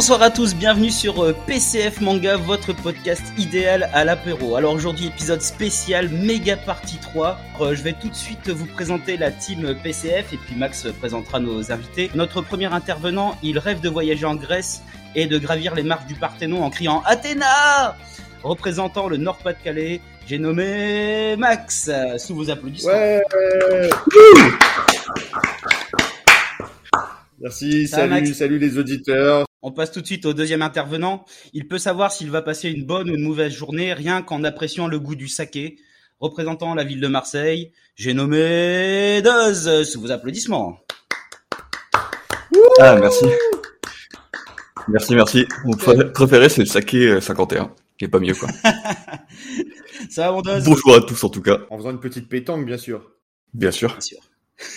Bonsoir à tous, bienvenue sur euh, PCF Manga, votre podcast idéal à l'apéro. Alors aujourd'hui, épisode spécial, méga partie 3. Euh, je vais tout de suite vous présenter la team PCF et puis Max présentera nos invités. Notre premier intervenant, il rêve de voyager en Grèce et de gravir les marches du Parthénon en criant Athéna Représentant le Nord-Pas-de-Calais, j'ai nommé Max, euh, sous vos applaudissements. Ouais Merci, Ça salut, salut les auditeurs. On passe tout de suite au deuxième intervenant. Il peut savoir s'il va passer une bonne ou une mauvaise journée rien qu'en appréciant le goût du saké. Représentant la ville de Marseille, j'ai nommé Doz, sous vos applaudissements. Ah, merci. Merci, merci. Mon pr- préféré, c'est le saké euh, 51. Qui est pas mieux, quoi. Ça va mon Doz Bonjour à tous, en tout cas. En faisant une petite pétanque, bien sûr. Bien sûr. Bien sûr.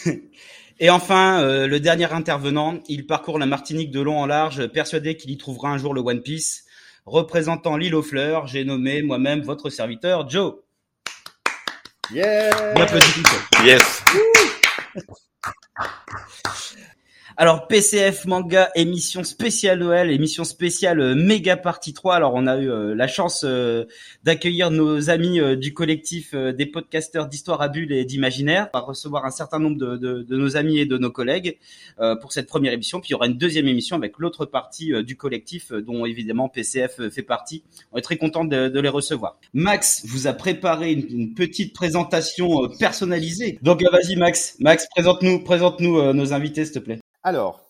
Et enfin, euh, le dernier intervenant, il parcourt la Martinique de long en large, persuadé qu'il y trouvera un jour le One Piece. Représentant l'île aux fleurs, j'ai nommé moi-même votre serviteur Joe. Yeah. Yes. Alors PCF Manga émission spéciale Noël, émission spéciale euh, méga partie 3. Alors on a eu euh, la chance euh, d'accueillir nos amis euh, du collectif euh, des podcasteurs d'histoire à bulles et d'imaginaire. Va recevoir un certain nombre de, de- de nos amis et de nos collègues euh, pour cette première émission. Puis il y aura une deuxième émission avec l'autre partie du collectif dont évidemment PCF fait partie. On est très content de, de les recevoir. Max vous a préparé une, une petite présentation personnalisée. Donc vas-y Max, Max présente-nous présente-nous nos invités s'il te plaît. Alors,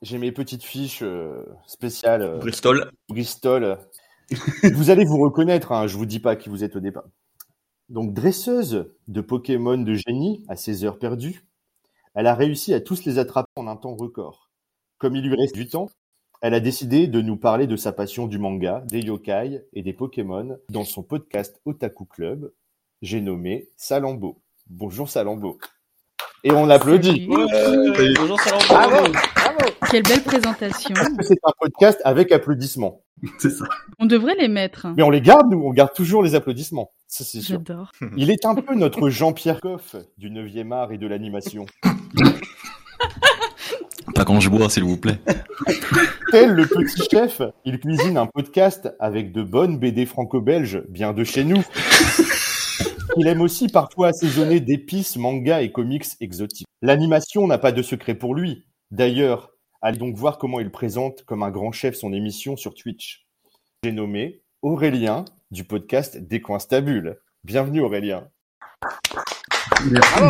j'ai mes petites fiches euh, spéciales euh, Bristol. Bristol. vous allez vous reconnaître, hein, je vous dis pas qui vous êtes au départ. Donc, dresseuse de Pokémon de génie à ses heures perdues, elle a réussi à tous les attraper en un temps record. Comme il lui reste du temps, elle a décidé de nous parler de sa passion du manga, des yokai et des Pokémon dans son podcast Otaku Club. J'ai nommé Salambo. Bonjour Salambo. Et on applaudit. Salut. Bonjour Salam. Bravo, bravo. Quelle belle présentation. C'est un podcast avec applaudissements. C'est ça. On devrait les mettre. Mais on les garde, nous, on garde toujours les applaudissements. Ça, c'est sûr. J'adore. Il est un peu notre Jean-Pierre Coff du 9e art et de l'animation. Pas quand je bois, s'il vous plaît. Tel le petit chef, il cuisine un podcast avec de bonnes BD franco-belges, bien de chez nous. Il aime aussi parfois assaisonner d'épices, mangas et comics exotiques. L'animation n'a pas de secret pour lui. D'ailleurs, allez donc voir comment il présente comme un grand chef son émission sur Twitch. J'ai nommé Aurélien du podcast Des coins stables. Bienvenue Aurélien. Merci.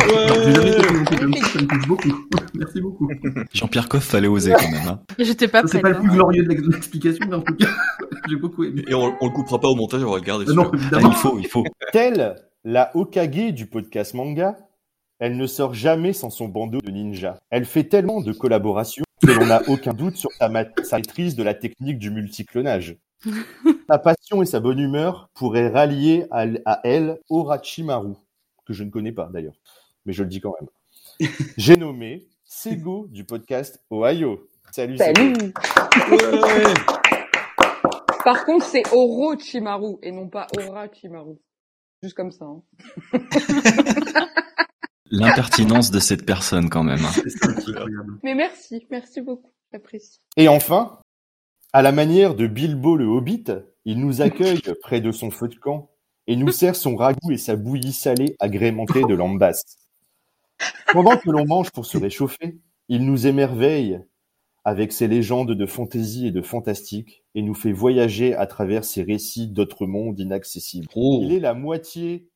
J'ai jamais été Ouais. présenté comme ça, ça me touche beaucoup. Merci beaucoup. Jean-Pierre Coff, fallait oser quand même. Hein. J'étais pas C'est pas le hein. plus glorieux de l'ex- de l'explication, mais en tout cas, j'ai beaucoup aimé. Et on, on le coupera pas au montage, on va le garder. Euh, non, évidemment. Ah, il faut, il faut. Telle la Hokage du podcast manga, elle ne sort jamais sans son bandeau de ninja. Elle fait tellement de collaborations que l'on n'a aucun doute sur sa, ma- sa maîtrise de la technique du multiclonage. sa passion et sa bonne humeur pourraient rallier à, elle Orochimaru, que je ne connais pas d'ailleurs, mais je le dis quand même. J'ai nommé Sego du podcast Ohio. Salut, Sego. Salut Ouais. Par contre, c'est Orochimaru et non pas Orachimaru. Juste comme ça. hein. L'impertinence de cette personne, quand même. hein. C'est incroyable. Mais merci, merci beaucoup, j'apprécie. Et enfin, à la manière de Bilbo le Hobbit, il nous accueille près de son feu de camp et nous sert son ragoût et sa bouillie salée agrémentée de lambas. Pendant que l'on mange pour se réchauffer, il nous émerveille avec ses légendes de fantaisie et de fantastique et nous fait voyager à travers ses récits d'autres mondes inaccessibles. Oh. Il est la moitié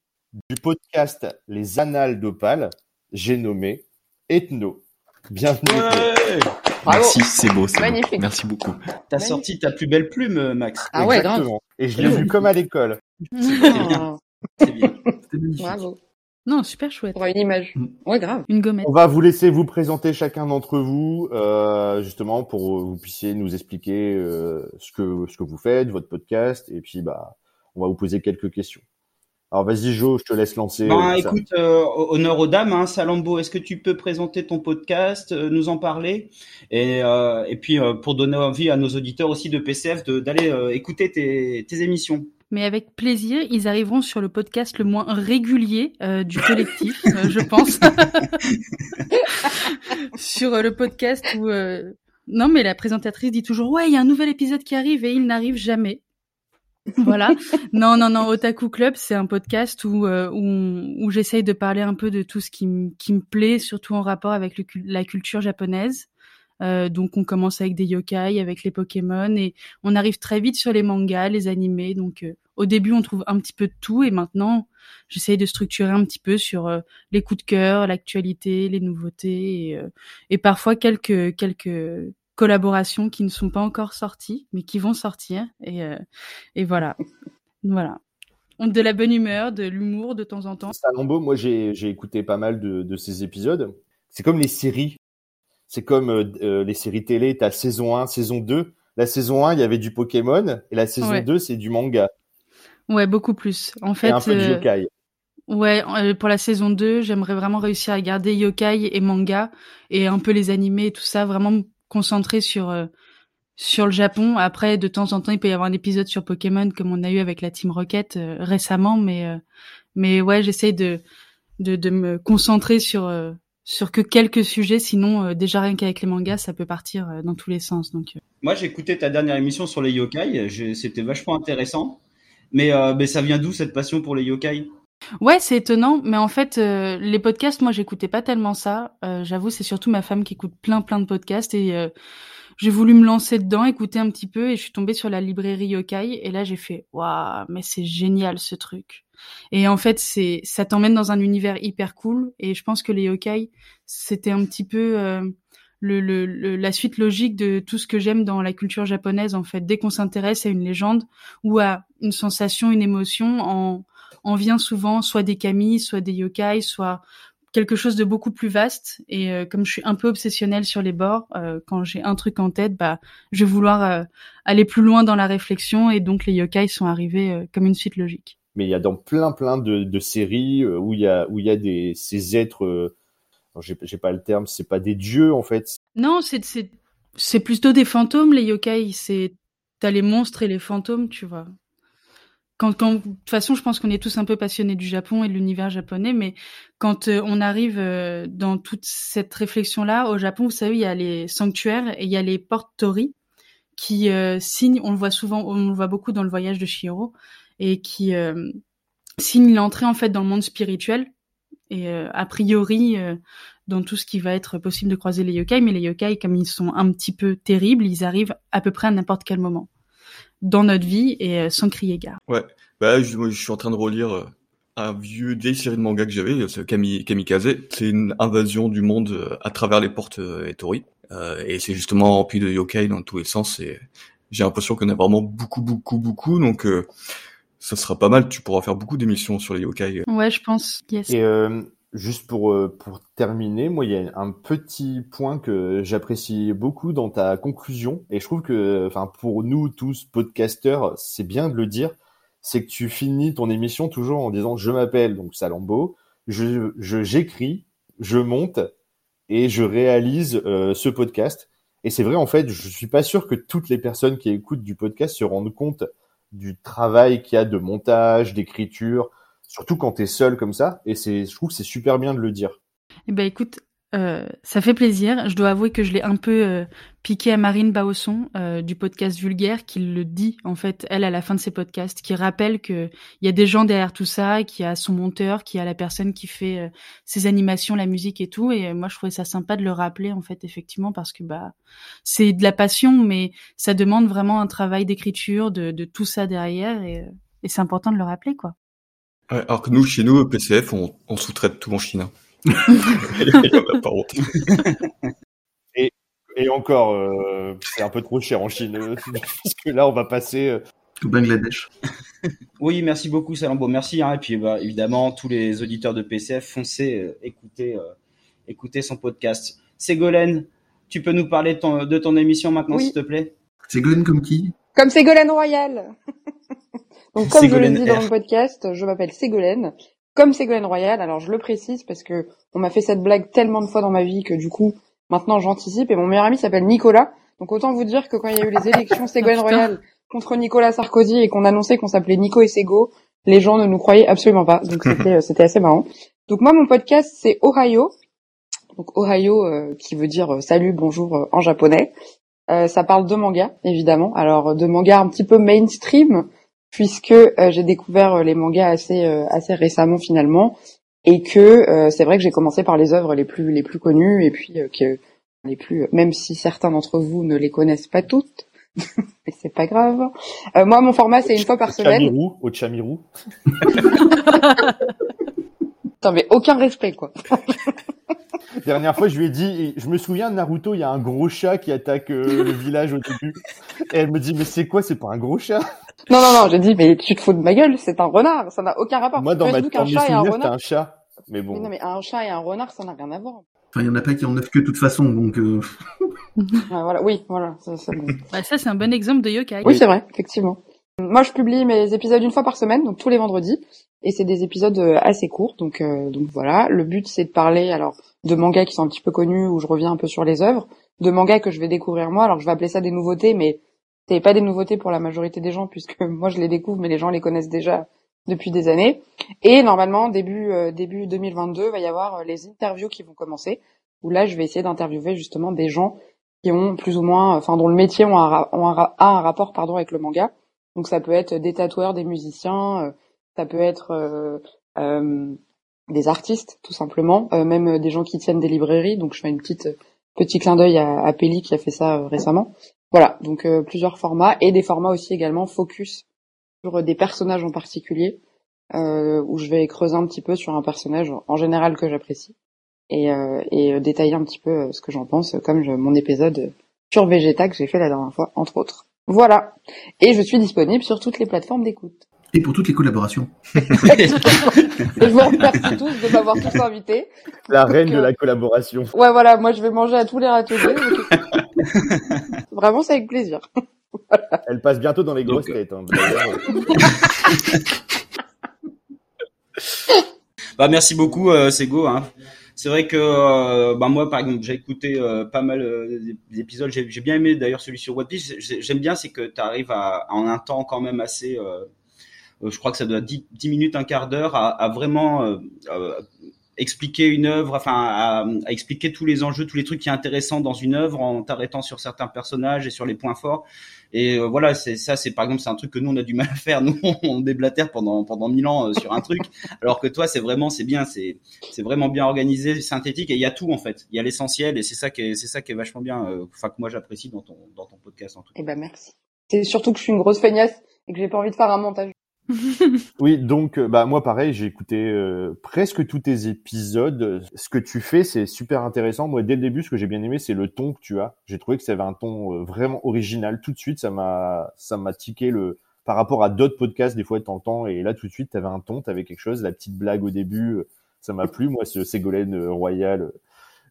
du podcast Les Annales d'Opale, j'ai nommé Ethno. Bienvenue. Ethno. Ouais. Bravo. Merci, c'est beau, c'est beau. Magnifique. Merci beaucoup. T'as sorti ta plus belle plume, Max. Ah ouais, grave. Exactement. Et je l'ai vu comme à l'école. C'est bien. C'était magnifique. bravo. Non, super chouette. Une image. Mm. Ouais, grave. Une gommette. On va vous laisser vous présenter chacun d'entre vous, euh, justement pour que vous puissiez nous expliquer euh, ce que ce que vous faites, votre podcast, et puis bah on va vous poser quelques questions. Alors vas-y Jo, je te laisse lancer. Euh, ça. écoute, euh, honneur aux dames, hein, Salambo, est-ce que tu peux présenter ton podcast, euh, nous en parler? Et, euh, et puis euh, pour donner envie à nos auditeurs aussi de PCF de- d'aller euh, écouter tes, tes émissions. Mais avec plaisir, ils arriveront sur le podcast le moins régulier euh, du collectif, euh, je pense. sur euh, le podcast où Non, mais la présentatrice dit toujours ouais, il y a un nouvel épisode qui arrive et il n'arrive jamais. voilà. Non, non, non. Otaku Club, c'est un podcast où euh, où, où j'essaye de parler un peu de tout ce qui, me plaît, surtout en rapport avec le la culture japonaise. Euh, donc, on commence avec des yokai, avec les Pokémon, et on arrive très vite sur les mangas, les animés. Donc, euh, au début, on trouve un petit peu de tout, et maintenant, j'essaye de structurer un petit peu sur euh, les coups de cœur, l'actualité, les nouveautés, et, euh, et parfois quelques quelques collaborations qui ne sont pas encore sorties, mais qui vont sortir. Et, euh, et voilà. voilà. On de la bonne humeur, de l'humour de temps en temps. Salambo, moi j'ai j'ai écouté pas mal de, de ces épisodes. C'est comme les séries. C'est comme euh, euh, les séries télé, t'as saison 1, saison 2. La saison 1, il y avait du Pokémon, et la saison Ouais. 2, c'est du manga. Ouais, beaucoup plus. En et fait, un peu de euh, yokai. ouais, euh, pour la saison 2, j'aimerais vraiment réussir à garder yokai et manga et un peu les animés et tout ça, vraiment me concentrer sur euh, sur le Japon. Après, de temps en temps, il peut y avoir un épisode sur Pokémon comme on a eu avec la Team Rocket euh, récemment, mais euh, mais ouais, j'essaye de, de de me concentrer sur euh, sur que quelques sujets, sinon euh, déjà rien qu'avec les mangas, ça peut partir euh, dans tous les sens. Donc euh, Moi, j'ai écouté ta dernière émission sur les yokai. C'était vachement intéressant. Mais, euh, mais ça vient d'où cette passion pour les yokai? Ouais, c'est étonnant, mais en fait, les podcasts, moi, j'écoutais pas tellement ça. J'avoue, c'est surtout ma femme qui écoute plein, plein de podcasts et j'ai voulu me lancer dedans, écouter un petit peu et je suis tombée sur la librairie Yokai et là, j'ai fait waouh, mais c'est génial ce truc. Et en fait, c'est ça t'emmène dans un univers hyper cool et je pense que les Yokai, c'était un petit peu euh, le, le, le- la suite logique de tout ce que j'aime dans la culture japonaise. En fait, dès qu'on s'intéresse à une légende ou à une sensation, une émotion, en on vient souvent soit des kami, soit des yokai, soit quelque chose de beaucoup plus vaste. Et euh, comme je suis un peu obsessionnelle sur les bords, euh, quand j'ai un truc en tête, bah, je vais vouloir euh, aller plus loin dans la réflexion. Et donc les yokai sont arrivés euh, comme une suite logique. Mais il y a dans plein plein de, séries euh, où il y a où il y a ces êtres. euh, j'ai pas le terme, c'est pas des dieux en fait. Non, c'est c'est plutôt des fantômes les yokai. C'est t'as les monstres et les fantômes, tu vois. Quand, quand, de toute façon, je pense qu'on est tous un peu passionnés du Japon et de l'univers japonais, mais quand euh, on arrive dans toute cette réflexion-là, au Japon, vous savez, il y a les sanctuaires et il y a les portes Tori qui euh, signent, on le voit souvent, on le voit beaucoup dans le voyage de Shihiro, et qui euh, signent l'entrée en fait dans le monde spirituel et euh, a priori euh, dans tout ce qui va être possible de croiser les yokai, mais les yokai, comme ils sont un petit peu terribles, ils arrivent à peu près à n'importe quel moment dans notre vie et euh, sans crier gare. Bah, je, je suis en train de relire euh, un vieux vieille série de mangas que j'avais, c'est Kami, Kamikaze. C'est une invasion du monde euh, à travers les portes euh, Etori. Euh, et c'est justement rempli de yokai dans tous les sens. Et j'ai l'impression qu'on a vraiment beaucoup, beaucoup, beaucoup. Donc, euh, ça sera pas mal. Tu pourras faire beaucoup d'émissions sur les yokai. Ouais, je pense. Yes. Et euh, juste pour euh, pour terminer, moi il y a un petit point que j'apprécie beaucoup dans ta conclusion et je trouve que enfin pour nous tous podcasteurs, c'est bien de le dire, c'est que tu finis ton émission toujours en disant je m'appelle donc Salambo, je je j'écris, je monte et je réalise euh, ce podcast. Et c'est vrai en fait, je suis pas sûr que toutes les personnes qui écoutent du podcast se rendent compte du travail qu'il y a de montage, d'écriture, surtout quand t'es seul comme ça. Et c'est, je trouve que c'est super bien de le dire. Eh ben écoute, euh, ça fait plaisir. Je dois avouer que je l'ai un peu euh, piqué à Marine Bausson euh, du podcast Vulgaire, qui le dit en fait elle à la fin de ses podcasts, qui rappelle que il y a des gens derrière tout ça, qui a son monteur, qui a la personne qui fait euh, ses animations, la musique et tout. Et euh, moi je trouvais ça sympa de le rappeler en fait effectivement parce que bah c'est de la passion, mais ça demande vraiment un travail d'écriture, de, de tout ça derrière et, et c'est important de le rappeler quoi. Alors que nous, chez nous, PCF, on, on sous-traite tout en Chine. Il y en a pas honte. Et encore, euh, c'est un peu trop cher en Chine. euh, parce que là, on va passer. euh, Au Bangladesh. Oui, merci beaucoup Salambo, merci. Hein. Et puis bah, évidemment, tous les auditeurs de PCF, foncez, euh, écoutez, euh, écoutez son podcast. Ségolène, tu peux nous parler de ton, de ton émission maintenant, Oui. s'il te plaît? Glenn comme qui? Comme Ségolène Royal. Donc comme Ségolène je le dis dans le podcast, je m'appelle Ségolène. Comme Ségolène Royal, alors je le précise parce que on m'a fait cette blague tellement de fois dans ma vie que du coup, maintenant j'anticipe et mon meilleur ami s'appelle Nicolas. Donc autant vous dire que quand il y a eu les élections Ségolène Oh, putain. Royal contre Nicolas Sarkozy et qu'on annonçait qu'on s'appelait Nico et Ségo, les gens ne nous croyaient absolument pas. Donc c'était euh, c'était assez marrant. Donc moi mon podcast c'est Ohio. Donc Ohio euh, qui veut dire euh, salut, bonjour euh, en japonais. Euh, ça parle de manga, évidemment. Alors de manga un petit peu mainstream, puisque euh, j'ai découvert euh, les mangas assez euh, assez récemment finalement, et que euh, c'est vrai que j'ai commencé par les œuvres les plus les plus connues, et puis euh, que les plus, même si certains d'entre vous ne les connaissent pas toutes, mais c'est pas grave. Euh, moi, mon format c'est une fois par semaine. Chamirou, au Chamirou. Putain, mais aucun respect quoi. Dernière fois, je lui ai dit, je me souviens de Naruto, il y a un gros chat qui attaque euh, le village au début. Et elle me dit, mais c'est quoi, c'est pas un gros chat? Non, non, non, j'ai dit, mais tu te fous de ma gueule, c'est un renard, ça n'a aucun rapport. Moi, dans, ma, qu'un mes chat et un un chat. Mais Mais bon, non, mais un chat et un renard, ça n'a rien à voir. Enfin, il y en a pas qui en neuf que de toute façon, donc euh, voilà, oui, voilà, bon. Bah, ça, c'est un bon exemple de yokai. Oui, c'est vrai, effectivement. Moi, je publie mes épisodes une fois par semaine, donc tous les vendredis, et c'est des épisodes euh, assez courts, donc euh, donc voilà. Le but, c'est de parler alors de mangas qui sont un petit peu connus, où je reviens un peu sur les œuvres, de mangas que je vais découvrir moi. Alors, je vais appeler ça des nouveautés, mais c'est pas des nouveautés pour la majorité des gens, puisque moi, je les découvre, mais les gens les connaissent déjà depuis des années. Et normalement, début euh, début 2022, va y avoir euh, les interviews qui vont commencer, où là, je vais essayer d'interviewer justement des gens qui ont plus ou moins, enfin, dont le métier a un rapport, pardon, avec le manga. Donc ça peut être des tatoueurs, des musiciens, euh, ça peut être euh, euh, des artistes tout simplement, même des gens qui tiennent des librairies. Donc je fais une petite petit clin d'œil à, à Peli qui a fait ça récemment. Voilà, donc plusieurs formats et des formats aussi également focus sur des personnages en particulier, euh, où je vais creuser un petit peu sur un personnage en général que j'apprécie et, euh, et détailler un petit peu ce que j'en pense, comme je- mon épisode sur Vegeta que j'ai fait la dernière fois, entre autres. Voilà. Et je suis disponible sur toutes les plateformes d'écoute. et pour toutes les collaborations. Je vous remercie tous de m'avoir tous invité. la reine de que- la collaboration. Ouais, voilà, moi je vais manger à tous les râteliers. Vraiment, c'est avec plaisir. Elle passe bientôt dans les grosses Donc, têtes. hein. Euh, Bah merci beaucoup euh, Sego. Hein. C'est vrai que euh, bah moi par exemple j'ai écouté euh, pas mal euh, des épisodes. J'ai bien aimé d'ailleurs celui sur One Piece. J'ai- J'aime bien c'est que tu arrives à en un temps quand même assez. euh, je crois que ça doit 10, 10 minutes, un quart d'heure à, vraiment expliquer une œuvre, enfin à, à expliquer tous les enjeux, tous les trucs qui sont intéressants dans une œuvre en t'arrêtant sur certains personnages et sur les points forts. Et euh, voilà, c'est ça, c'est par exemple c'est un truc que nous on a du mal à faire. Nous on déblatère pendant pendant mille ans euh, sur un truc, alors que toi c'est vraiment c'est bien, c'est c'est vraiment bien organisé, synthétique et il y a tout en fait. Il y a l'essentiel et c'est ça qui est c'est ça qui est vachement bien. euh, Enfin que moi j'apprécie dans ton dans ton podcast en tout cas. Eh ben merci. C'est surtout que je suis une grosse feignasse et que j'ai pas envie de faire un montage. Oui, donc euh, bah moi pareil, j'ai écouté euh, presque tous tes épisodes. Ce que tu fais, c'est super intéressant. Moi, dès le début, ce que j'ai bien aimé, c'est le ton que tu as. J'ai trouvé que ça avait un ton euh, vraiment original. Tout de suite, ça m'a ça m'a tiqué le par rapport à d'autres podcasts. Des fois, t'entends et là tout de suite, t'avais un ton, t'avais quelque chose. La petite blague au début, euh, ça m'a plu. Moi, ce Ségolène euh, Royal,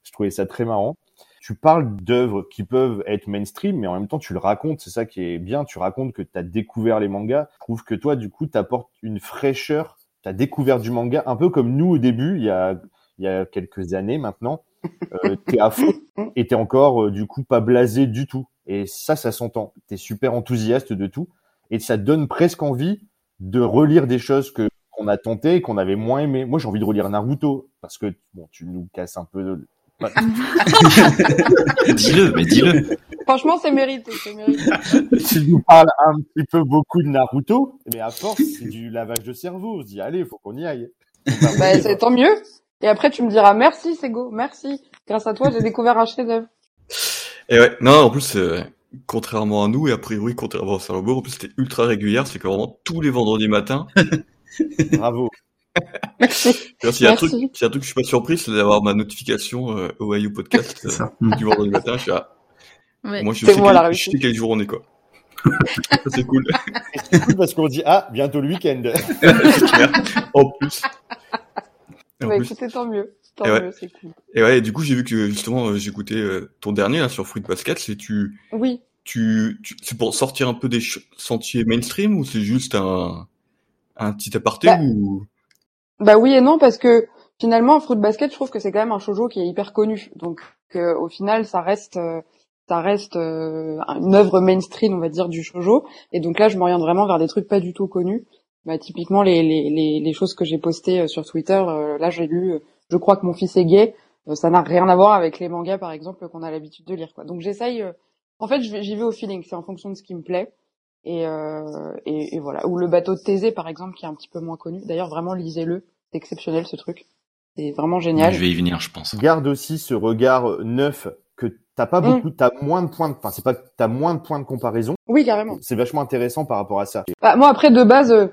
je trouvais ça très marrant. Tu parles d'œuvres qui peuvent être mainstream, mais en même temps, tu le racontes. C'est ça qui est bien. Tu racontes que tu as découvert les mangas. Je trouve que toi, du coup, t'apportes une fraîcheur. Tu as découvert du manga, un peu comme nous au début, il y a, il y a quelques années maintenant. Euh, t'es à fond et t'es encore, euh, du coup, pas blasé du tout. Et ça, ça s'entend. T'es super enthousiaste de tout. Et ça donne presque envie de relire des choses que qu'on a tenté et qu'on avait moins aimé. Moi, j'ai envie de relire Naruto parce que bon, tu nous casses un peu. De- dis-le, mais dis-le. Franchement, c'est mérité, c'est mérité. tu nous parles un petit peu beaucoup de Naruto, mais à force, c'est du lavage de cerveau. On se dit, allez, faut qu'on y aille. bah, c'est tant mieux. Et après, tu me diras merci, Sego, merci. Grâce à toi, j'ai découvert un chef-d'œuvre. Et ouais, non, en plus, euh, contrairement à nous, et a priori, contrairement à Salomon, en plus, c'était ultra régulière, c'est que vraiment tous les vendredis matins, Bravo. Merci. s'il y a un Merci. truc, a un truc que je suis pas surpris, c'est d'avoir ma notification euh, OIU Podcast euh, du vendredi matin. Je suis à... Ouais. Moi, je sais, quel... je réussite. sais quel jour on est, quoi. C'est cool. C'est cool parce qu'on dit, ah, bientôt le week-end. En plus. En Bah, plus. écoutez, tant mieux. Tant Et ouais. mieux, c'est cool. Et ouais, et du coup, j'ai vu que justement, euh, j'écoutais euh, ton dernier là, sur Fruit Basket, c'est tu, Oui. tu, tu c'est pour sortir un peu des ch- sentiers mainstream ou c'est juste un, un petit aparté Bah, ou? Bah oui et non parce que finalement Fruit Basket je trouve que c'est quand même un shoujo qui est hyper connu. Donc euh, au final ça reste euh, ça reste euh, une œuvre mainstream on va dire du shoujo. Et donc là je m'oriente vraiment vers des trucs pas du tout connus. Bah typiquement les les les, les choses que j'ai postées euh, sur Twitter euh, là j'ai lu euh, je crois que mon fils est gay. Ça n'a rien à voir avec les mangas par exemple qu'on a l'habitude de lire quoi. Donc j'essaye En fait, j'y vais au feeling. C'est en fonction de ce qui me plaît. Et, euh, et, et voilà. Ou le bateau de Thésée, par exemple, qui est un petit peu moins connu. D'ailleurs, vraiment, lisez-le. C'est exceptionnel, ce truc. C'est vraiment génial. Je vais y venir, je pense. Garde aussi ce regard euh, neuf que t'as pas Mm. beaucoup, t'as moins de points, de- enfin c'est pas, que t'as moins de points de comparaison. Oui, carrément. C'est vachement intéressant par rapport à ça. Bah, moi, après, de base, euh,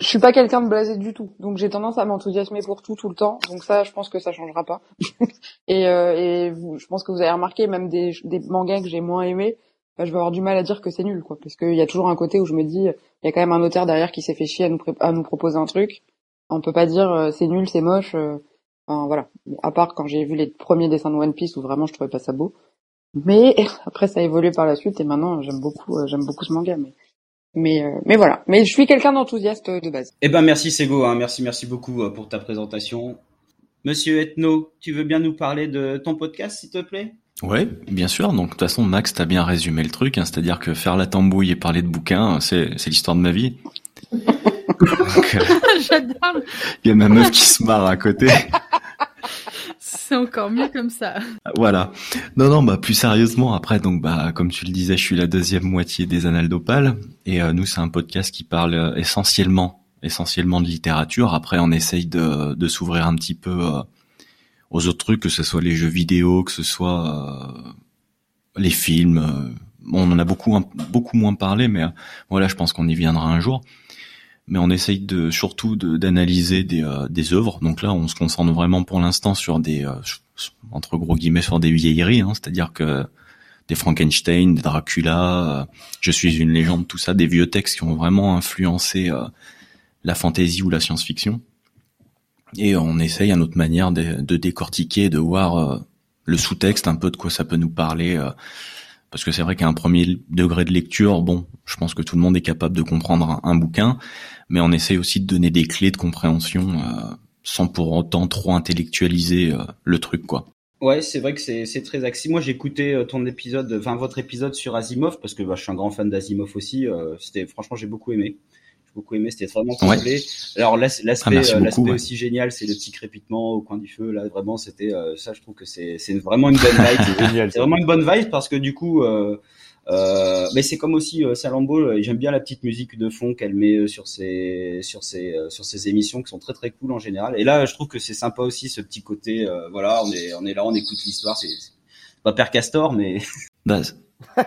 je suis pas quelqu'un de blasé du tout. Donc, j'ai tendance à m'enthousiasmer pour tout, tout le temps. Donc, ça, je pense que ça changera pas. et euh, et vous, je pense que vous avez remarqué, même des, des mangas que j'ai moins aimés, bah, je vais avoir du mal à dire que c'est nul, quoi. Parce qu'il y a toujours un côté où je me dis, il y a quand même un auteur derrière qui s'est fait chier à nous, à nous proposer un truc. On peut pas dire euh, c'est nul, c'est moche. euh, voilà. À part quand j'ai vu les premiers dessins de One Piece où vraiment je trouvais pas ça beau. Mais après, ça a évolué par la suite et maintenant, j'aime beaucoup, euh, j'aime beaucoup ce manga. Mais mais, euh, mais voilà. Mais je suis quelqu'un d'enthousiaste de base. Eh ben merci Sego, hein. merci merci beaucoup pour ta présentation. Monsieur Ethno, tu veux bien nous parler de ton podcast, s'il te plaît? Ouais, bien sûr. Donc de toute façon, Max, t'as bien résumé le truc, hein, c'est-à-dire que faire la tambouille et parler de bouquins, c'est c'est l'histoire de ma vie. Euh, J'adore. Il y a ma meuf qui se marre à côté. C'est encore mieux comme ça. Voilà. Non, non, bah plus sérieusement, après, donc bah comme tu le disais, je suis la deuxième moitié des Annales d'Opale, et euh, nous c'est un podcast qui parle euh, essentiellement, essentiellement de littérature. Après, on essaye de, de s'ouvrir un petit peu euh, aux autres trucs, que ce soit les jeux vidéo, que ce soit euh, les films. euh, on en a beaucoup, beaucoup moins parlé, mais euh, voilà, je pense qu'on y viendra un jour. Mais on essaye de surtout d'analyser des, euh, des œuvres. Donc là, on se concentre vraiment pour l'instant sur des euh, entre gros guillemets sur des vieilleries, hein, c'est-à-dire que des Frankenstein, des Dracula, euh, Je suis une légende, tout ça, des vieux textes qui ont vraiment influencé la fantasy ou la science-fiction. Et on essaye à notre manière de, décortiquer, de voir euh, le sous-texte, un peu de quoi ça peut nous parler. euh, parce que c'est vrai qu'à un premier degré de lecture, bon, je pense que tout le monde est capable de comprendre un, bouquin, mais on essaye aussi de donner des clés de compréhension euh, sans pour autant trop intellectualiser le truc, quoi. Ouais, c'est vrai que c'est très axé. Moi, j'ai écouté euh, ton épisode, enfin votre épisode sur Asimov parce que bah, je suis un grand fan d'Asimov aussi. C'était franchement, j'ai beaucoup aimé. Beaucoup aimé. C'était vraiment Ouais. complet. Alors l'as- Ah, l'aspect merci euh, l'aspect ouais. aussi génial, c'est le petit crépitement au coin du feu. Là, vraiment, c'était euh, ça. Je trouve que c'est c'est vraiment une bonne vibe. C'est vraiment une bonne vibe parce que du coup, euh, euh, mais c'est comme aussi euh, Salambo. euh, J'aime bien la petite musique de fond qu'elle met sur ses sur ses euh, sur ses émissions qui sont très très cool en général. Et là, je trouve que c'est sympa aussi ce petit côté. euh, voilà, on est on est là, on écoute l'histoire. C'est c'est pas Père Castor, mais Bah,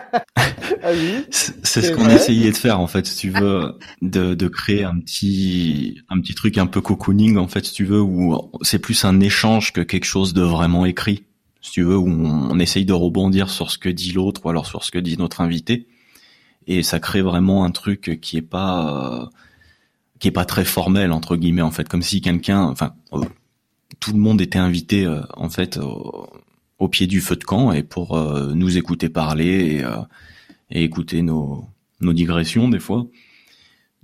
Ah oui. C'est ce qu'on essayait de faire en fait, si tu veux, de, de créer un petit un petit truc un peu cocooning en fait, si tu veux, où c'est plus un échange que quelque chose de vraiment écrit, si tu veux, où on, on essaye de rebondir sur ce que dit l'autre ou alors sur ce que dit notre invité, et ça crée vraiment un truc qui est pas euh, qui est pas très formel entre guillemets en fait, comme si quelqu'un, enfin, euh, tout le monde était invité euh, en fait au, pied du feu de camp et pour euh, nous écouter parler et euh, et écouter nos, nos digressions des fois.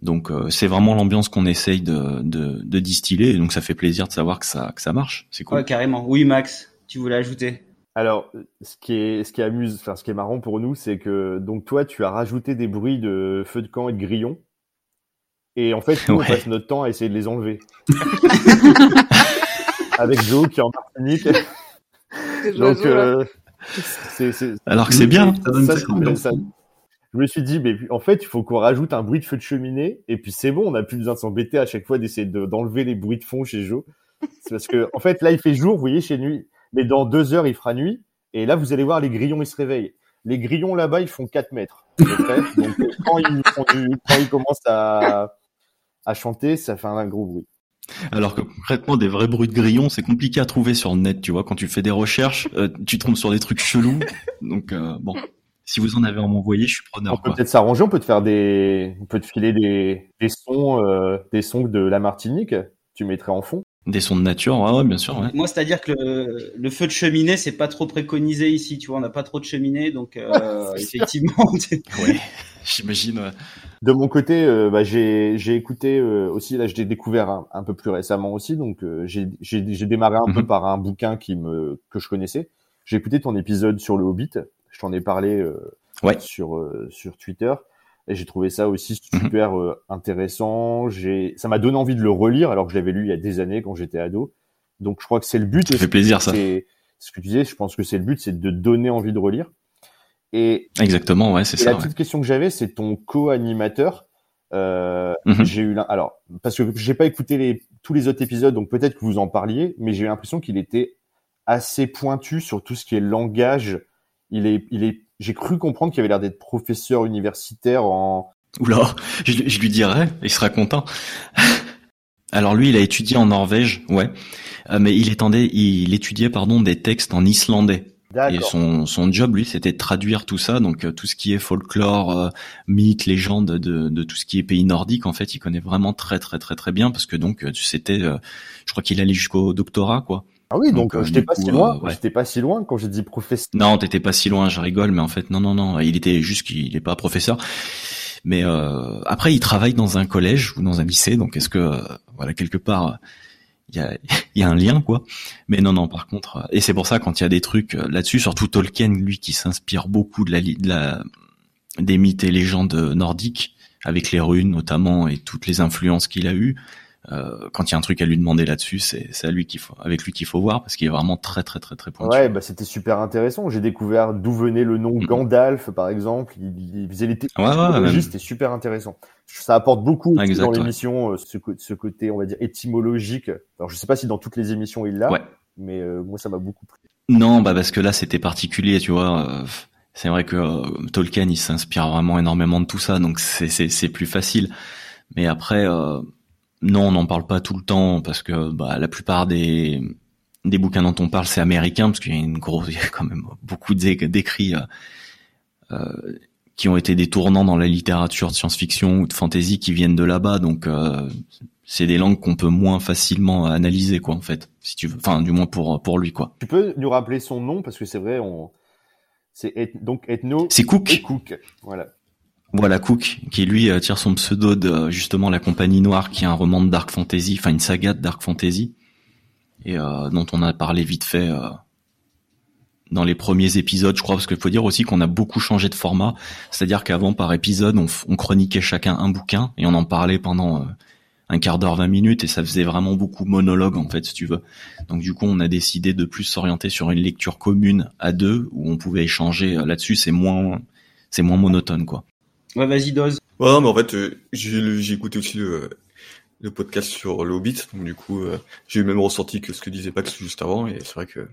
Donc euh, c'est vraiment l'ambiance qu'on essaye de, de, de distiller et donc ça fait plaisir de savoir que ça, que ça marche. C'est cool. ouais, carrément. Oui, Max, tu voulais ajouter Alors, ce qui est, ce qui amuse, enfin, ce qui est marrant pour nous, c'est que, donc, toi, tu as rajouté des bruits de feu de camp et de grillons. Et en fait, nous, Ouais. on passe notre temps à essayer de les enlever. Avec Joe qui est en Martinique. Donc, euh, Alors que c'est bien. Ça donne ça, ça- je me suis dit, mais en fait, il faut qu'on rajoute un bruit de feu de cheminée, et puis c'est bon, on n'a plus besoin de s'embêter à chaque fois d'essayer de- d'enlever les bruits de fond chez Joe. C'est parce que, en fait, là, il fait jour, vous voyez, chez nuit, mais dans deux heures, il fera nuit, et là, vous allez voir, les grillons, ils se réveillent. Les grillons là-bas, ils font 4 mètres. près. Donc, quand ils, font du- quand ils commencent à, à chanter, ça fait un gros bruit. Alors que concrètement, des vrais bruits de grillons, c'est compliqué à trouver sur le net, tu vois. Quand tu fais des recherches, euh, tu tombes sur des trucs chelous. Donc euh, bon, si vous en avez à m'envoyer, je suis On preneur. peut Quoi. peut-être s'arranger, on peut te faire des, on peut te filer des, des sons, euh, des sons de la Martinique. Tu mettrais en fond. Des sons de nature, ouais, ouais bien sûr. Ouais. Moi, c'est-à-dire que le, le feu de cheminée, c'est pas trop préconisé ici. Tu vois, on n'a pas trop de cheminée, donc euh, effectivement. Ouais, j'imagine. ouais. De mon côté, euh, bah, j'ai j'ai écouté euh, aussi là, je l'ai découvert un, un peu plus récemment aussi, donc euh, j'ai j'ai j'ai démarré un peu Mhm. par un bouquin qui me que je connaissais. J'ai écouté ton épisode sur le Hobbit. Je t'en ai parlé euh, Ouais. sur euh, sur Twitter et j'ai trouvé ça aussi super euh, intéressant. J'ai ça m'a donné envie de le relire alors que je l'avais lu il y a des années quand j'étais ado. Donc je crois que c'est le but. Ça fait plaisir ça. C'est ce que tu disais. Je pense que c'est le but, c'est de donner envie de relire. Et, Exactement, ouais, c'est ça. la ouais. petite question que j'avais, c'est ton co-animateur. Euh, Mhm. J'ai eu alors parce que j'ai pas écouté les tous les autres épisodes, donc peut-être que vous en parliez, mais j'ai eu l'impression qu'il était assez pointu sur tout ce qui est langage. Il est, il est, j'ai cru comprendre qu'il avait l'air d'être professeur universitaire en. Oula, je, je lui dirais, il sera content. Alors lui, il a étudié en Norvège, ouais, Euh, mais il étendait, il étudiait pardon des textes en islandais. Et son, son job, lui, c'était de traduire tout ça, donc euh, tout ce qui est folklore, euh, mythe, légende de, de tout ce qui est pays nordique. En fait, il connaît vraiment très très très très bien parce que donc euh, c'était, euh, je crois qu'il allait jusqu'au doctorat, quoi. Ah oui, donc, Donc, euh, j'étais du pas coup, si loin. euh, ouais. J'étais pas si loin quand j'ai dit professeur. Non, t'étais pas si loin, je rigole, mais en fait, non, non, non, il était juste qu'il est pas professeur. Mais euh, après, il travaille dans un collège ou dans un lycée, donc est-ce que, euh, voilà, quelque part, il y a, un lien, quoi. Mais non, non, par contre, euh, et c'est pour ça quand il y a des trucs euh, là-dessus, surtout Tolkien, lui, qui s'inspire beaucoup de la, de des mythes et légendes nordiques, avec les runes notamment et toutes les influences qu'il a eues. Euh, quand il y a un truc à lui demander là-dessus, c'est c'est à lui qu'il faut, avec lui qu'il faut voir parce qu'il est vraiment très très très très pointu. Ouais, bah c'était super intéressant. J'ai découvert d'où venait le nom. Gandalf, par exemple. Il, il faisait les Ouais, ouais, même. c'était super intéressant. Ça apporte beaucoup Exact, dans ouais. l'émission, euh, ce, côté, on va dire, étymologique. Alors, je sais pas si dans toutes les émissions il l'a, Ouais. mais euh, moi, ça m'a beaucoup plu. Non, bah parce que là c'était particulier, tu vois. C'est vrai que euh, Tolkien il s'inspire vraiment énormément de tout ça, donc c'est c'est c'est plus facile. Mais après, euh, non, on n'en parle pas tout le temps parce que bah, la plupart des des bouquins dont on parle c'est américain parce qu'il y a une grosse, il y a quand même beaucoup d'é- d'écrits euh, euh, qui ont été des tournants dans la littérature de science-fiction ou de fantasy qui viennent de là-bas, donc euh, c'est des langues qu'on peut moins facilement analyser, quoi, en fait, si tu veux. Enfin, du moins pour pour lui, quoi. Tu peux nous rappeler son nom parce que c'est vrai, on, c'est donc ethno C'est Cook. Cook. Voilà. Voilà Cook, qui lui euh, tire son pseudo de euh, justement la Compagnie Noire, qui est un roman de dark fantasy, enfin une saga de dark fantasy, et euh, dont on a parlé vite fait euh, dans les premiers épisodes, je crois, parce qu'il faut dire aussi qu'on a beaucoup changé de format, c'est-à-dire qu'avant par épisode, on, chroniquait chacun un bouquin et on en parlait pendant euh, un quart d'heure, 20 minutes, et ça faisait vraiment beaucoup monologue en fait, si tu veux. Donc du coup, on a décidé de plus s'orienter sur une lecture commune à deux, où on pouvait échanger là-dessus, c'est moins, c'est moins monotone quoi. Ouais, vas-y, Dose. Ouais, non, mais en fait, euh, j'ai j'ai écouté aussi le, le podcast sur le Hobbit, donc du coup, euh, j'ai eu le même ressenti que ce que disait Pax juste avant, et c'est vrai que,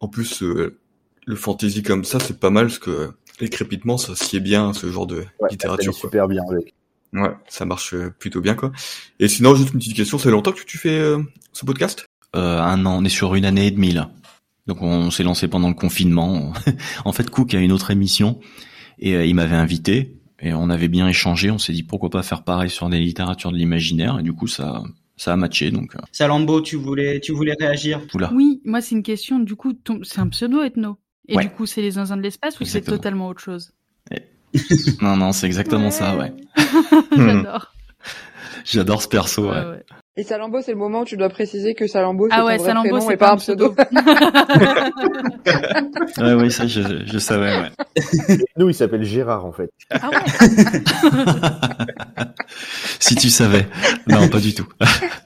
en plus, euh, le fantasy comme ça, c'est pas mal, parce que les crépitements, ça sied bien ce genre de Ouais, ça littérature, allait quoi. super bien avec. Ouais, ça marche euh, plutôt bien, quoi. Et sinon, juste une petite question, ça fait longtemps que tu fais euh, ce podcast? Euh, un an, on est sur une année et demie là. Donc on s'est lancé pendant le confinement. en fait, Cook a une autre émission et euh, il m'avait invité et on avait bien échangé. On s'est dit pourquoi pas faire pareil sur des littératures de l'imaginaire et du coup ça ça a matché donc euh, Salambo, tu voulais, tu voulais réagir? Oula. Oui, moi c'est une question. Du coup, ton- c'est un pseudo ethno. Et Ouais. du coup, c'est les zinzins de l'espace ou c'est totalement autre chose? Non non, c'est exactement ça, ouais. J'adore. J'adore ce perso, ouais. Et Salambo, c'est le moment où tu dois préciser que Salambo, c'est Ah ton ouais, vrai Salambo, prénom et pas un pseudo. Ouais, ouais, ça je, je savais, ouais. Nous, il s'appelle Gérard en fait. ah ouais. si tu savais. Non, pas du tout.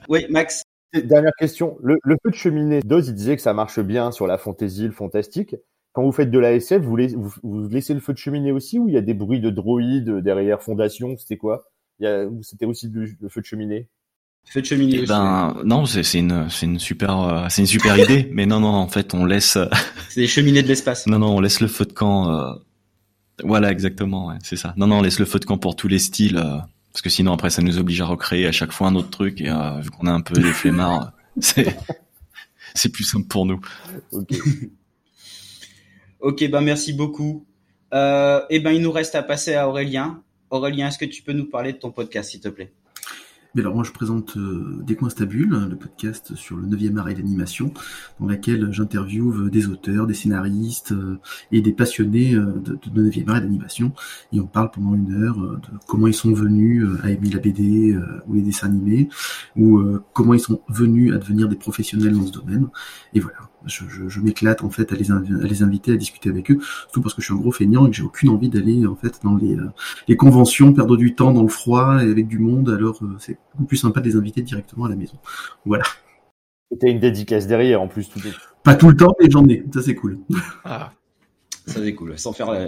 Oui, Max. Dernière question. Le, le feu de cheminée, Doz, il disait que ça marche bien sur la fantaisie, le fantastique. Quand vous faites de la SF, vous, laissez- vous, vous laissez le feu de cheminée aussi ou il y a des bruits de droïdes derrière Fondation? C'était quoi? C'était aussi le feu de cheminée? Feu de cheminée Eh aussi. ben non, c'est c'est une c'est une super euh, c'est une super idée, mais non non en fait on laisse euh, C'est des cheminées de l'espace. Non, non, on laisse le feu de camp. euh, Voilà, exactement, ouais, c'est ça. Non, non, on laisse le feu de camp pour tous les styles, euh, parce que sinon après ça nous oblige à recréer à chaque fois un autre truc, et euh, vu qu'on a un peu des flemmards, c'est c'est plus simple pour nous. Ok. Ok, ben merci beaucoup. Euh, et ben il nous reste à passer à Aurélien. Aurélien, est-ce que tu peux nous parler de ton podcast, s'il te plaît? Mais alors moi je présente euh, Des coins stabules, le podcast sur le 9e art et l'animation, dans laquelle j'interviewe des auteurs, des scénaristes euh, et des passionnés euh, de, de 9e art et d'animation. Et on parle pendant une heure de comment ils sont venus à aimer la BD ou les dessins animés, ou comment ils sont venus à devenir des professionnels dans ce domaine. Et voilà, je, je, je m'éclate en fait à les, invi- à les inviter à discuter avec eux, surtout parce que je suis un gros feignant et que j'ai aucune envie d'aller en fait dans les, euh, les conventions, perdre du temps dans le froid et avec du monde, alors euh, c'est beaucoup plus sympa de les inviter directement à la maison. Voilà. Et T'as une dédicace derrière en plus. Tout est... Pas tout le temps, mais j'en ai, ça c'est cool. Ah. Ça c'est cool, sans faire la,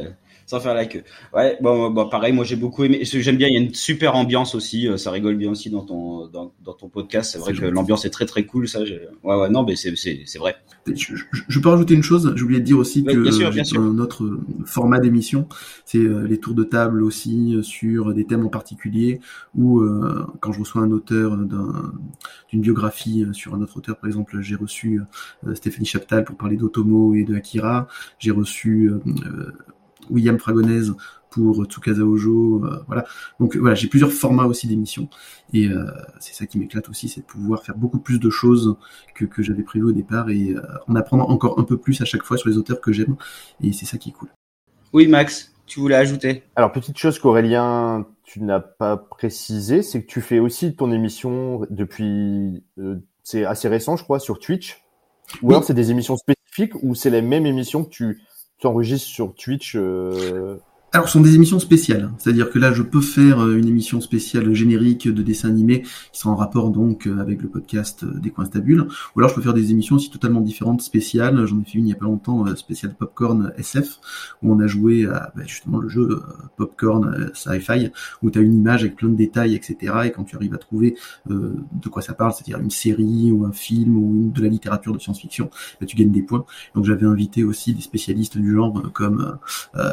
sans faire la queue. Ouais, bon, bon pareil, moi j'ai beaucoup aimé. J'aime bien, il y a une super ambiance aussi. euh, Ça rigole bien aussi dans ton dans, dans ton podcast. C'est vrai que l'ambiance est très très cool. Ça, ouais ouais non, mais c'est vrai. Je, je- je peux rajouter une chose, j'ai oublié de dire aussi Oui, que bien sûr, bien sûr. un autre euh, format d'émission, c'est euh, les tours de table aussi euh, sur des thèmes en particulier, ou euh, quand je reçois un auteur d'un- d'une biographie sur un autre auteur, par exemple, j'ai reçu euh, Stéphanie Chaptal pour parler d'Otomo et de Akira, j'ai reçu euh, William Fragonese pour Tsukasa Ojo, euh, voilà. Donc voilà, j'ai plusieurs formats aussi d'émissions, et euh, c'est ça qui m'éclate aussi, c'est de pouvoir faire beaucoup plus de choses que, que j'avais prévu au départ et euh, en apprendre encore un peu plus à chaque fois sur les auteurs que j'aime. Et c'est ça qui est cool. Oui, Max, tu voulais ajouter? Alors, petite chose qu'Aurélien, tu n'as pas précisé, c'est que tu fais aussi ton émission depuis, euh, c'est assez récent, je crois, sur Twitch. Ou Oui. alors c'est des émissions spécifiques ou c'est la même émission que tu t'enregistres sur Twitch. euh, Alors, ce sont des émissions spéciales. C'est-à-dire que là, je peux faire euh, une émission spéciale générique de dessin animé qui sera en rapport donc euh, avec le podcast euh, des coins stables. Ou alors, je peux faire des émissions aussi totalement différentes, spéciales. J'en ai fait une il y a pas longtemps, spéciale Popcorn SF, où on a joué à bah, justement le jeu Popcorn Sci-Fi, où tu as une image avec plein de détails, etc. Et quand tu arrives à trouver euh, de quoi ça parle, c'est-à-dire une série ou un film ou de la littérature de science-fiction, bah, tu gagnes des points. Donc, j'avais invité aussi des spécialistes du genre comme euh,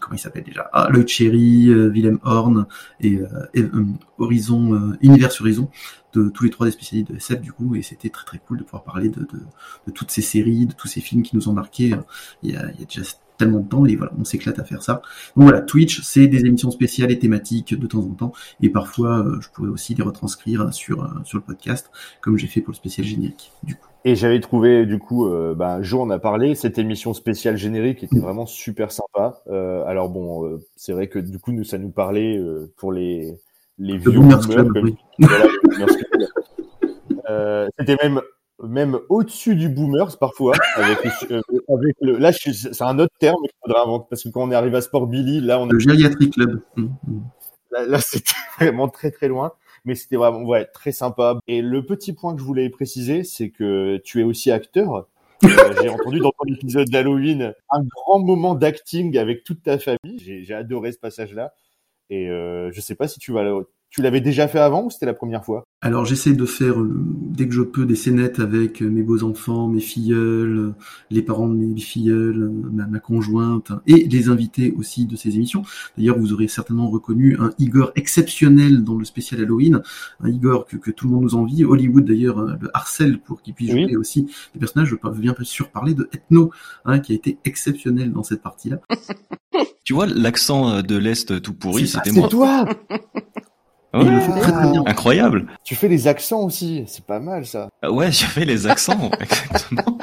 comment il s'appelle? Déjà. Ah, Cherry, euh, Willem Horn et, euh, euh, Horizon, Univers Horizon, de tous les trois des spécialistes de SF du coup, et c'était très très cool de pouvoir parler de, toutes ces séries, de tous ces films qui nous ont marqués. Déjà tellement de temps et voilà, on s'éclate à faire ça. Donc voilà, Twitch, c'est des émissions spéciales et thématiques de temps en temps, et parfois euh, je pourrais aussi les retranscrire sur, euh, sur le podcast, comme j'ai fait pour le spécial générique du coup. Et j'avais trouvé, du coup, euh, bah, un jour on a parlé, cette émission spéciale générique était vraiment super sympa. Euh, alors bon, euh, c'est vrai que du coup, nous, ça nous parlait euh, pour les, les vieux boomers, Club, oui. voilà. Euh, C'était même même au-dessus du boomers parfois avec, le- euh, avec le là c'est un autre terme qu'il faudrait inventer parce que quand on est arrivé à Sport Billy là on a Le Geriatry Club. Mmh, mmh. Là, là, c'était vraiment très très loin, mais c'était vraiment ouais très sympa. Et le petit point que je voulais préciser, c'est que tu es aussi acteur. Euh, j'ai entendu dans ton épisode d'Halloween un grand moment d'acting avec toute ta famille. J'ai adoré ce passage-là. Et euh, je sais pas si tu vas tu l'avais déjà fait avant ou c'était la première fois? Alors j'essaie de faire euh, dès que je peux des scénettes avec euh, mes beaux enfants, mes filleuls, euh, les parents de mes filleuls, ma, ma conjointe hein, et les invités aussi de ces émissions. D'ailleurs vous aurez certainement reconnu un Igor exceptionnel dans le spécial Halloween, un Igor que, que tout le monde nous envie. Hollywood d'ailleurs euh, le harcèle pour qu'il puisse Oui. jouer aussi des personnages. Je veux bien sûr parler de Ethno, hein, qui a été exceptionnel dans cette partie-là. Tu vois, l'accent de l'Est tout pourri, c'était C'est moi. Ah Il le ouais, fait très très bien. Incroyable. Tu fais les accents aussi, c'est pas mal ça. Ah Ouais, j'avais les accents, exactement.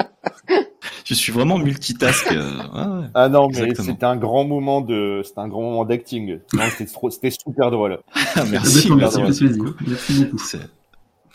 Je suis vraiment multitask. euh, ouais, ouais. Ah non, mais c'était un grand moment de, c'était un grand moment d'acting. Non, c'était super drôle. Ah, merci, D'accord, merci, merci, beaucoup. Merci beaucoup.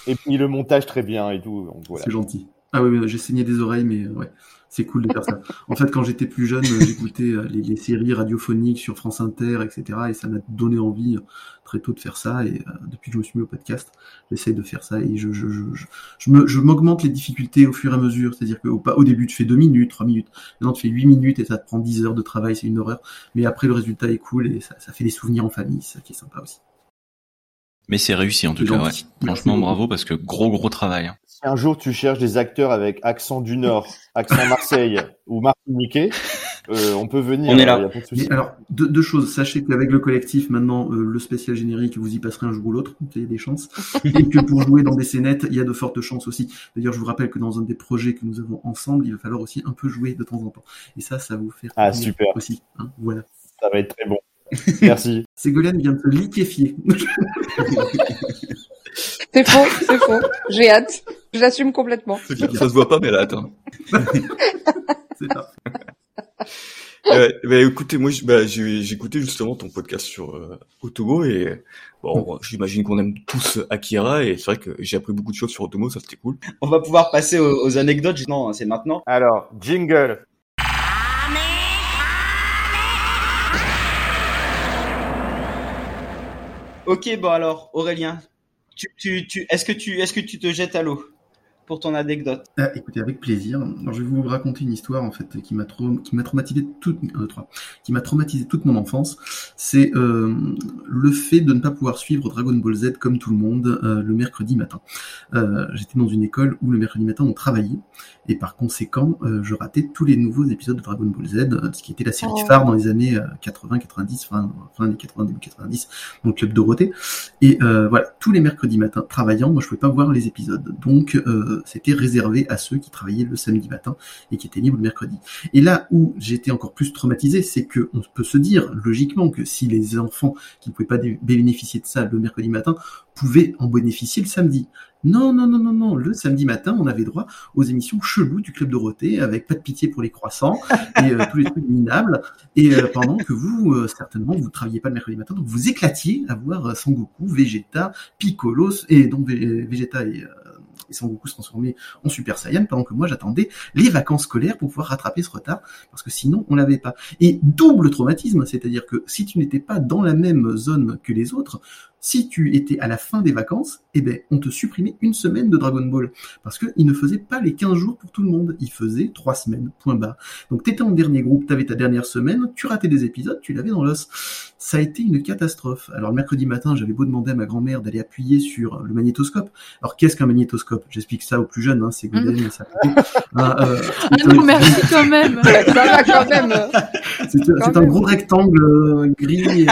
Et puis le montage très bien et tout. Voilà. C'est gentil. Ah oui, j'ai saigné des oreilles, mais ouais, c'est cool de faire ça. En fait, quand j'étais plus jeune, euh, j'écoutais euh, les, séries radiophoniques sur France Inter, etc. Et ça m'a donné envie euh, très tôt de faire ça. Et depuis que je me suis mis au podcast, j'essaye de faire ça. Et je, je, je, je, je me, je m'augmente les difficultés au fur et à mesure. C'est-à-dire qu'au au début, tu fais deux minutes, trois minutes. Maintenant, tu fais huit minutes et ça te prend 10 heures de travail. C'est une horreur. Mais après, le résultat est cool et ça, ça fait des souvenirs en famille. C'est ça qui est sympa aussi. Mais c'est réussi en tout cas, ouais. Franchement, bravo parce que gros gros travail. hein. Si un jour tu cherches des acteurs avec accent du Nord, accent Marseille ou Martiniquais, euh, on peut venir. On est là. y a pas de souci. Mais alors, deux, deux choses. Sachez qu'avec le collectif, maintenant, euh, le spécial générique, vous y passerez un jour ou l'autre, il y a des chances. Et que pour jouer dans des scénettes, il y a de fortes chances aussi. D'ailleurs, je vous rappelle que dans un des projets que nous avons ensemble, il va falloir aussi un peu jouer de temps en temps. Et ça, ça va vous faire Ah, super. aussi. hein. voilà. Ça va être très bon. Merci. Ségolène vient de se liquéfier. C'est faux, c'est faux. J'ai hâte. J'assume complètement. Ça se voit pas, mais elle a atteint. C'est ça. Euh, bah, écoutez, moi, bah, j'ai écouté justement ton podcast sur euh, Otomo et bon, j'imagine qu'on aime tous Akira et c'est vrai que j'ai appris beaucoup de choses sur Otomo, ça c'était cool. On va pouvoir passer aux, aux anecdotes. Non, c'est maintenant. Alors, jingle. Ok, bon alors, Aurélien, tu, tu, tu, est-ce que tu, est-ce que tu te jettes à l'eau? Pour ton anecdote. Ah, écoutez, avec plaisir. Alors, je vais vous raconter une histoire en fait qui m'a m'a traumatisé toute, euh, trois, qui m'a traumatisé toute mon enfance. C'est euh, le fait de ne pas pouvoir suivre Dragon Ball Z comme tout le monde euh, le mercredi matin. Euh, J'étais dans une école où le mercredi matin on travaillait et par conséquent euh, je ratais tous les nouveaux épisodes de Dragon Ball Z, ce qui était la série Oh. phare dans les années 80, 90, fin, fin des 80, début 90, dans le club Dorothée. Et euh, voilà, tous les mercredis matins, travaillant, moi je pouvais pas voir les épisodes. Donc euh, c'était réservé à ceux qui travaillaient le samedi matin et qui étaient libres le mercredi. Et là où j'étais encore plus traumatisé, c'est que on peut se dire logiquement que si les enfants qui ne pouvaient pas bénéficier de ça le mercredi matin pouvaient en bénéficier le samedi. Non, non, non, non, non. Le samedi matin, on avait droit aux émissions cheloues du Club Dorothée avec pas de pitié pour les croissants et euh, tous les trucs minables. Et euh, pendant que vous, euh, certainement, vous ne travailliez pas le mercredi matin, donc vous éclatiez à voir Sangoku, Vegeta, Piccolo, et donc Ve- Vegeta et, et Sangoku se transformer en Super Saiyan, pendant que moi j'attendais les vacances scolaires pour pouvoir rattraper ce retard, parce que sinon on l'avait pas. Et double traumatisme, c'est-à-dire que si tu n'étais pas dans la même zone que les autres, si tu étais à la fin des vacances, eh ben, on te supprimait une semaine de Dragon Ball. Parce qu'il ne faisait pas les 15 jours pour tout le monde. Il faisait 3 semaines, point barre. Donc, t'étais en dernier groupe, t'avais ta dernière semaine, tu ratais des épisodes, tu l'avais dans l'os. Ça a été une catastrophe. Alors, le mercredi matin, j'avais beau demander à ma grand-mère d'aller appuyer sur le magnétoscope. Alors, qu'est-ce qu'un magnétoscope? J'explique ça aux plus jeunes, hein, c'est Golden, ça. Ah, euh, Ah non, merci quand même. Quand. C'est un même. gros rectangle euh, gris et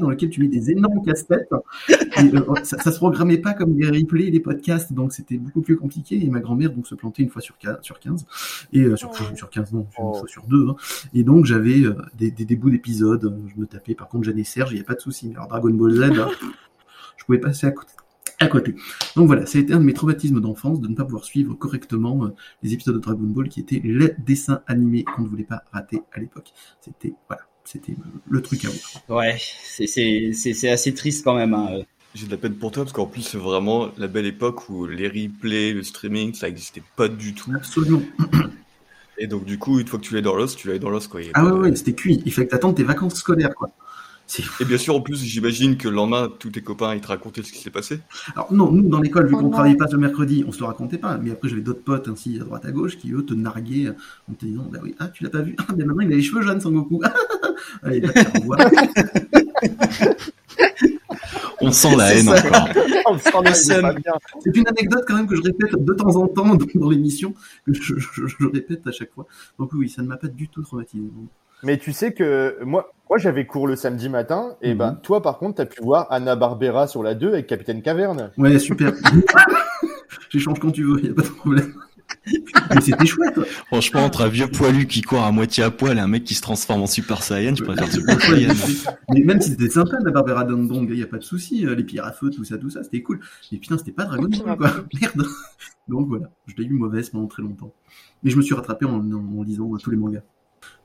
dans lequel tu mets des énormes casse-têtes. Et, euh, ça, ça se programmait pas comme les replays les podcasts, donc c'était beaucoup plus compliqué. Et ma grand-mère donc se plantait une fois sur, sur 15 et euh, sur, Oh. sur 15 non, une Oh. fois sur deux. hein. Et donc j'avais euh, des, des, des bouts d'épisodes. Je me tapais. Par contre, Jeanne et Serge, il n'y a pas de souci. Mais alors Dragon Ball Z, là, je pouvais passer à côté. À côté. Donc voilà, ça a été un de mes traumatismes d'enfance de ne pas pouvoir suivre correctement euh, les épisodes de Dragon Ball qui étaient les dessins animés qu'on ne voulait pas rater à l'époque. C'était voilà, c'était le, truc à vous. Ouais, c'est c'est c'est c'est assez triste quand même. Hein. J'ai de la peine pour toi parce qu'en plus c'est vraiment la belle époque où les replays, le streaming, ça existait pas du tout. Absolument. Et donc du coup, une fois que tu l'as dans l'os, tu l'as dans l'os quoi. Ah ouais, de- ouais, c'était cuit. Il fallait que t'attendes tes vacances scolaires, quoi. Et bien sûr, en plus, j'imagine que le lendemain, tous tes copains ils te racontaient ce qui s'est passé. Alors non, nous dans l'école, vu Oh qu'on non. travaillait pas le mercredi, on se le racontait pas. Mais après, j'avais d'autres potes ainsi à droite à gauche qui eux te narguaient en te disant, bah oui, ah tu l'as pas vu, ah mais maintenant il a les cheveux jaunes, Sangoku. Allez, va te faire voir. On sent la haine ça. encore. Putain, mais c'est une anecdote quand même que je répète de temps en temps dans, l'émission, que je, je- je répète à chaque fois. Donc oui, ça ne m'a pas du tout traumatisé. Mais tu sais que moi, moi j'avais cours le samedi matin, et ben toi par contre, t'as pu voir Anna Barbera sur la 2 avec Capitaine Caverne. Ouais, super. J'échange quand tu veux, y a pas de problème. Mais c'était chouette. Franchement, entre un vieux poilu qui court à moitié à poil et un mec qui se transforme en Super Saiyan, je préfère Super Saiyan. Mais même si c'était sympa la Barbara Dondong, il y a pas de souci, euh, les pierres à feu, tout ça, tout ça, c'était cool. Mais putain, c'était pas Dragon Ball, quoi. Merde. Donc voilà, je l'ai eu mauvaise pendant très longtemps. Mais je me suis rattrapé en, en, en lisant euh, tous les mangas.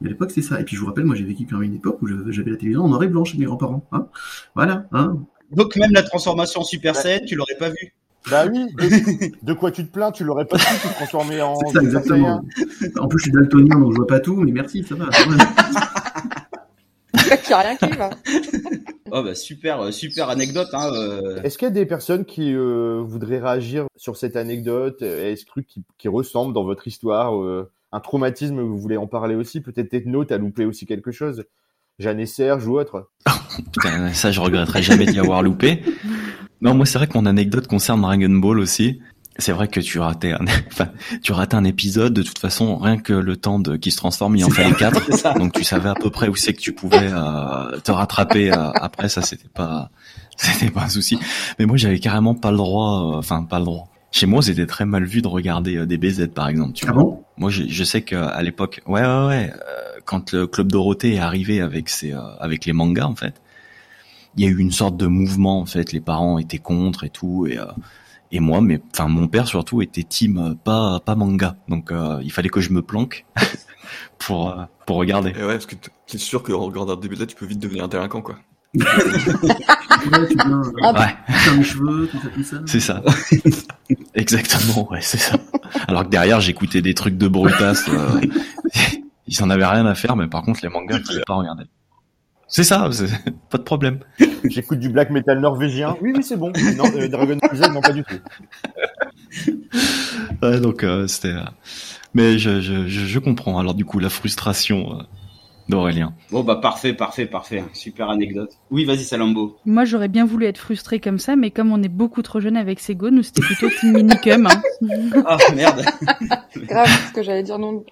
Mais à l'époque, c'est ça. Et puis je vous rappelle, moi j'ai vécu quand même une époque où j'avais j'avais la télévision en noir et blanc chez mes grands-parents. Hein voilà, hein. Donc même la transformation en Super Saiyan, tu l'aurais pas vu. Bah oui, de, de quoi tu te plains Tu l'aurais pas pu te transformer en. C'est ça, exactement. En plus, je suis daltonien, donc je vois pas tout, mais merci, ça va. Il y a rien qui va. Oh bah super euh, super anecdote. Hein, euh. Est-ce qu'il y a des personnes qui euh, voudraient réagir sur cette anecdote? Est-ce truc qui, qui ressemble dans votre histoire euh, Un traumatisme, vous voulez en parler aussi? Peut-être Ethno, t'as loupé aussi quelque chose? Jeanne et Serge ou autre Putain, ça, je regretterai jamais d'y avoir loupé. Non, moi, c'est vrai que mon anecdote concerne Dragon Ball aussi. C'est vrai que tu ratais un, enfin, tu ratais un épisode. De toute façon, rien que le temps de qui se transforme, il en fallait quatre. C'est ça. Donc, tu savais à peu près où c'est que tu pouvais euh, te rattraper. euh, après, ça, c'était pas, c'était pas un souci. Mais moi, j'avais carrément pas le droit. euh, Enfin, pas le droit. Chez moi, c'était très mal vu de regarder euh, des BZ, par exemple. Tu Ah vois. bon? Moi, je, je sais qu'à l'époque, ouais, ouais, ouais, euh, quand le club Dorothée est arrivé avec ses, euh, avec les mangas, en fait, il y a eu une sorte de mouvement, en fait. Les parents étaient contre et tout, et euh, et moi, mais enfin, mon père surtout était team euh, pas pas manga, donc euh, il fallait que je me planque pour euh, pour regarder. Et ouais, parce que c'est sûr qu'en regardant des BZ, tu peux vite devenir un délinquant quoi. Ouais, tu viens, Ouais, cheveux, tout ça, tout ça. c'est ça. Exactement, ouais, c'est ça. Alors que derrière, j'écoutais des trucs de brutasse. Euh, ils en avaient rien à faire, mais par contre, les mangas, je pouvais pas regarder. C'est ça, pas de problème. J'écoute du black metal norvégien. Oui, oui, c'est bon. Non, euh, Dragon Ball Z, non, pas du tout. Ouais, donc euh, c'était. euh, Mais je, je, je, je comprends. Alors du coup, la frustration euh, d'Aurélien. Bon bah parfait, parfait, parfait. Super anecdote. Oui, vas-y Salambo. Moi, j'aurais bien voulu être frustrée comme ça, mais comme on est beaucoup trop jeune avec Sego, nous c'était plutôt Team Minicum. Hein. Ah merde. Grave, ce que j'allais dire non.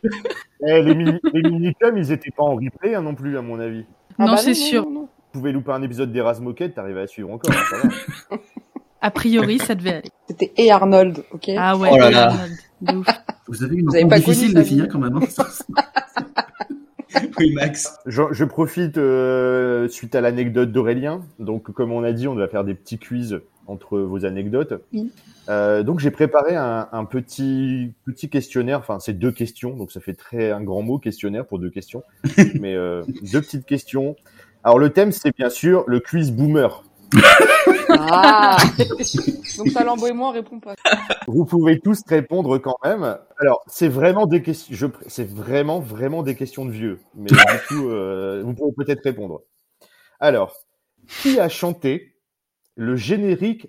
Eh, les mini, les ils étaient pas en replay hein, non plus, à mon avis. Ah Non, bah c'est sûr. non, non. Tu pouvais louper un épisode d'Erasmus Moquette, t'arrivais à suivre encore. hein, ça va. A priori, ça devait aller. C'était et Arnold, ok Ah ouais. Oh là là. Arnold, de ouf. Vous avez une Vous avez pas difficile, les filles, quand même. hein. Oui, Max. Je, je profite euh, suite à l'anecdote d'Aurélien. Donc, comme on a dit, on va faire des petits quiz entre vos anecdotes. Oui. Euh, donc, j'ai préparé un, un petit petit questionnaire. Enfin, c'est deux questions, donc ça fait très un grand mot questionnaire pour deux questions. Mais euh, deux petites questions. Alors, le thème, c'est bien sûr le quiz boomer. Ah Donc Salambo et moi, on répond pas. Vous pouvez tous répondre quand même. Alors, c'est vraiment des questions. Je... C'est vraiment vraiment des questions de vieux. Mais du coup, euh, vous pouvez peut-être répondre. Alors, qui a chanté le générique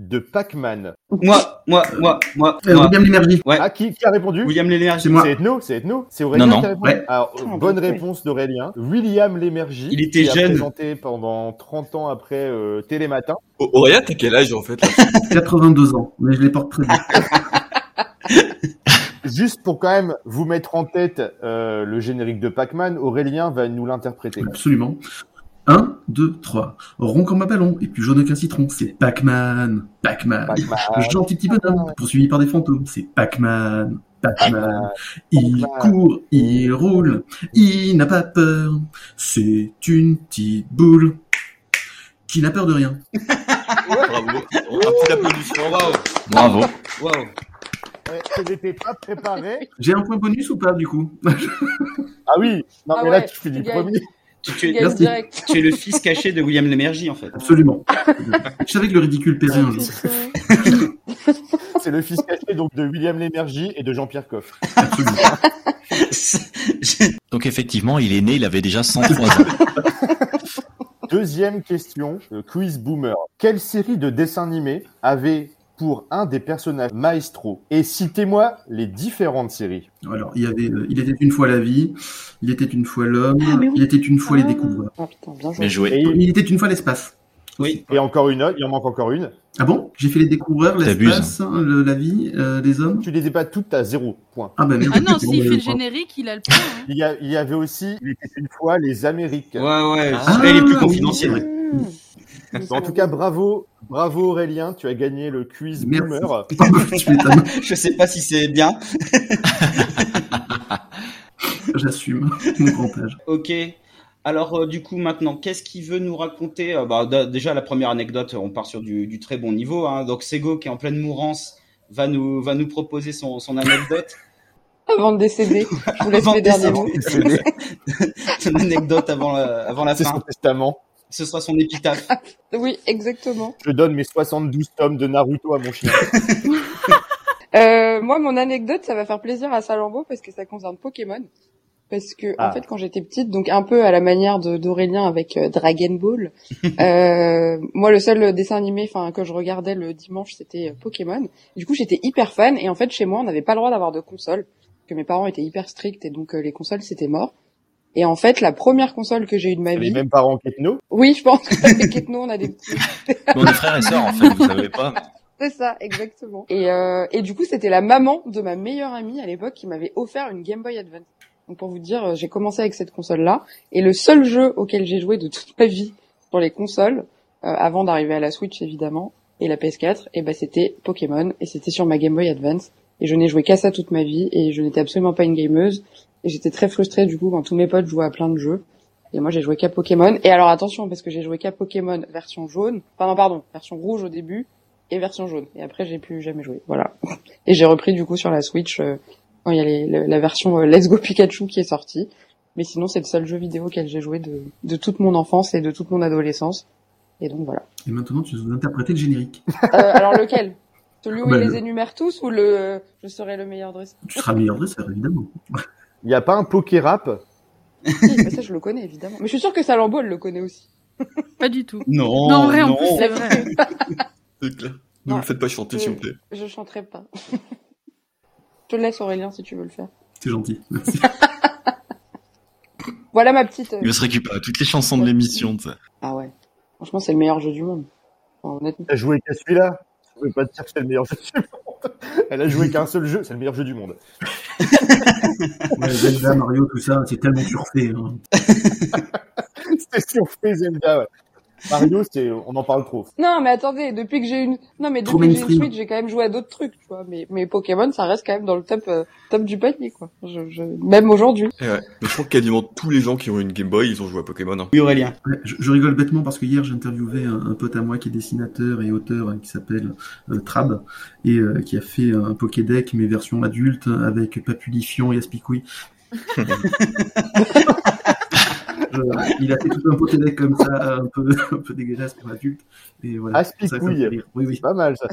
de Pac-Man Moi, moi, moi, moi, Euh, moi. William Lémergie. Ouais. Ah, qui, qui a répondu? William Lénergie. C'est moi. C'est Ethno, c'est Ethno, c'est Aurélien Non, non. qui a répondu? Ouais. Alors, Putain, bonne parfait. réponse d'Aurélien. William Lémergie. Il était qui a jeune. présenté pendant 30 ans après euh, Télématin. Auréa, t'as quel âge en fait là? 82 ans, mais je les porte très bien. Juste pour quand même vous mettre en tête euh, le générique de Pac-Man, Aurélien va nous l'interpréter. Absolument. 1, 2, 3. Rond comme un ballon, et plus jaune qu'un citron. C'est Pac-Man. Pac-Man. Le gentil petit bonhomme, poursuivi par des fantômes. C'est Pac-Man. Pac-Man. Il court, il roule, il n'a pas peur. C'est une petite boule qui n'a peur de rien. Bravo. Un petit applaudissement. Waouh. Bravo. Wow. Ouais, pas préparé. J'ai un point bonus ou pas, du coup? Ah oui, non Ah mais ouais, là tu fais du tu gagnes. premier. Tu, es, gagnes Merci. direct. tu es le fils caché de William Lémergie en fait. Absolument. Je savais que le ridicule paierait un jour. C'est le fils caché donc de William Lémergie et de Jean-Pierre Coff. Absolument. Donc effectivement, il est né, il avait déjà 103 ans. Deuxième question, le quiz boomer. Quelle série de dessins animés avait pour un des personnages maestro Et citez-moi les différentes séries. Alors, il y avait, euh, il était une fois la vie, il était une fois l'homme, Ah, oui. il était une fois les Ah. découvreurs, putain, bien joué. Bien joué. Et, il était une fois l'espace. Oui. et encore une autre, il en manque encore une. Ah bon? J'ai fait les découvreurs, l'espace, hein, le- la vie, euh, les hommes? Tu les ai pas toutes à zéro point. Ah bah merde. Ah non, s'il fait le générique, il a le point. hein. Il y, a- il y avait aussi, il était une fois les Amériques. Ouais, ouais. Ah, est plus oui, En tout cas, bravo, bravo Aurélien, tu as gagné le quiz boomer. Je sais pas si c'est bien. J'assume mon grand âge. Ok. Alors euh, du coup maintenant, qu'est-ce qu'il veut nous raconter? Euh, bah, Déjà la première anecdote, on part sur du, du très bon niveau. Hein. Donc Sego qui est en pleine mourance va nous va nous proposer son, son anecdote, Avant de décéder, je vous laisse Avant les de derniers mots. son anecdote avant la, avant la C'est son fin. testament. Ce sera son épitaphe. Oui, exactement. Je donne mes 72 tomes de Naruto à mon chien. Euh, moi, mon anecdote, ça va faire plaisir à Salambo parce que ça concerne Pokémon. Parce que, Ah. en fait, quand j'étais petite, donc un peu à la manière de d'Aurélien avec euh, Dragon Ball, euh, moi, le seul dessin animé, enfin, que je regardais le dimanche, c'était euh, Pokémon. Du coup, j'étais hyper fan. Et en fait, chez moi, on n'avait pas le droit d'avoir de console, parce que mes parents étaient hyper stricts et donc euh, les consoles, c'était mort. Et en fait, la première console que j'ai eue de ma Les vie, mêmes parents qu'Ethno. oui, je pense qu'avec Ethno, on a des petits On est frères et sœurs en fait, vous savez pas. C'est ça, exactement. Et, euh, et du coup, c'était la maman de ma meilleure amie à l'époque qui m'avait offert une Game Boy Advance. Donc pour vous dire, euh, j'ai commencé avec cette console-là. Et le seul jeu auquel j'ai joué de toute ma vie sur les consoles, euh, avant d'arriver à la Switch évidemment, et la PS4, et ben c'était Pokémon. Et c'était sur ma Game Boy Advance. Et je n'ai joué qu'à ça toute ma vie. Et je n'étais absolument pas une gameuse. Et j'étais très frustrée du coup quand tous mes potes jouaient à plein de jeux. Et moi j'ai joué qu'à Pokémon. Et alors attention, parce que j'ai joué qu'à Pokémon version jaune. Enfin non, pardon, version rouge au début et version jaune. Et après, j'ai plus jamais joué. Voilà. Et j'ai repris du coup sur la Switch euh, quand il y a les- le- la version euh, Let's Go Pikachu qui est sortie. Mais sinon, c'est le seul jeu vidéo auquel j'ai joué de, de toute mon enfance et de toute mon adolescence. Et donc voilà. Et maintenant, tu nous interpréter le générique. Euh, alors lequel? Celui où Bah, il le- les énumère tous ou le je serai le meilleur dresseur? Tu seras meilleur dresseur, évidemment. Il n'y a pas un poké rap Si, mais ça je le connais évidemment. Mais je suis sûre que Salambo elle le connaît aussi. Pas du tout. Non. non, en vrai, en plus, c'est vrai. C'est clair. Ne le faites pas chanter, je- s'il vous plaît. Je chanterai pas. je te laisse Aurélien si tu veux le faire. C'est gentil. Merci. Voilà ma petite. euh, Il va se récupérer toutes les chansons de l'émission, tu. Ah ouais. Franchement, c'est le meilleur jeu du monde. Enfin, honnêtement. A joué qu'à celui-là? Je ne pas te dire que c'est le meilleur jeu du monde. Elle a joué qu'un seul jeu, c'est le meilleur jeu du monde. Ouais, Zelda, Mario, tout ça, c'est tellement surfait. Hein. C'était surfait Zelda, ouais. Mario, c'est, on en parle trop. Non, mais attendez, depuis que j'ai une, non, mais Trop depuis que j'ai une. Switch, j'ai quand même joué à d'autres trucs, tu vois. Mais, mais Pokémon, ça reste quand même dans le top, euh, top du panier, quoi. Je, je... Même aujourd'hui. Et ouais. Mais je crois que quasiment tous les gens qui ont une Game Boy, ils ont joué à Pokémon. hein. Oui, Aurélien. Ouais, je, je rigole bêtement parce que hier j'ai interviewé un, un pote à moi qui est dessinateur et auteur hein, qui s'appelle euh, Trab et euh, qui a fait un Pokédeck mais version adulte avec Papulifion et Aspicouille. Euh, il a fait tout un Pokédeck comme ça, un peu, un peu dégueulasse pour adulte. Et voilà. Aspicouille. Oui, oui. C'est pas mal, ça.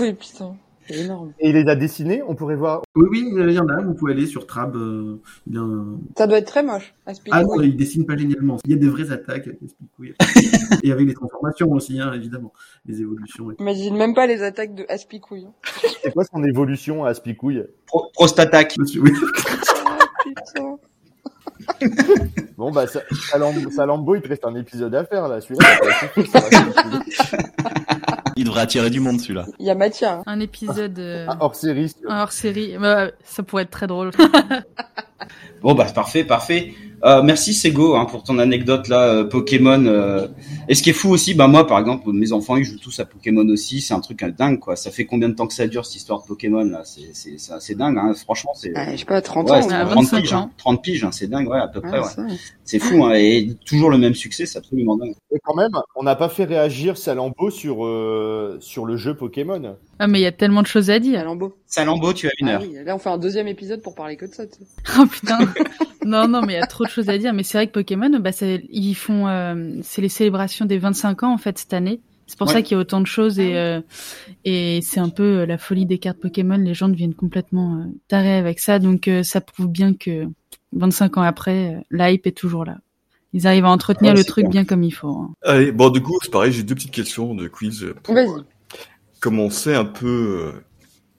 Oui, putain. C'est énorme. Et il les a dessinés, on pourrait voir. Oui, oui, il y en a. Vous pouvez aller sur Trab. euh, il y a un- Ça doit être très moche, Aspicouille. Ah non, il dessine pas génialement. Il y a des vraies attaques avec Aspicouille. et avec les transformations aussi, hein, évidemment. Les évolutions. et. Imagine même pas les attaques de Aspicouille. C'est quoi son évolution à Aspicouille Pro Prostatac. Monsieur- oui. Ah, putain. Bon, bah, ça, Salambo, il te reste un épisode à faire, là. Celui-là. Il devrait attirer du monde, celui-là. Il y a matière. hein. Un épisode euh, Un hors série. un hors série. Bah, ça pourrait être très drôle. Bon bah parfait, parfait. Euh, merci Sego hein, pour ton anecdote là, euh, Pokémon. euh. Et ce qui est fou aussi, bah moi par exemple, mes enfants ils jouent tous à Pokémon aussi, c'est un truc dingue quoi. Ça fait combien de temps que ça dure cette histoire de Pokémon là? C'est c'est c'est assez dingue, hein. franchement c'est. Ouais, je sais pas, 30 Ouais, ans. c'est à hein. 30 25 piges, ans. hein. 30 piges, hein, c'est dingue, ouais, à peu près, Ouais, ouais. C'est fou, hein, et toujours le même succès, c'est absolument dingue. Et quand même, on n'a pas fait réagir Salambo sur, euh, sur le jeu Pokémon. Ah, mais il y a tellement de choses à dire. Lambeau. Salambo, tu as une Ah heure. oui, là on fait un deuxième épisode pour parler que de ça. tu sais. Oh putain. non, non, mais il y a trop de choses à dire. Mais c'est vrai que Pokémon, bah, c'est- ils font, euh, c'est les célébrations des 25 ans en fait cette année. C'est pour Ouais. ça qu'il y a autant de choses et Ah euh, et c'est un peu euh, la folie des cartes Pokémon. Les gens deviennent complètement euh, tarés avec ça, donc euh, ça prouve bien que 25 ans après, euh, la hype est toujours là. Ils arrivent à entretenir Ouais, le truc bien comme il faut. hein. Allez, bon, du coup, c'est pareil, j'ai deux petites questions de quiz. pour, Vas-y. euh, Comme on sait un peu euh,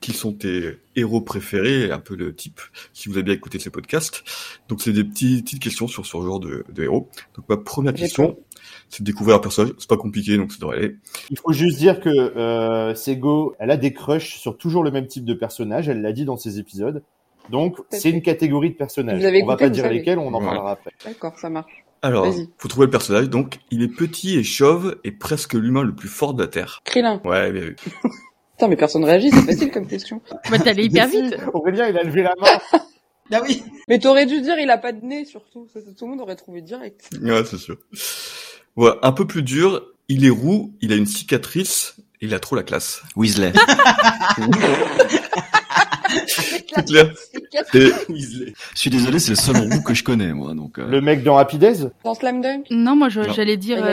qui sont tes héros préférés, un peu le type, si vous avez bien écouté ces podcasts. Donc, c'est des petits- petites questions sur ce genre de, de héros. Donc, ma première question, c'est de découvrir un personnage. C'est pas compliqué, donc ça devrait aller. Il faut juste dire que euh, Sego, elle a des crushs sur toujours le même type de personnage. Elle l'a dit dans ses épisodes. Donc, c'est une catégorie de personnages. On va pas dire savez. lesquels, on en Ouais. parlera après. D'accord, ça marche. Alors, faut trouver le personnage. Donc, il est petit et chauve et presque l'humain le plus fort de la Terre. Krillin. Ouais, bien vu. Putain, mais personne réagit, c'est facile comme question. Bah, t'allais hyper vite. Aurélien, il a levé la main. Ah oui. Mais t'aurais dû dire il a pas de nez surtout. Ça, tout le monde aurait trouvé direct. Ouais, c'est sûr. Ouais, un peu plus dur. Il est roux, il a une cicatrice, et il a trop la classe. Weasley. C'est clair. Et Weasley. Je suis désolé, c'est le seul roux que je connais, moi. Donc, euh, Le mec dans Rapides. Dans Slam Dunk Non, moi j'allais dire euh,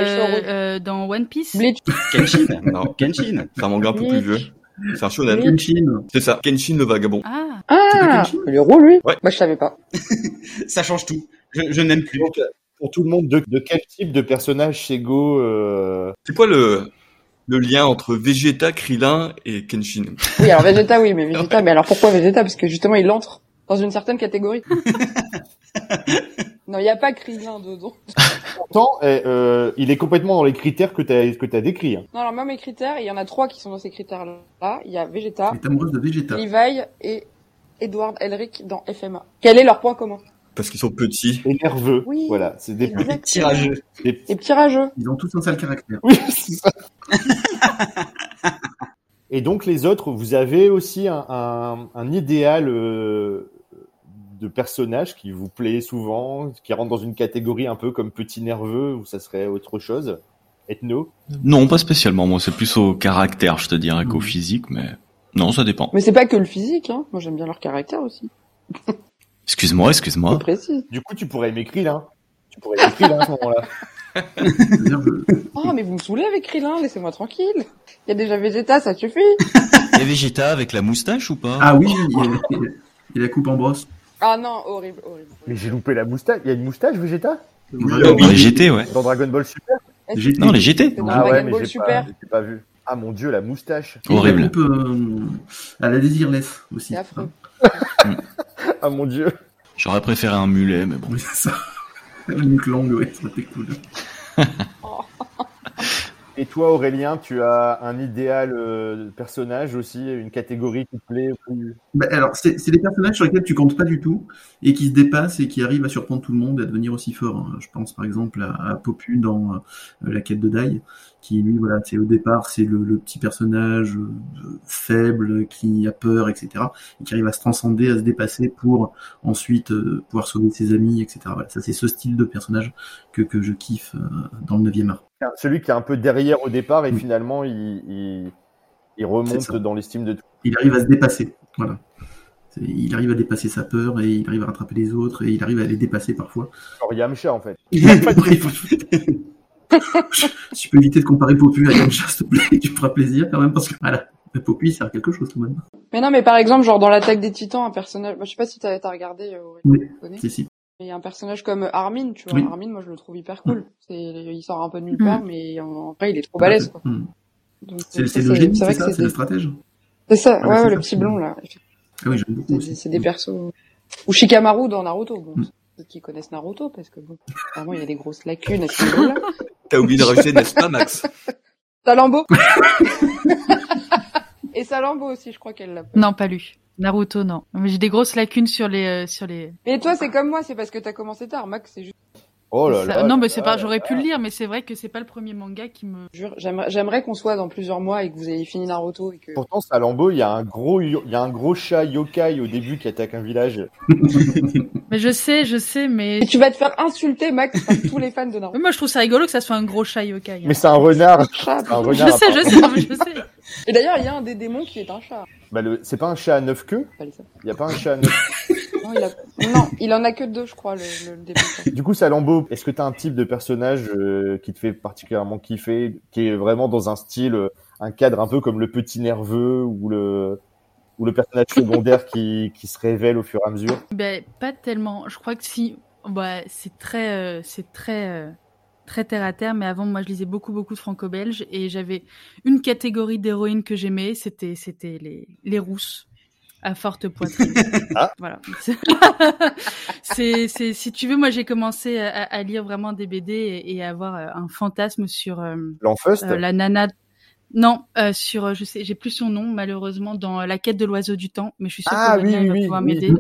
euh, dans One Piece. Bleach. Kenshin. Non. Kenshin. c'est un manga un peu plus vieux. C'est un shonen. Kenshin. C'est ça. Kenshin le vagabond. Ah, Ah, Kenshin il est roux lui Ouais. Bah je savais pas. Ça change tout. Je, je n'aime plus. Donc, pour tout le monde, de, de quel type de personnage Sego euh... C'est quoi le, le lien entre Vegeta, Krillin et Kenshin Oui, alors Vegeta oui, mais Vegeta, mais alors pourquoi Vegeta? Parce que justement il entre dans une certaine catégorie. non, il y a pas Krillin dedans. Pourtant, euh, il est complètement dans les critères que tu as que t'as décrits. hein. Non, alors moi mes critères, il y en a trois qui sont dans ces critères-là. Il y a Vegeta, amoureuse de Vegeta. Levi et Edward Elric dans FMA. Quel est leur point commun? Parce qu'ils sont petits. Et nerveux. Oui, Voilà, c'est des exactement. Tirageux. des- Et petit rageux. Ils ont tous un sale caractère. Oui, c'est ça. Et donc les autres, vous avez aussi un, un, un idéal euh, de personnage qui vous plaît souvent, qui rentre dans une catégorie un peu comme petit nerveux ou ça serait autre chose? Ethno? Non, pas spécialement. Moi, c'est plus au caractère, je te dirais, qu'au Mhm. physique, mais non, ça dépend. Mais c'est pas que le physique, hein. Moi j'aime bien leur caractère aussi. Excuse-moi, excuse-moi. précise. Du coup, tu pourrais aimer Krillin. Tu pourrais aimer Krillin à ce moment-là. Oh, mais vous me saoulez avec Krillin, laissez-moi tranquille. Il y a déjà Vegeta, ça suffit. Et Vegeta avec la moustache ou pas? Ah oui, il y a, il y a- il y a la coupe en brosse. Ah non, horrible, horrible. Mais j'ai loupé la moustache. Il y a une moustache Vegeta? Voilà. Dans les GT, ouais. dans Dragon Ball Super? Non, les GT. dans Ah ouais, Dragon mais Ball j'ai pas, Super j'ai pas vu. Ah mon dieu, la moustache. Et Horrible. La coupe euh, à la désirless aussi. C'est affreux. Ah mon dieu. J'aurais préféré un mulet, mais bon. Oui, c'est ça. Une nuque longue, ouais, ça aurait été cool. Et toi, Aurélien, tu as un idéal euh, personnage aussi, une catégorie qui te plaît. Bah, alors, c'est c'est des personnages sur lesquels tu comptes pas du tout et qui se dépassent et qui arrivent à surprendre tout le monde et à devenir aussi forts. hein. Je pense par exemple à, à Popu dans euh, La quête de Dai, qui lui, voilà, c'est au départ, c'est le, le petit personnage euh, faible qui a peur, etc. et qui arrive à se transcender, à se dépasser pour ensuite euh, pouvoir sauver ses amis, etc. Voilà, ça c'est ce style de personnage que, que je kiffe euh, dans le 9e art. Celui qui est un peu derrière au départ et finalement il, il, il C'est remonte dans l'estime de tout. Il arrive à se dépasser, voilà. Il arrive à dépasser sa peur et il arrive à rattraper les autres et il arrive à les dépasser parfois. Genre Yamcha en fait. si tu peux éviter de comparer Popu à Yamcha, s'il te plaît, tu me feras plaisir quand même, parce que voilà, mais Popu, il sert à quelque chose quand même. Mais non, mais par exemple, genre dans l'attaque des titans, un personnage, bah, je sais pas si t'as t'as regardé, euh, Oui. tu connais. Si, si. Mais un personnage comme Armin, tu vois. Oui. Armin, moi, je le trouve hyper cool. C'est, il sort un peu de nulle part, mais en, en vrai, il est trop balèze, quoi. C'est le génie, c'est vrai c'est que ça, c'est le stratège. c'est ça, Ah, ouais, le ça. petit blond, là. Ah oui, j'aime beaucoup C'est aussi. des, c'est des persos. Ou Shikamaru dans Naruto, bon. Mm. Ceux qui connaissent Naruto, parce que bon, vraiment, il y a des grosses lacunes à ce niveau-là. T'as oublié de rajouter, n'est-ce pas, Max Salambo! Et Salambo aussi, je crois qu'elle l'a. Non, pas lu. Naruto, non. Mais J'ai des grosses lacunes sur les, euh, sur les. Mais toi, c'est comme moi, c'est parce que t'as commencé tard. Max, c'est juste, Oh là là. non, mais c'est pas. J'aurais pu le lire, mais c'est vrai que c'est pas le premier manga qui me. jure, j'aimerais, j'aimerais qu'on soit dans plusieurs mois et que vous ayez fini Naruto et que. Pourtant, Salambo, il y a un gros, il y a un gros chat yokai au début qui attaque un village. Mais je sais, je sais, mais. Et tu vas te faire insulter, Max, par tous les fans de Naruto. Mais moi, je trouve ça rigolo que ça soit un gros chat yokai. hein. Mais c'est un renard. Chat. Un Je renard. sais, je sais, je sais. Et d'ailleurs, il y a un des démons qui est un chat. Bah, le... C'est pas un chat à neuf queues. Il y a pas un chat à neuf Non, il a... non, il en a que deux, je crois, le, le, démon. Du coup, Salambo, est-ce que tu as un type de personnage euh, qui te fait particulièrement kiffer, qui est vraiment dans un style, euh, un cadre un peu comme le petit nerveux ou le ou le personnage secondaire qui, qui se révèle au fur et à mesure Ben, pas tellement. Je crois que si. Bah, c'est très, euh, c'est très, euh, très terre à terre. Mais avant, moi, je lisais beaucoup, beaucoup de franco-belge et j'avais une catégorie d'héroïnes que j'aimais. C'était, c'était les, les rousses à forte poitrine. Ah. Voilà. c'est, c'est, si tu veux, moi, j'ai commencé à, à lire vraiment des BD et, et à avoir euh, un fantasme sur euh, euh, la nana. Non, euh, sur, euh, je sais, j'ai plus son nom malheureusement dans La quête de l'oiseau du temps, mais je suis sûre Ah qu'Aurélien, oui, va oui, pouvoir oui. m'aider.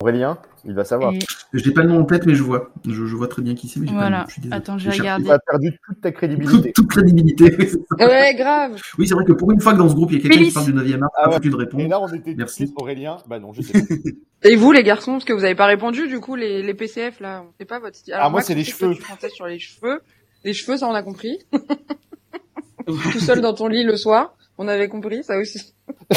Aurélien, il va savoir. Et- Je n'ai pas le nom en tête, mais je vois. Je, je vois très bien qui c'est, mais j'ai pas le Voilà. nom. Je. Attends, J'ai regarder. Tu as perdu toute ta crédibilité. toute crédibilité. Ouais, grave. Oui, c'est vrai que pour une fois que dans ce groupe, il y a quelqu'un qui parle du 9e art, Ah ouais. foutu de Et répondre. là, on était Merci. Aurélien. Bah non, je sais pas. Et vous, les garçons, parce que vous avez pas répondu, du coup, les, les PCF, là, on sait pas votre style. Ah, moi, c'est les cheveux. Tu sur les cheveux? Les cheveux, ça, on a compris. Tout seul dans ton lit le soir. On avait compris, ça aussi.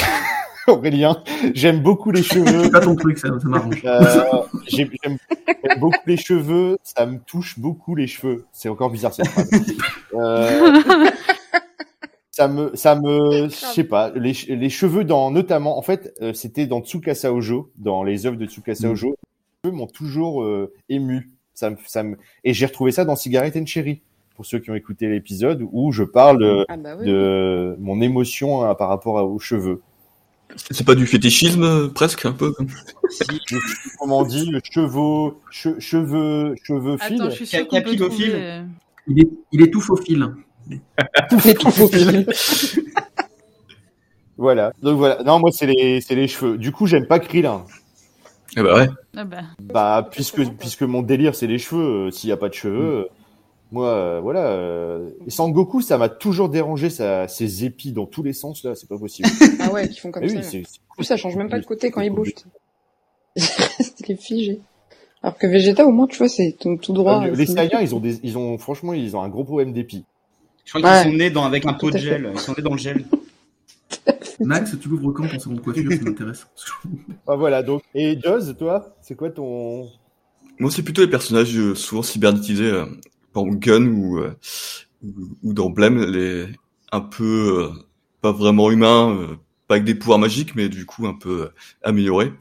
Aurélien, j'aime beaucoup les cheveux. C'est pas ton truc, ça, ça m'arrange. Euh, j'aime beaucoup les cheveux, ça me touche beaucoup les cheveux. C'est encore bizarre cette phrase. Euh, ça me, ça me, je sais pas, les, les cheveux dans, notamment, en fait, euh, c'était dans Tsukasa Ojo, dans les œuvres de Tsukasa Mm. Ojo, les cheveux m'ont toujours euh, ému. Ça me, ça me, et j'ai retrouvé ça dans Cigarette and Cherry, pour ceux qui ont écouté l'épisode où je parle euh, Ah bah oui. de mon émotion hein, par rapport à- aux cheveux. C'est pas du fétichisme, presque, un peu. Je suis, comment on dit, cheveux, che- cheveux, cheveux fil. Attends, je suis sûre qu'on peut Capitophile. trouver. Il est, il est tout faux fil. Les tout faux fils. Voilà. Donc voilà. Non, moi c'est les c'est les cheveux. Du coup, j'aime pas Krillin. Eh bah ouais. Ah bah. Bah puisque puisque mon délire c'est les cheveux. euh, S'il y a pas de cheveux, euh, moi euh, voilà. Euh... Et Sangoku, ça m'a toujours dérangé ça, ses épis dans tous les sens là. C'est pas possible. Ah ouais, qui font comme Mais ça. oui, En plus, ça change même pas de côté quand ils bougent. C'est les figé. Alors que Vegeta, au moins, tu vois, c'est tout, tout droit. Euh, euh, les Saiyans, ils ont des, ils ont franchement, ils ont un gros problème d'épis. Je crois qu'ils Ouais. sont nés dans, avec un pot de gel. Ils sont nés dans le gel. Max, tu l'ouvres quand ton salon de coiffure Ça m'intéresse. Ah voilà. Donc et Joz, toi, c'est quoi ton Moi, c'est plutôt les personnages euh, souvent cybernétisés, par exemple Gun ou, euh, ou, ou dans Blame, les un peu euh, pas vraiment humains, euh, pas avec des pouvoirs magiques, mais du coup un peu euh, améliorés.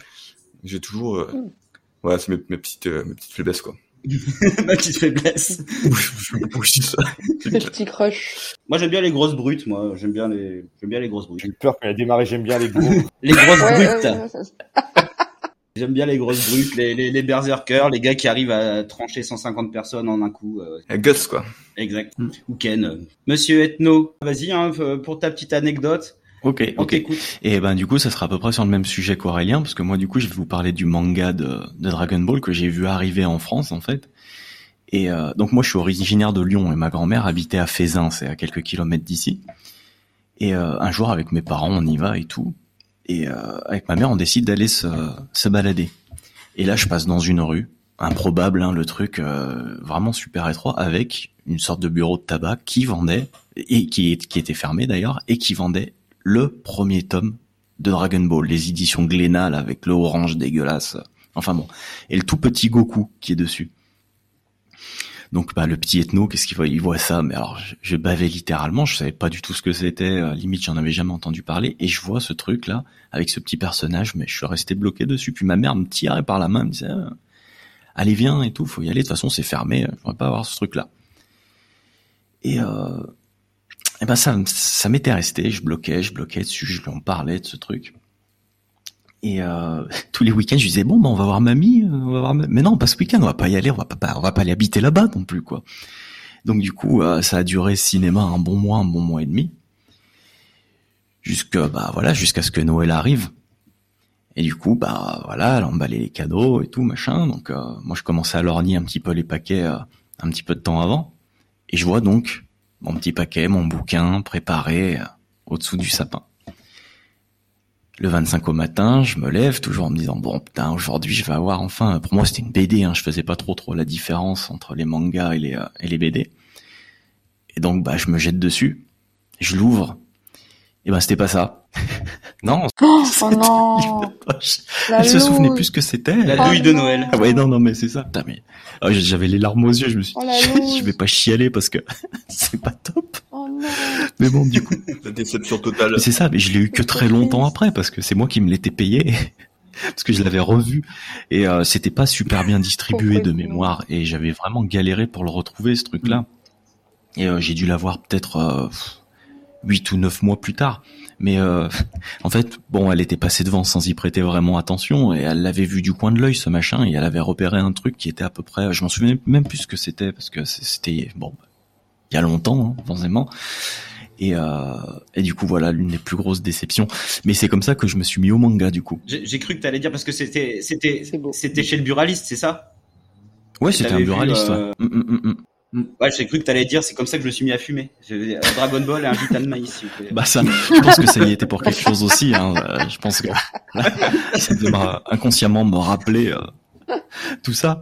J'ai toujours, euh, Mm. voilà, c'est mes, mes petites euh, mes petites faiblesses quoi. Ma petite faiblesse. Oui, ça. Le petit crush. Moi j'aime bien les grosses brutes, moi j'aime bien les j'aime bien les grosses brutes. J'ai eu peur quand il a démarré, j'aime bien les gros. Les grosses Ouais, brutes. ouais, ouais, J'aime bien les grosses brutes, les, les, les berserkers, les gars qui arrivent à trancher 150 personnes en un coup. euh, La Gus, quoi. exact. Mm. Ou Ken. euh. Monsieur Ethno, vas-y hein, pour ta petite anecdote. Ok, ok. Et ben du coup, ça sera à peu près sur le même sujet qu'Aurélien, parce que moi du coup, je vais vous parler du manga de, de Dragon Ball que j'ai vu arriver en France en fait. Et euh, donc moi, je suis originaire de Lyon et ma grand-mère habitait à Fézin, c'est à quelques kilomètres d'ici. Et euh, un jour, avec mes parents, on y va et tout. Et euh, avec ma mère, on décide d'aller se, se balader. Et là, je passe dans une rue, improbable, hein, le truc euh, vraiment super étroit, avec une sorte de bureau de tabac qui vendait et qui, qui était fermé d'ailleurs et qui vendait le premier tome de Dragon Ball, les éditions Glénat là, avec le orange dégueulasse. Enfin bon, et le tout petit Goku qui est dessus. Donc bah le petit ethno, qu'est-ce qu'il voit? Il voit ça, mais alors je, bavais littéralement, je savais pas du tout ce que c'était, euh, limite j'en avais jamais entendu parler, et je vois ce truc là avec ce petit personnage, mais je suis resté bloqué dessus. Puis ma mère me tirait par la main, elle me disait Ah, allez viens et tout, faut y aller. De toute façon c'est fermé, je pourrais pas avoir ce truc là. Et euh, et ben ça, ça m'était resté. Je bloquais, je bloquais dessus, je lui en parlais de ce truc. Et euh, tous les week-ends, je disais bon, ben on va voir mamie, on va voir. ma- Mais non, pas ce week-end, on va pas y aller, on va pas, on va pas aller habiter là-bas non plus quoi. Donc du coup, euh, ça a duré cinéma un bon mois, un bon mois et demi, jusque bah voilà, jusqu'à ce que Noël arrive. Et du coup, bah voilà, elle emballait les cadeaux et tout machin. Donc euh, moi, je commençais à lorgner un petit peu les paquets euh, un petit peu de temps avant, et je vois donc mon petit paquet, mon bouquin préparé euh, au-dessous du sapin. Le 25 au matin, je me lève toujours en me disant bon putain aujourd'hui je vais avoir enfin pour moi c'était une BD hein, je faisais pas trop trop la différence entre les mangas et les euh, et les BD. Et donc bah je me jette dessus, je l'ouvre. Et ben c'était pas ça. non. Oh, c'était non. Elle se souvenait plus ce que c'était. La Oh douille de. Noël. Ah ouais non non mais c'est ça. Putain, mais Ah, j'avais les larmes aux yeux, je me suis Oh, dit je vais pas chialer parce que c'est pas top. Oh non. Mais bon du coup La déception totale. C'est ça, mais je l'ai eu que très longtemps après parce que c'est moi qui me l'étais payé parce que je l'avais revu et euh, c'était pas super bien distribué de mémoire et j'avais vraiment galéré pour le retrouver ce truc-là. Et euh, j'ai dû l'avoir peut-être euh, huit ou neuf mois plus tard. Mais euh, en fait, bon, elle était passée devant sans y prêter vraiment attention et elle l'avait vu du coin de l'œil ce machin et elle avait repéré un truc qui était à peu près, je m'en souvenais même plus ce que c'était parce que c'était bon, il y a longtemps, hein, forcément. Et, euh, et du coup, voilà l'une des plus grosses déceptions. Mais c'est comme ça que je me suis mis au manga, du coup. J'ai j'ai cru que t'allais dire parce que c'était c'était c'était chez le buraliste, c'est ça? Ouais, c'était un vu, buraliste. euh, ouais. Mm, mm, mm. Ouais, j'ai cru que t'allais dire c'est comme ça que je me suis mis à fumer. Je- un Dragon Ball et un Vita de maïs, s'il vous plaît. Bah ça, je pense que ça y était pour quelque chose aussi. Hein. Euh, Je pense que ça devait me- inconsciemment me rappeler euh, tout ça.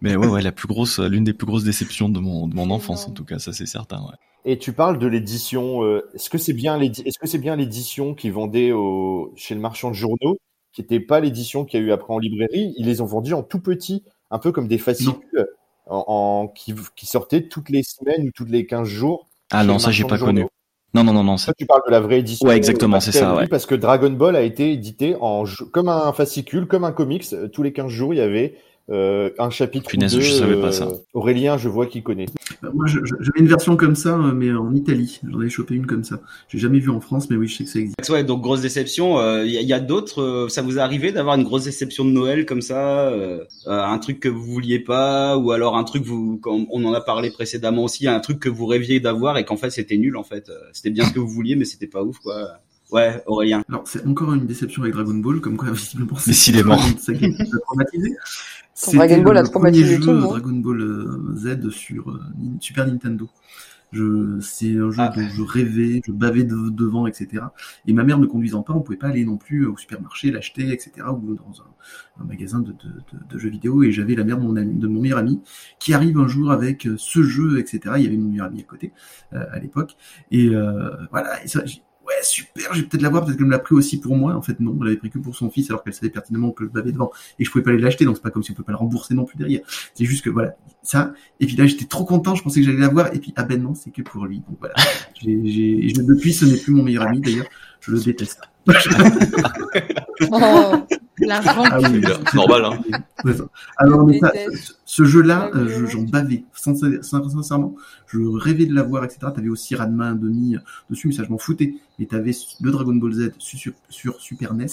Mais ouais, ouais, la plus grosse, l'une des plus grosses déceptions de mon, de mon enfance, en tout cas, ça c'est certain. Ouais. Et tu parles de l'édition. euh, est-ce que c'est bien est-ce que c'est bien l'édition qui vendait au chez le marchand de journaux, qui n'était pas l'édition qu'il y a eu après en librairie? Ils les ont vendus en tout petit, un peu comme des fascicules en, en- qui, qui sortaient toutes les semaines ou toutes les 15 jours. Ah non, ça j'ai pas connu. Non, non, non, non. c'est- Ça, tu parles de la vraie édition. Ouais, exactement, c'est ça, oui, ouais. Parce que Dragon Ball a été édité en comme un fascicule, comme un comics. Euh, Tous les 15 jours, il y avait euh, un chapitre Punaise, ou deux. je savais pas ça. Aurélien, je vois qu'il connaît. Bah, Moi, je- je- j'avais une version comme ça, euh, mais en Italie. J'en avais chopé une comme ça. J'ai jamais vu en France, mais oui, je sais que ça existe. Ouais, donc grosse déception. Il y, a- y a d'autres. euh, ça vous est arrivé d'avoir une grosse déception de Noël comme ça, euh, euh, un truc que vous vouliez pas, ou alors un truc vous, comme on en a parlé précédemment aussi, un truc que vous rêviez d'avoir et qu'en fait c'était nul en fait. Euh, C'était bien ce que vous vouliez, mais c'était pas ouf quoi. Ouais, Aurélien. Alors, c'est encore une déception avec Dragon Ball, comme quoi, visiblement, c'est Décidément. traumatisé. Ball le, premier jeu. Dragon Ball euh, Z sur euh, Super Nintendo. Je, c'est un jeu Ah. dont je rêvais, je bavais de- devant, etc. Et ma mère ne conduisant pas, on pouvait pas aller non plus au supermarché, l'acheter, etc. ou dans un, un magasin de, de, de- de jeux vidéo. Et j'avais la mère de mon, ami, de mon meilleur ami qui arrive un jour avec euh, ce jeu, etc. Il y avait mon meilleur ami à côté euh, à l'époque. Et euh, voilà, et ça, j'ai- ouais, super, je vais peut-être l'avoir, peut-être qu'elle me l'a pris aussi pour moi. En fait, non, elle avait pris que pour son fils, alors qu'elle savait pertinemment que je bavais devant et je pouvais pas aller l'acheter, donc c'est pas comme si on peut pas le rembourser non plus derrière. C'est juste que voilà, ça. Et puis là, j'étais trop content, je pensais que j'allais l'avoir, et puis ah ben non, c'est que pour lui. Donc voilà. Je- depuis, ce n'est plus mon meilleur ami d'ailleurs, je le déteste. Oh. La Ah oui, C'est normal, hein. Ouais, ça. Alors, mais ça, ce jeu-là, La euh, j'en bavais. Sincère- sin- Sincèrement, je rêvais de l'avoir, etc. T'avais aussi Ranma 1,5 dessus, mais ça, je m'en foutais. Mais t'avais le Dragon Ball Z sur, Super NES.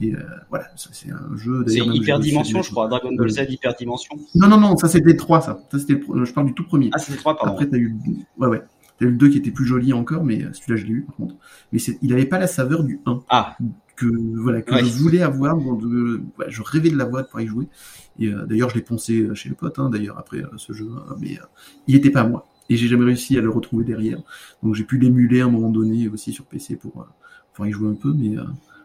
Et euh, voilà, c'est un jeu. C'est Hyper je- Dimension, je crois. Dragon Ball Euh, Z Hyper Dimension. Non, non, non, ça c'était le 3, ça. ça c'était je parle du tout premier. Ah, c'était 3, pardon. Après, t'as eu, ouais, ouais. T'as eu le 2 qui était plus joli encore, mais euh, celui-là, je l'ai eu, par contre. Mais c'est, il avait pas la saveur du 1. Ah. Que, voilà, que Ouais. je voulais avoir, bon, de- ouais, je rêvais de l'avoir, de pouvoir y jouer. Et, euh, d'ailleurs, je l'ai poncé euh, chez les potes, hein, d'ailleurs, après euh, ce jeu, hein, mais, euh, il était pas à moi. Et j'ai jamais réussi à le retrouver derrière. Donc, j'ai pu l'émuler à un moment donné aussi sur PC pour, euh, pour y jouer un peu, mais, euh,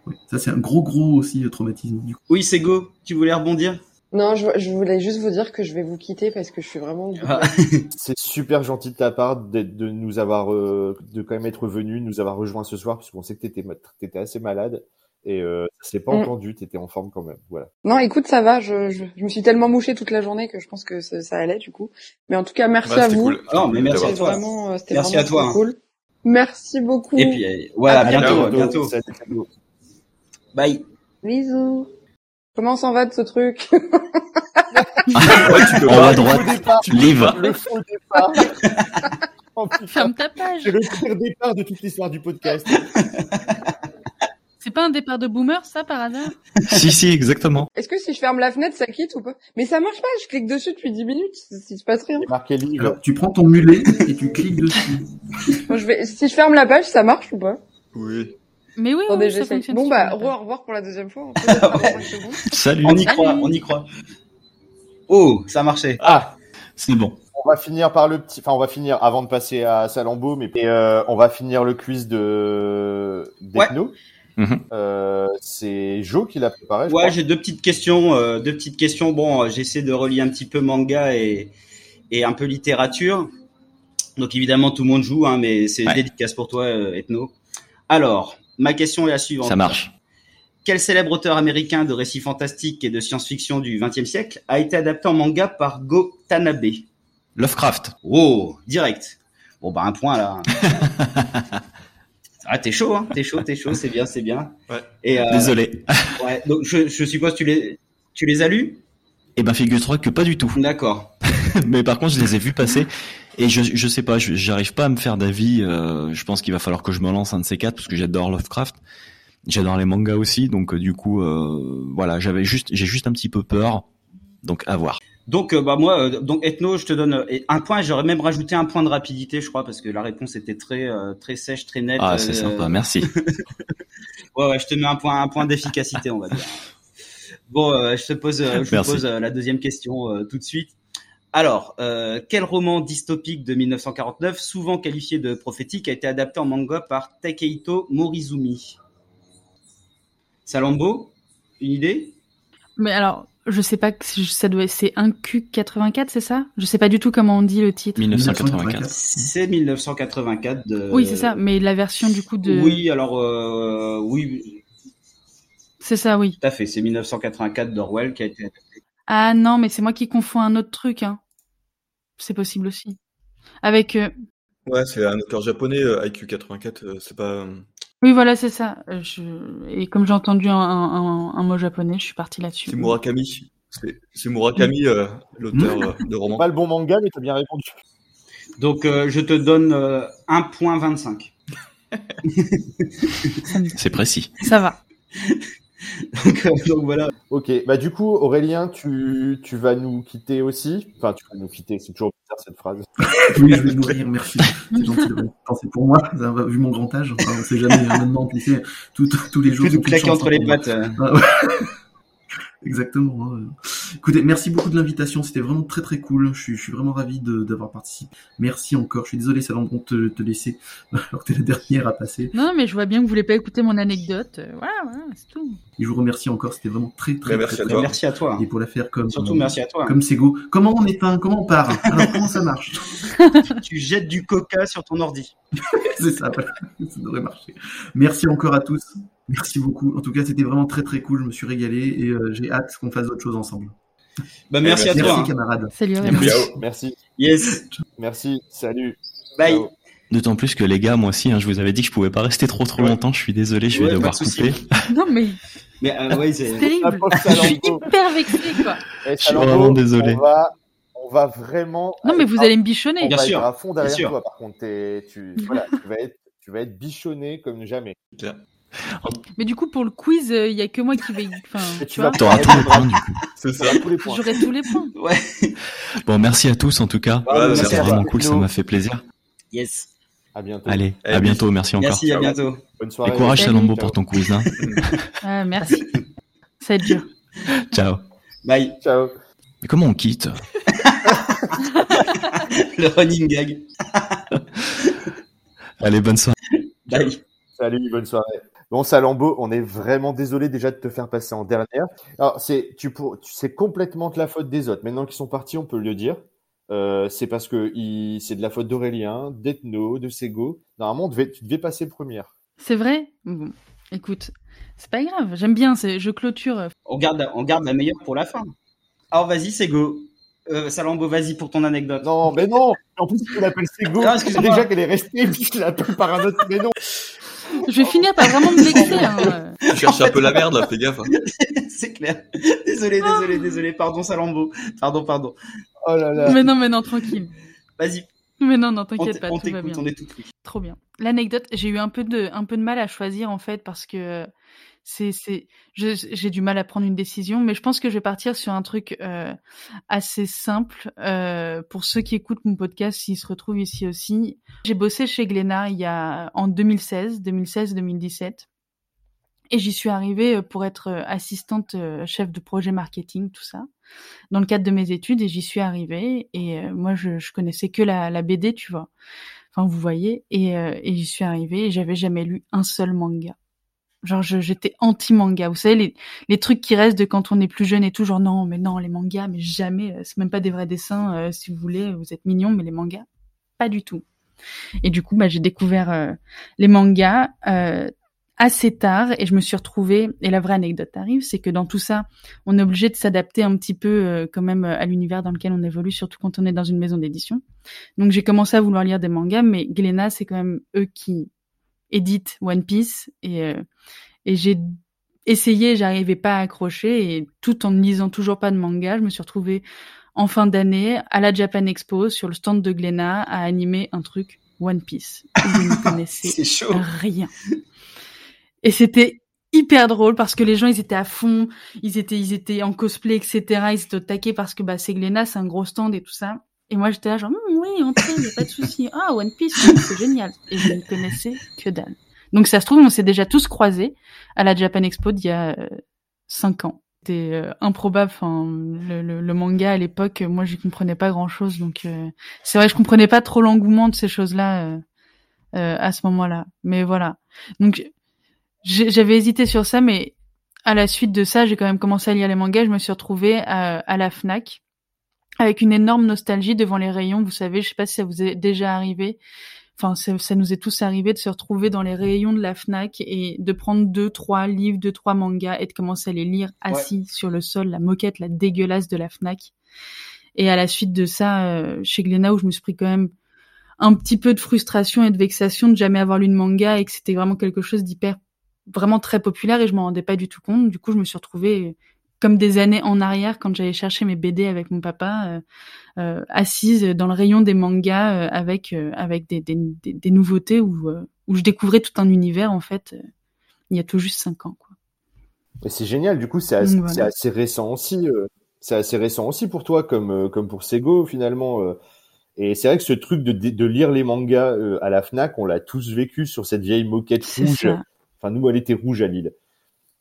ouais. Ça, c'est un gros, gros aussi traumatisme, du coup. Oui, Sego, tu voulais rebondir? Non, je, je voulais juste vous dire que je vais vous quitter parce que je suis vraiment. Ah. C'est super gentil de ta part d'être, de nous avoir, euh, de quand même être venu, de nous avoir rejoint ce soir, parce qu'on sait que t'étais, assez malade. Et euh, ça s'est pas Mm. entendu, t'étais en forme quand même. Voilà. Non, écoute, ça va. Je, je, je me suis tellement mouchée toute la journée que je pense que ça, ça allait du coup. Mais en tout cas, merci Ouais, à vous. cool. Non, mais merci à toi. vraiment, euh, Merci vraiment à toi, hein. cool. Merci beaucoup. Et puis, euh, voilà, À bientôt, bientôt. Bye. Bisous. Comment s'en va de ce truc Ouais, tu peux En haut pas. à droite, Le départ, livre. le faux départ. Oh, putain, Ferme ta page. C'est le pire départ de toute l'histoire du podcast. C'est pas un départ de boomer, ça, par hasard? Si, si, exactement. Est-ce que si je ferme la fenêtre, ça quitte ou pas? Mais ça marche pas. Je clique dessus depuis 10 minutes. Il se passe rien. Il est marqué livre. Alors, tu prends ton mulet et tu cliques dessus. Moi, je vais. Si je ferme la page, ça marche ou pas? Oui. Mais oui, oui, ça fonctionne. Bon bah, au revoir, pour la deuxième fois. Secondes. Salut. On y Salut. croit, on y croit. Oh, ça a marché. Ah, C'est bon. on va finir par le petit. Enfin, on va finir avant de passer à Salambo, mais et, euh, on va finir le quiz de d'Ethno. Mhm. Euh, c'est Jo qui l'a préparé. je Ouais, j'ai deux petites questions. euh, deux petites questions. Bon, j'essaie de relier un petit peu manga et, et un peu littérature. Donc évidemment, tout le monde joue, hein, mais c'est Ouais. dédicace pour toi, Ethno. Alors, ma question est la suivante. Ça marche. Quel célèbre auteur américain de récits fantastiques et de science-fiction du XXe siècle a été adapté en manga par Go Tanabe Lovecraft. Oh, direct. Bon, bah un point là. ah, t'es chaud, hein T'es chaud, t'es chaud, c'est bien, c'est bien. Ouais. Et euh, Désolé. ouais, donc je, je suppose que tu les, tu les as lus? Eh ben, figure-toi que pas du tout. D'accord. Mais par contre, je les ai vus passer. Et je, je sais pas, je- j'arrive pas à me faire d'avis. euh, je pense qu'il va falloir que je me lance un de ces quatre parce que j'adore Lovecraft. J'adore les mangas aussi, donc euh, du coup, euh, voilà, j'avais juste, j'ai juste un petit peu peur. Donc à voir. Donc euh, bah moi, euh, donc Ethno, je te donne un point. J'aurais même rajouté un point de rapidité, je crois, parce que la réponse était très euh, très sèche, très nette. Ah, c'est euh, sympa, merci. Ouais, ouais, je te mets un point, un point d'efficacité, on va dire. Bon, euh, je te pose, je te pose euh, la deuxième question euh, tout de suite. Alors, euh, quel roman dystopique de 1949, souvent qualifié de prophétique, a été adapté en manga par Takehito Morizumi Salambo, une idée? Mais alors, je sais pas ça doit, c'est un Q84, c'est ça? Je sais pas du tout comment on dit le titre. 1984. C'est 1984. De... Oui, c'est ça. Mais la version du coup de. Oui, alors euh, oui, C'est ça, oui. tout à fait. C'est 1984 d'Orwell qui a été adapté. Ah non, mais c'est moi qui confonds un autre truc. Hein. C'est possible aussi. Avec. euh, Ouais, c'est un auteur japonais, euh, IQ 84, euh, c'est pas... euh, Oui, voilà, c'est ça. Euh, Je... Et comme j'ai entendu un, un, un mot japonais, je suis partie là-dessus. C'est Murakami. C'est c'est Murakami, euh, l'auteur euh, de roman. Pas le bon manga, mais t'as bien répondu. Donc, euh, je te donne euh, 1.25. Ça, me- C'est précis. ça va. donc, euh, donc voilà. Ok, bah du coup, Aurélien, tu, tu vas nous quitter aussi. Enfin, tu vas nous quitter, c'est toujours bizarre cette phrase. Oui, je vais mourir, merci. C'est gentil de penser pour moi, ça va, vu mon grand âge. Enfin, on sait jamais, hein, maintenant, tu sais, tous les jours. Plus de claquer entre les pattes. euh. Ah, ouais. Exactement. hein. Écoutez, merci beaucoup de l'invitation. C'était vraiment très très cool. Je suis, je suis vraiment ravi de- d'avoir participé. Merci encore. Je suis désolé, ça de te, te laisser alors que t'es la dernière à passer. Non, mais je vois bien que vous voulez pas écouter mon anecdote. Euh, Voilà, voilà, c'est tout. Et je vous remercie encore. C'était vraiment très très, merci très, à très. Merci à toi. Et pour la faire comme Surtout comme, merci à toi. comme Sego. Comment on éteint Comment on part? Alors comment ça marche? Tu jettes du coca sur ton ordi. C'est ça, voilà. ça devrait marcher. Merci encore à tous. Merci beaucoup. En tout cas, c'était vraiment très très cool. Je me suis régalé et euh, j'ai hâte qu'on fasse d'autres choses ensemble. Bah, merci à merci, toi. Merci camarades. Salut. Merci. Merci, Yes. merci, salut. Bye. Ciao. D'autant plus que les gars, moi aussi, hein, je vous avais dit que je pouvais pas rester trop trop Ouais. longtemps. Je suis désolé, je vais Ouais, devoir couper. Non, mais Mais euh, ouais, C'est terrible. Je suis hyper vexée, quoi. Eh, Je suis vraiment désolé. On va, on va vraiment. Non, mais vous à- allez me bichonner. on Bien va sûr, être à fond derrière toi. Par contre, T'es- tu, voilà, tu vas être, tu vas être bichonné comme jamais. Mais du coup, pour le quiz, il y a que moi qui vais. Enfin, Et tu tu vas vois, T'auras tous les points du coup. C'est Tu ça. auras tous les points. j'aurai tous les points. Ouais. Bon, merci à tous en tout cas. Voilà, C'était vraiment cool, ça m'a fait plaisir. Yes. À bientôt. Allez, à bientôt, merci encore. Merci, à bientôt. Bonne Et soirée. courage Salut. Salambo Ciao. pour ton quiz. Hein. Ah, merci. Ça va être dur. Ciao. Bye. Ciao. Mais comment on quitte? Le running gag. Allez, bonne soirée. Bye. Salut, bonne soirée. Bon, Salambo, on est vraiment désolé déjà de te faire passer en dernière. Alors, c'est, tu pour, tu- c'est complètement de la faute des autres. Maintenant qu'ils sont partis, on peut le dire. Euh, c'est parce que il, c'est de la faute d'Aurélien, d'Ethno, de Sego. Normalement, devait, tu devais passer première. C'est vrai? Bon, écoute, c'est pas grave. J'aime bien. c'est- Je clôture. On garde, on garde la meilleure pour la fin. Alors vas-y, c'est go. Euh, Salambo, vas-y pour ton anecdote. Non, mais non! En plus, tu l'appelles Sego. Non, déjà qu'elle est restée, puis je l'appelle par un autre prénom. Je vais finir par vraiment me vexer. Hein. Tu cherches un peu la merde là, fais gaffe. hein. c'est clair. Désolé, désolé, désolé. Pardon, Salambo. Pardon, pardon. Oh là là. Mais non, mais non, tranquille. Vas-y. Mais non, non, On t'inquiète pas, on tout va bien. on est tout oui. Trop bien. L'anecdote, j'ai eu un peu de, un peu de mal à choisir en fait parce que c'est, c'est, j'ai du mal à prendre une décision, mais je pense que je vais partir sur un truc euh, assez simple euh, pour ceux qui écoutent mon podcast, s'ils se retrouvent ici aussi. J'ai bossé chez Glénat il y a en 2016, 2016-2017. Et j'y suis arrivée euh, pour être euh, assistante euh, chef de projet marketing, tout ça, dans le cadre de mes études. Et j'y suis arrivée. Et moi, je, je connaissais que la, la BD, tu vois. Enfin, vous voyez. Et, et j'y suis arrivée et j'avais jamais lu un seul manga. Genre, j'étais anti-manga. Vous savez, les, les trucs qui restent de quand on est plus jeune et tout, genre non, mais non, les mangas, mais jamais. euh, C'est même pas des vrais dessins. euh, si vous voulez, vous êtes mignons, mais les mangas, pas du tout. Et du coup, bah, j'ai découvert euh, les mangas euh, assez tard et je me suis retrouvée. Et la vraie anecdote arrive, c'est que dans tout ça, on est obligé de s'adapter un petit peu euh, quand même euh, à l'univers dans lequel on évolue, surtout quand on est dans une maison d'édition. Donc j'ai commencé à vouloir lire des mangas, mais Glénat, c'est quand même eux qui éditent One Piece et euh, et j'ai essayé, j'arrivais pas à accrocher et tout en ne lisant toujours pas de manga, je me suis retrouvée en fin d'année à la Japan Expo sur le stand de Glénat à animer un truc One Piece. Je ne connaissais C'est chaud. rien. Et c'était hyper drôle parce que les gens ils étaient à fond, ils étaient ils étaient en cosplay etc. Ils étaient au taquet parce que bah c'est Glénat, c'est un gros stand et tout ça. Et moi j'étais là genre Hum, oui entrez, y a pas de souci. Ah One Piece c'est génial. Et je ne connaissais que dalle. Donc ça se trouve on s'est déjà tous croisés à la Japan Expo d'il y a euh, cinq ans. C'était euh, improbable. Enfin, le, le, le manga à l'époque, euh, moi, j'y comprenais pas grand-chose. Donc, euh, c'est vrai, je comprenais pas trop l'engouement de ces choses-là euh, euh, à ce moment-là. Mais voilà. Donc, j'avais hésité sur ça, mais à la suite de ça, j'ai quand même commencé à lire les mangas. Je me suis retrouvée à, à la Fnac avec une énorme nostalgie devant les rayons. Vous savez, je sais pas si ça vous est déjà arrivé. Enfin, ça, ça nous est tous arrivé de se retrouver dans les rayons de la Fnac et de prendre deux, trois livres, deux, trois mangas et de commencer à les lire assis sur le sol, la moquette, la dégueulasse de la Fnac. Et à la suite de ça, euh, chez Glénat, où je me suis pris quand même un petit peu de frustration et de vexation de jamais avoir lu de manga et que c'était vraiment quelque chose d'hyper, vraiment très populaire et je m'en rendais pas du tout compte. Du coup, je me suis retrouvée comme des années en arrière quand j'allais chercher mes BD avec mon papa, euh, euh, assise dans le rayon des mangas euh, avec avec des, des, des, des nouveautés où où je découvrais tout un univers en fait. il y a tout juste cinq ans, quoi. Et c'est génial, du coup, c'est assez, voilà. récent aussi. c'est assez récent aussi pour toi, comme, comme pour Sego, finalement. Et c'est vrai que ce truc de, de lire les mangas euh, à la Fnac, on l'a tous vécu sur cette vieille moquette rouge. ça. Enfin, nous, elle était rouge à Lille.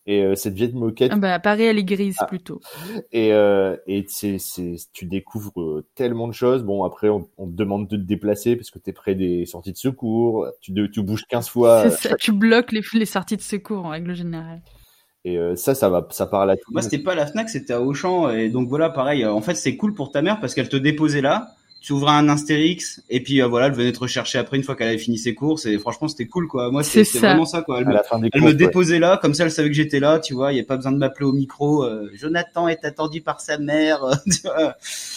Et euh, cette vieille moquette, Ah bah, à Paris, elle est grise Ah. plutôt. et, euh, et c'est, c'est, tu découvres euh, tellement de choses. Bon, après, on, on te demande de te déplacer parce que tu es près des sorties de secours. Tu, de- tu bouges 15 fois. Ça, tu bloques les, les sorties de secours en règle générale. Et euh, ça, ça va, ça parle à tout Moi, c'était pas à la Fnac, c'était à Auchan. Et donc voilà, pareil. En fait, c'est cool pour ta mère parce qu'elle te déposait là. Tu ouvrais un Astérix et puis euh, voilà, elle venait te rechercher après une fois qu'elle avait fini ses courses et franchement c'était cool quoi. Moi c'est vraiment ça quoi. Elle, me, elle me, déposait là, comme ça elle savait que j'étais là, tu vois. Il y a pas besoin de m'appeler au micro. Euh, Jonathan est attendu par sa mère.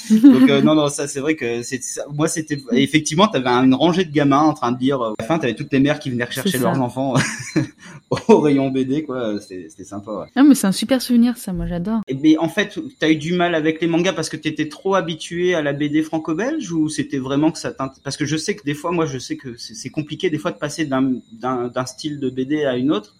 Donc euh, non non ça c'est vrai que c'est moi c'était effectivement t'avais une rangée de gamins en train de dire. à la fin t'avais toutes les mères qui venaient rechercher leurs enfants au rayon BD quoi. C'était sympa. Ouais. Non mais c'est un super souvenir ça, moi j'adore. Et mais en fait t'as eu du mal avec les mangas parce que t'étais trop habitué à la BD franco-belge ou c'était vraiment que ça parce que je sais que des fois moi je sais que c'est compliqué des fois de passer d'un style de BD à une autre.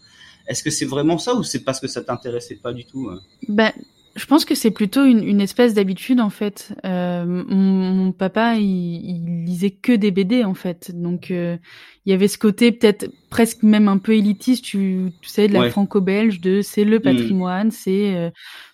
Est-ce que c'est vraiment ça ou c'est parce que ça t'intéressait pas du tout Ben je pense que c'est plutôt une, une espèce d'habitude en fait. Euh, mon, papa, il, il, lisait que des BD en fait, donc euh, il y avait ce côté peut-être presque même un peu élitiste, tu, tu sais, de la franco-belge, de c'est le mmh. patrimoine, c'est euh,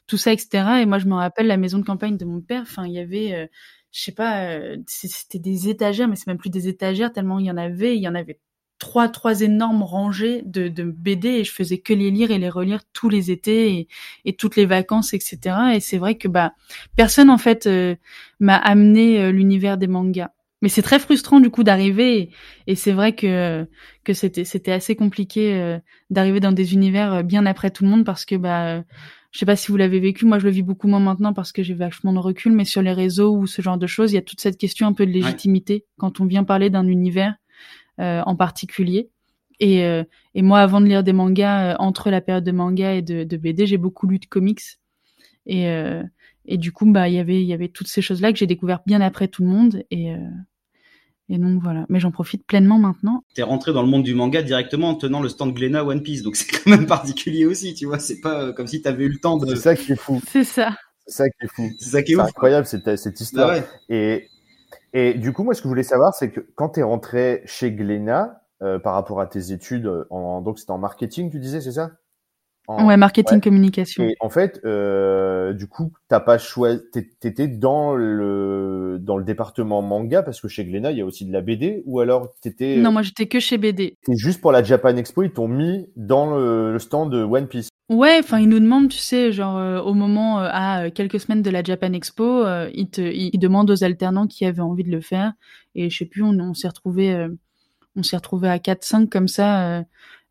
tout ça, etc. Et moi, je me rappelle la maison de campagne de mon père. Enfin, il y avait je sais pas, euh, c'était des étagères, mais c'est même plus des étagères tellement il y en avait. Il y en avait trois, trois énormes rangées de, de BD et je faisais que les lire et les relire tous les étés et, toutes les vacances, etc. Et c'est vrai que bah personne en fait euh, m'a amené euh, l'univers des mangas. Mais c'est très frustrant du coup d'arriver et, et c'est vrai que que c'était c'était assez compliqué d'arriver dans des univers bien après tout le monde parce que bah je sais pas si vous l'avez vécu, moi je le vis beaucoup moins maintenant parce que j'ai vachement de recul, mais sur les réseaux ou ce genre de choses, il y a toute cette question un peu de légitimité quand on vient parler d'un univers euh, en particulier. Et, euh, et moi, avant de lire des mangas, euh, entre la période de manga et de, de BD, j'ai beaucoup lu de comics. Et, et du coup, bah, il y avait, il y avait toutes ces choses-là que j'ai découvert bien après tout le monde. Et, et donc voilà, mais j'en profite pleinement maintenant. T'es rentré dans le monde du manga directement en tenant le stand Glénat One Piece, donc c'est quand même particulier aussi, tu vois. C'est pas euh, comme si t'avais eu le temps de. C'est ça qui est fou. C'est ça. C'est ça qui est fou. C'est ça qui est, incroyable cette, cette histoire. Bah et et du coup, moi, ce que je voulais savoir, c'est que quand t'es rentré chez Glénat euh, par rapport à tes études, en, donc c'était en marketing, tu disais, c'est ça? Ouais, marketing communication. Et en fait, euh, du coup, t'as pas choisi, t'étais dans le dans le département manga parce que chez Glénat, il y a aussi de la BD, ou alors t'étais. Non, moi j'étais que chez BD. C'est juste pour la Japan Expo, ils t'ont mis dans le, stand de One Piece. Ouais, enfin ils nous demandent, tu sais, genre euh, au moment euh, à quelques semaines de la Japan Expo, ils te ils, demandent aux alternants qui avaient envie de le faire et je sais plus, on, on s'est retrouvé on s'est retrouvé à 4 5 comme ça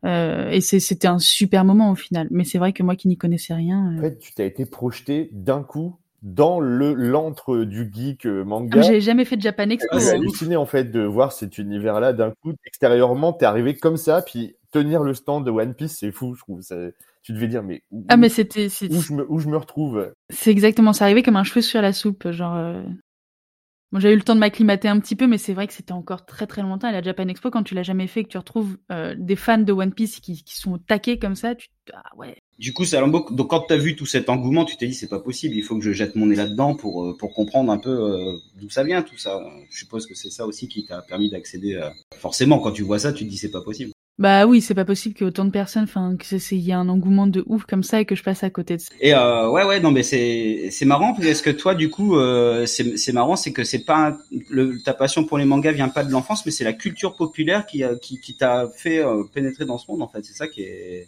euh, et c'était un super moment au final. Mais c'est vrai que moi qui n'y connaissais rien. Euh, en fait, tu t'as été projeté d'un coup dans le l'antre du geek euh, manga. Ah, J'ai jamais fait de Japan Expo. J'ai halluciné en fait de voir cet univers-là d'un coup. Extérieurement, t'es arrivé comme ça, puis tenir le stand de One Piece, c'est fou, je trouve. Ça, tu devais dire, mais où, ah mais c'était où je me où je me retrouve? C'est exactement ça. Arrivé comme un cheveu sur la soupe, genre. Euh... Moi, j'ai eu le temps de m'acclimater un petit peu, mais c'est vrai que c'était encore très très longtemps. À la Japan Expo, quand tu l'as jamais fait, que tu retrouves euh, des fans de One Piece qui, qui sont taqués comme ça, tu ah ouais. Du coup, ça donc quand t'as vu tout cet engouement, tu t'es dit c'est pas possible, il faut que je jette mon nez là-dedans pour euh, pour comprendre un peu euh, d'où ça vient tout ça. Je suppose que c'est ça aussi qui t'a permis d'accéder. Forcément, quand tu vois ça, tu te dis c'est pas possible. Bah oui, c'est pas possible ait autant de personnes, enfin que c'est il y a un engouement de ouf comme ça et que je passe à côté de ça. Et euh, ouais ouais non mais c'est c'est marrant parce que toi du coup euh, c'est c'est marrant c'est que c'est pas le, ta passion pour les mangas vient pas de l'enfance mais c'est la culture populaire qui a, qui qui t'a fait euh, pénétrer dans ce monde en fait c'est ça qui est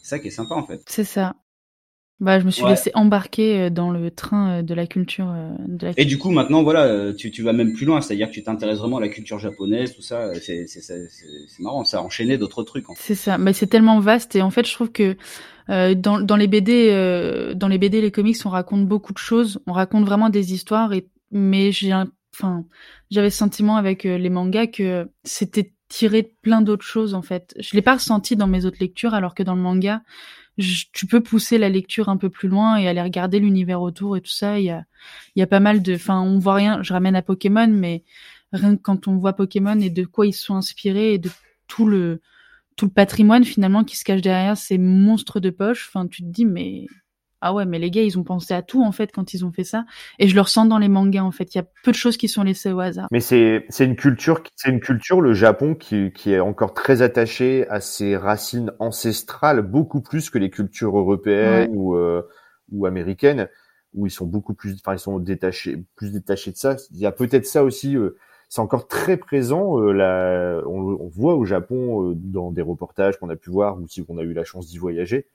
c'est ça qui est sympa en fait. C'est ça. Bah, je me suis laissé embarquer euh, dans le train euh, de la culture. Euh, de la... Et du coup, maintenant, voilà, tu, tu vas même plus loin, c'est-à-dire que tu t'intéresses vraiment à la culture japonaise, tout ça. C'est, marrant, ça a enchaîné d'autres trucs. C'est ça, mais c'est tellement vaste et en fait, je trouve que euh, dans, dans les BD, euh, dans les BD, les comics, on raconte beaucoup de choses, on raconte vraiment des histoires. Et mais j'ai, enfin, j'avais ce sentiment avec les mangas que c'était tiré de plein d'autres choses en fait. Je l'ai pas ressenti dans mes autres lectures, alors que dans le manga tu peux pousser la lecture un peu plus loin et aller regarder l'univers autour et tout ça. Il y a, y a pas mal de, enfin, on voit rien. Je ramène à Pokémon, mais rien que quand on voit Pokémon et de quoi ils sont inspirés et de tout le, tout le patrimoine finalement qui se cache derrière ces monstres de poche. Enfin, tu te dis, mais ah ouais, mais les gars, ils ont pensé à tout en fait quand ils ont fait ça. Et je le ressens dans les mangas en fait. Il y a peu de choses qui sont laissées au hasard. Mais c'est c'est une culture, c'est une culture le Japon qui qui est encore très attaché à ses racines ancestrales beaucoup plus que les cultures européennes ou euh, ou américaines où ils sont beaucoup plus, enfin ils sont détachés, plus détachés de ça. Il y a peut-être ça aussi. Euh, c'est encore très présent. Euh, la, on, on, voit au Japon euh, dans des reportages qu'on a pu voir ou si on a eu la chance d'y voyager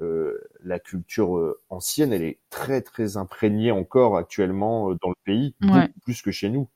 la culture euh, ancienne, elle est très très imprégnée encore actuellement euh, dans le pays, Ouais. beaucoup plus que chez nous.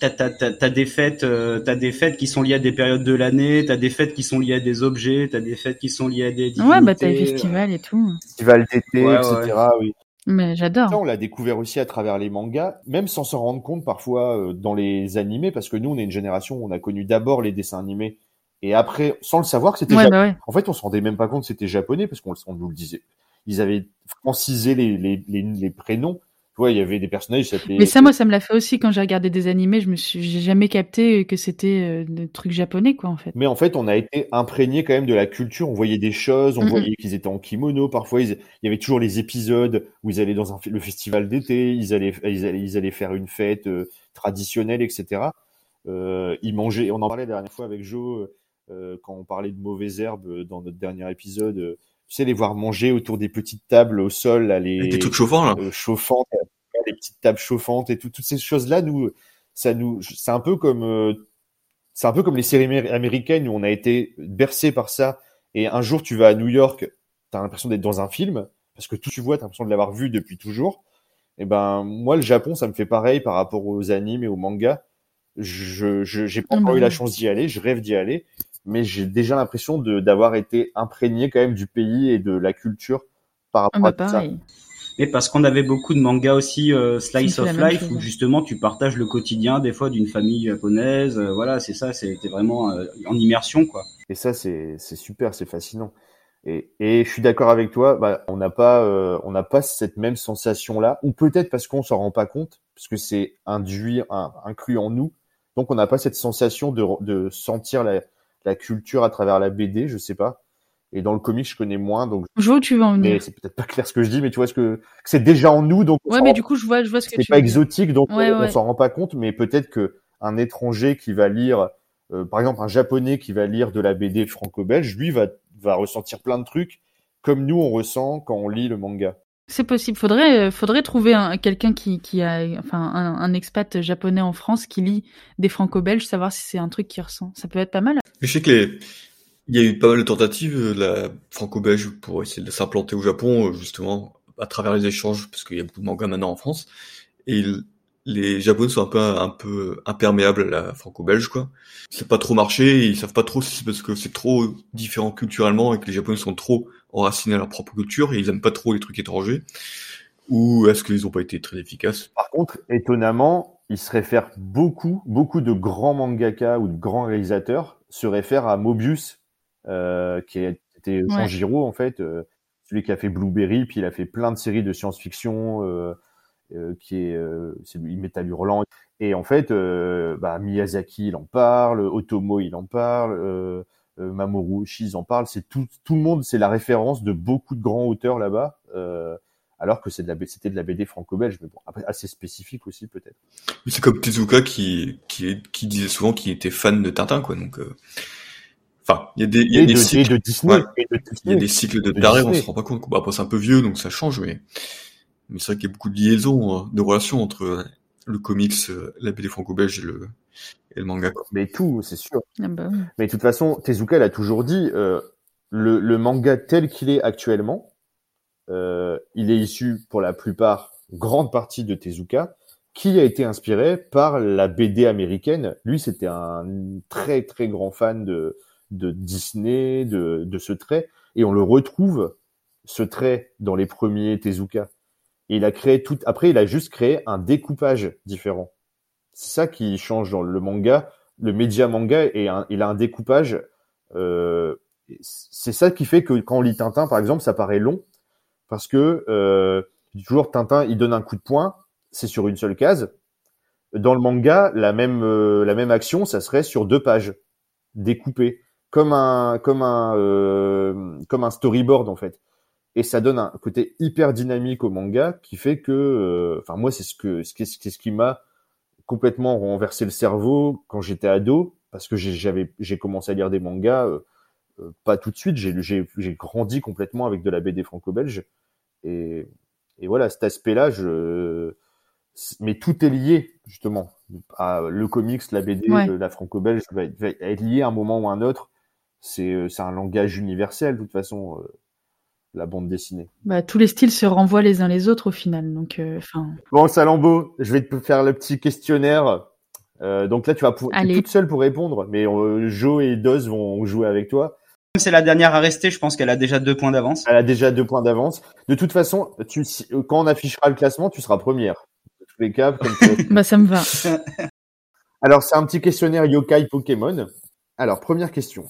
T'as, t'as, t'as, t'as des fêtes, euh, t'as des fêtes qui sont liées à des périodes de l'année, t'as des fêtes qui sont liées à des objets, t'as des fêtes qui sont liées à des Ouais, bah t'as les divinités. festivals et tout. Festival d'été, Ouais, etc. Oui. Mais Ça, j'adore. on l'a découvert aussi à travers les mangas, même sans s'en rendre compte parfois euh, dans les animés, parce que nous, on est une génération où on a connu d'abord les dessins animés et après, sans le savoir, que c'était Ouais, bah ouais. En fait, on se rendait même pas compte que c'était japonais parce qu'on on nous le disait. Ils avaient francisé les, les, les, les prénoms. Tu vois, il y avait des personnages qui s'appelaient. Mais ça, moi, ça me l'a fait aussi quand j'ai regardé des animés. Je me suis, j'ai jamais capté que c'était euh, des trucs japonais, quoi, en fait. Mais en fait, on a été imprégné quand même de la culture. On voyait des choses, on voyait qu'ils étaient en kimono. Parfois, ils- il y avait toujours les épisodes où ils allaient dans un, le festival d'été, ils allaient, ils allaient, ils allaient faire une fête euh, traditionnelle, etc. Euh, ils mangeaient. On en parlait la dernière fois avec Joe euh, quand on parlait de mauvaises herbes euh, dans notre dernier épisode. euh, tu sais, les voir manger autour des petites tables au sol, là, les des trucs chauffants, là. euh, chauffantes, euh, les petites tables chauffantes et tout, toutes ces choses-là, nous, ça nous, c'est un peu comme, euh, c'est un peu comme les séries amé- américaines où on a été bercé par ça. Et un jour, tu vas à New York, t'as l'impression d'être dans un film parce que tout tu vois, t'as l'impression de l'avoir vu depuis toujours. Et ben, moi, le Japon, ça me fait pareil par rapport aux animes et aux mangas. Je, j'ai pas encore eu la chance d'y aller, je rêve d'y aller, mais j'ai déjà l'impression de, d'avoir été imprégné quand même du pays et de la culture par Ah, rapport bah à tout ça. pareil. Mais parce qu'on avait beaucoup de mangas aussi euh, Ça slice of life chose. où justement tu partages le quotidien des fois d'une famille japonaise. euh, voilà, c'est ça, c'était vraiment euh, en immersion quoi. Et ça, c'est c'est super, c'est fascinant. Et, et je suis d'accord avec toi. Bah, on n'a pas, euh, on n'a pas cette même sensation-là, ou peut-être parce qu'on s'en rend pas compte, parce que c'est induit, un- inclus en nous. Donc, on n'a pas cette sensation de, de sentir la, la culture à travers la BD. Je sais pas. Et dans le comic, je connais moins, donc. Je vois où tu veux en Mais venir. c'est peut-être pas clair ce que je dis, mais tu vois ce que, c'est déjà en nous, donc. on Ouais, mais rend- du coup, je vois, je vois ce que c'est tu pas veux dire. exotique, donc Ouais, on, ouais. s'en rend pas compte, mais peut-être que un étranger qui va lire, euh, par exemple un japonais qui va lire de la BD franco-belge, lui va, va ressentir plein de trucs comme nous on ressent quand on lit le manga. C'est possible. Faudrait, euh, faudrait trouver un, quelqu'un qui, qui a, enfin, un, un expat japonais en France qui lit des franco-belges, savoir si c'est un truc qu'il ressent. Ça peut être pas mal. Je sais que les... il y a eu pas mal de tentatives euh, la franco-belge pour essayer de s'implanter au Japon, euh, justement, à travers les échanges, parce qu'il y a beaucoup de mangas maintenant en France. Et il- les Japonais sont un peu, un peu imperméables à la franco-belge, quoi. C'est pas trop marché, ils savent pas trop si c'est parce que c'est trop différent culturellement et que les Japonais sont trop enracinés à leur propre culture et ils aiment pas trop les trucs étrangers. Ou est-ce qu'ils ont pas été très efficaces? Par contre, étonnamment, il se réfère beaucoup, beaucoup de grands mangaka ou de grands réalisateurs se réfèrent à Mobius, euh, qui était Ouais. Sanjiro en fait, euh, celui qui a fait Blueberry, puis il a fait plein de séries de science-fiction, euh, euh, qui est, euh, c'est lui, Metal Hurlant. Et en fait, euh, bah, Miyazaki, il en parle, Otomo, il en parle, Mamoru Oshii, ils en parlent. C'est tout, tout le monde, c'est la référence de beaucoup de grands auteurs là-bas. Alors que c'est de la, B- c'était de la BD franco-belge, mais bon, après, assez spécifique aussi peut-être. C'est comme Tezuka qui, qui, qui disait souvent qu'il était fan de Tintin, quoi. Donc, euh, enfin, il y a des, il y a Et des de, et cycles, de Disney. ouais. il y a des cycles de De tarés, on se rend pas compte. Bah, après, c'est un peu vieux, donc ça change, mais, mais c'est vrai qu'il y a beaucoup de liaisons, euh, de relations entre euh, le comics, euh, la BD franco-belge et le, et le manga, quoi. Mais tout, c'est sûr. Ah bah. Mais de toute façon, Tezuka l'a toujours dit, euh, le, le manga tel qu'il est actuellement, il est issu pour la plupart, grande partie de Tezuka, qui a été inspiré par la BD américaine. Lui, c'était un très très grand fan de, de Disney, de, de ce trait, et on le retrouve ce trait dans les premiers Tezuka. Et il a créé tout. Après, il a juste créé un découpage différent. C'est ça qui change dans le manga. Le média manga et il a un découpage. Euh, c'est ça qui fait que quand on lit Tintin, par exemple, ça paraît long parce que euh, toujours Tintin, il donne un coup de poing, c'est sur une seule case. Dans le manga, la même euh, la même action, ça serait sur deux pages découpées, comme un comme un euh, comme un storyboard en fait. Et ça donne un côté hyper dynamique au manga qui fait que, euh, enfin moi c'est ce que c'est ce qui- m'a complètement renversé le cerveau quand j'étais ado parce que j'avais j'ai commencé à lire des mangas euh, euh, pas tout de suite j'ai grandi complètement avec de la BD franco-belge et et voilà cet aspect-là je mais tout est lié justement à le comics la BD Ouais. la franco-belge va, être- va être lié à un moment ou à un autre c'est euh, c'est un langage universel de toute façon euh, la bande dessinée. Bah, tous les styles se renvoient les uns les autres au final. Donc, euh. Bon, Salambo, je vais te faire le petit questionnaire. Euh, donc là, tu vas pour... Toute seule pour répondre, mais euh, Joe et Doz vont jouer avec toi. Comme c'est la dernière à rester, je pense qu'elle a déjà deux points d'avance. Elle a déjà deux points d'avance. De toute façon, tu, euh, quand on affichera le classement, tu seras première. De tous les cas, comme tu- Bah, ça me va. Alors, c'est un petit questionnaire yokai Pokémon. Alors, première question.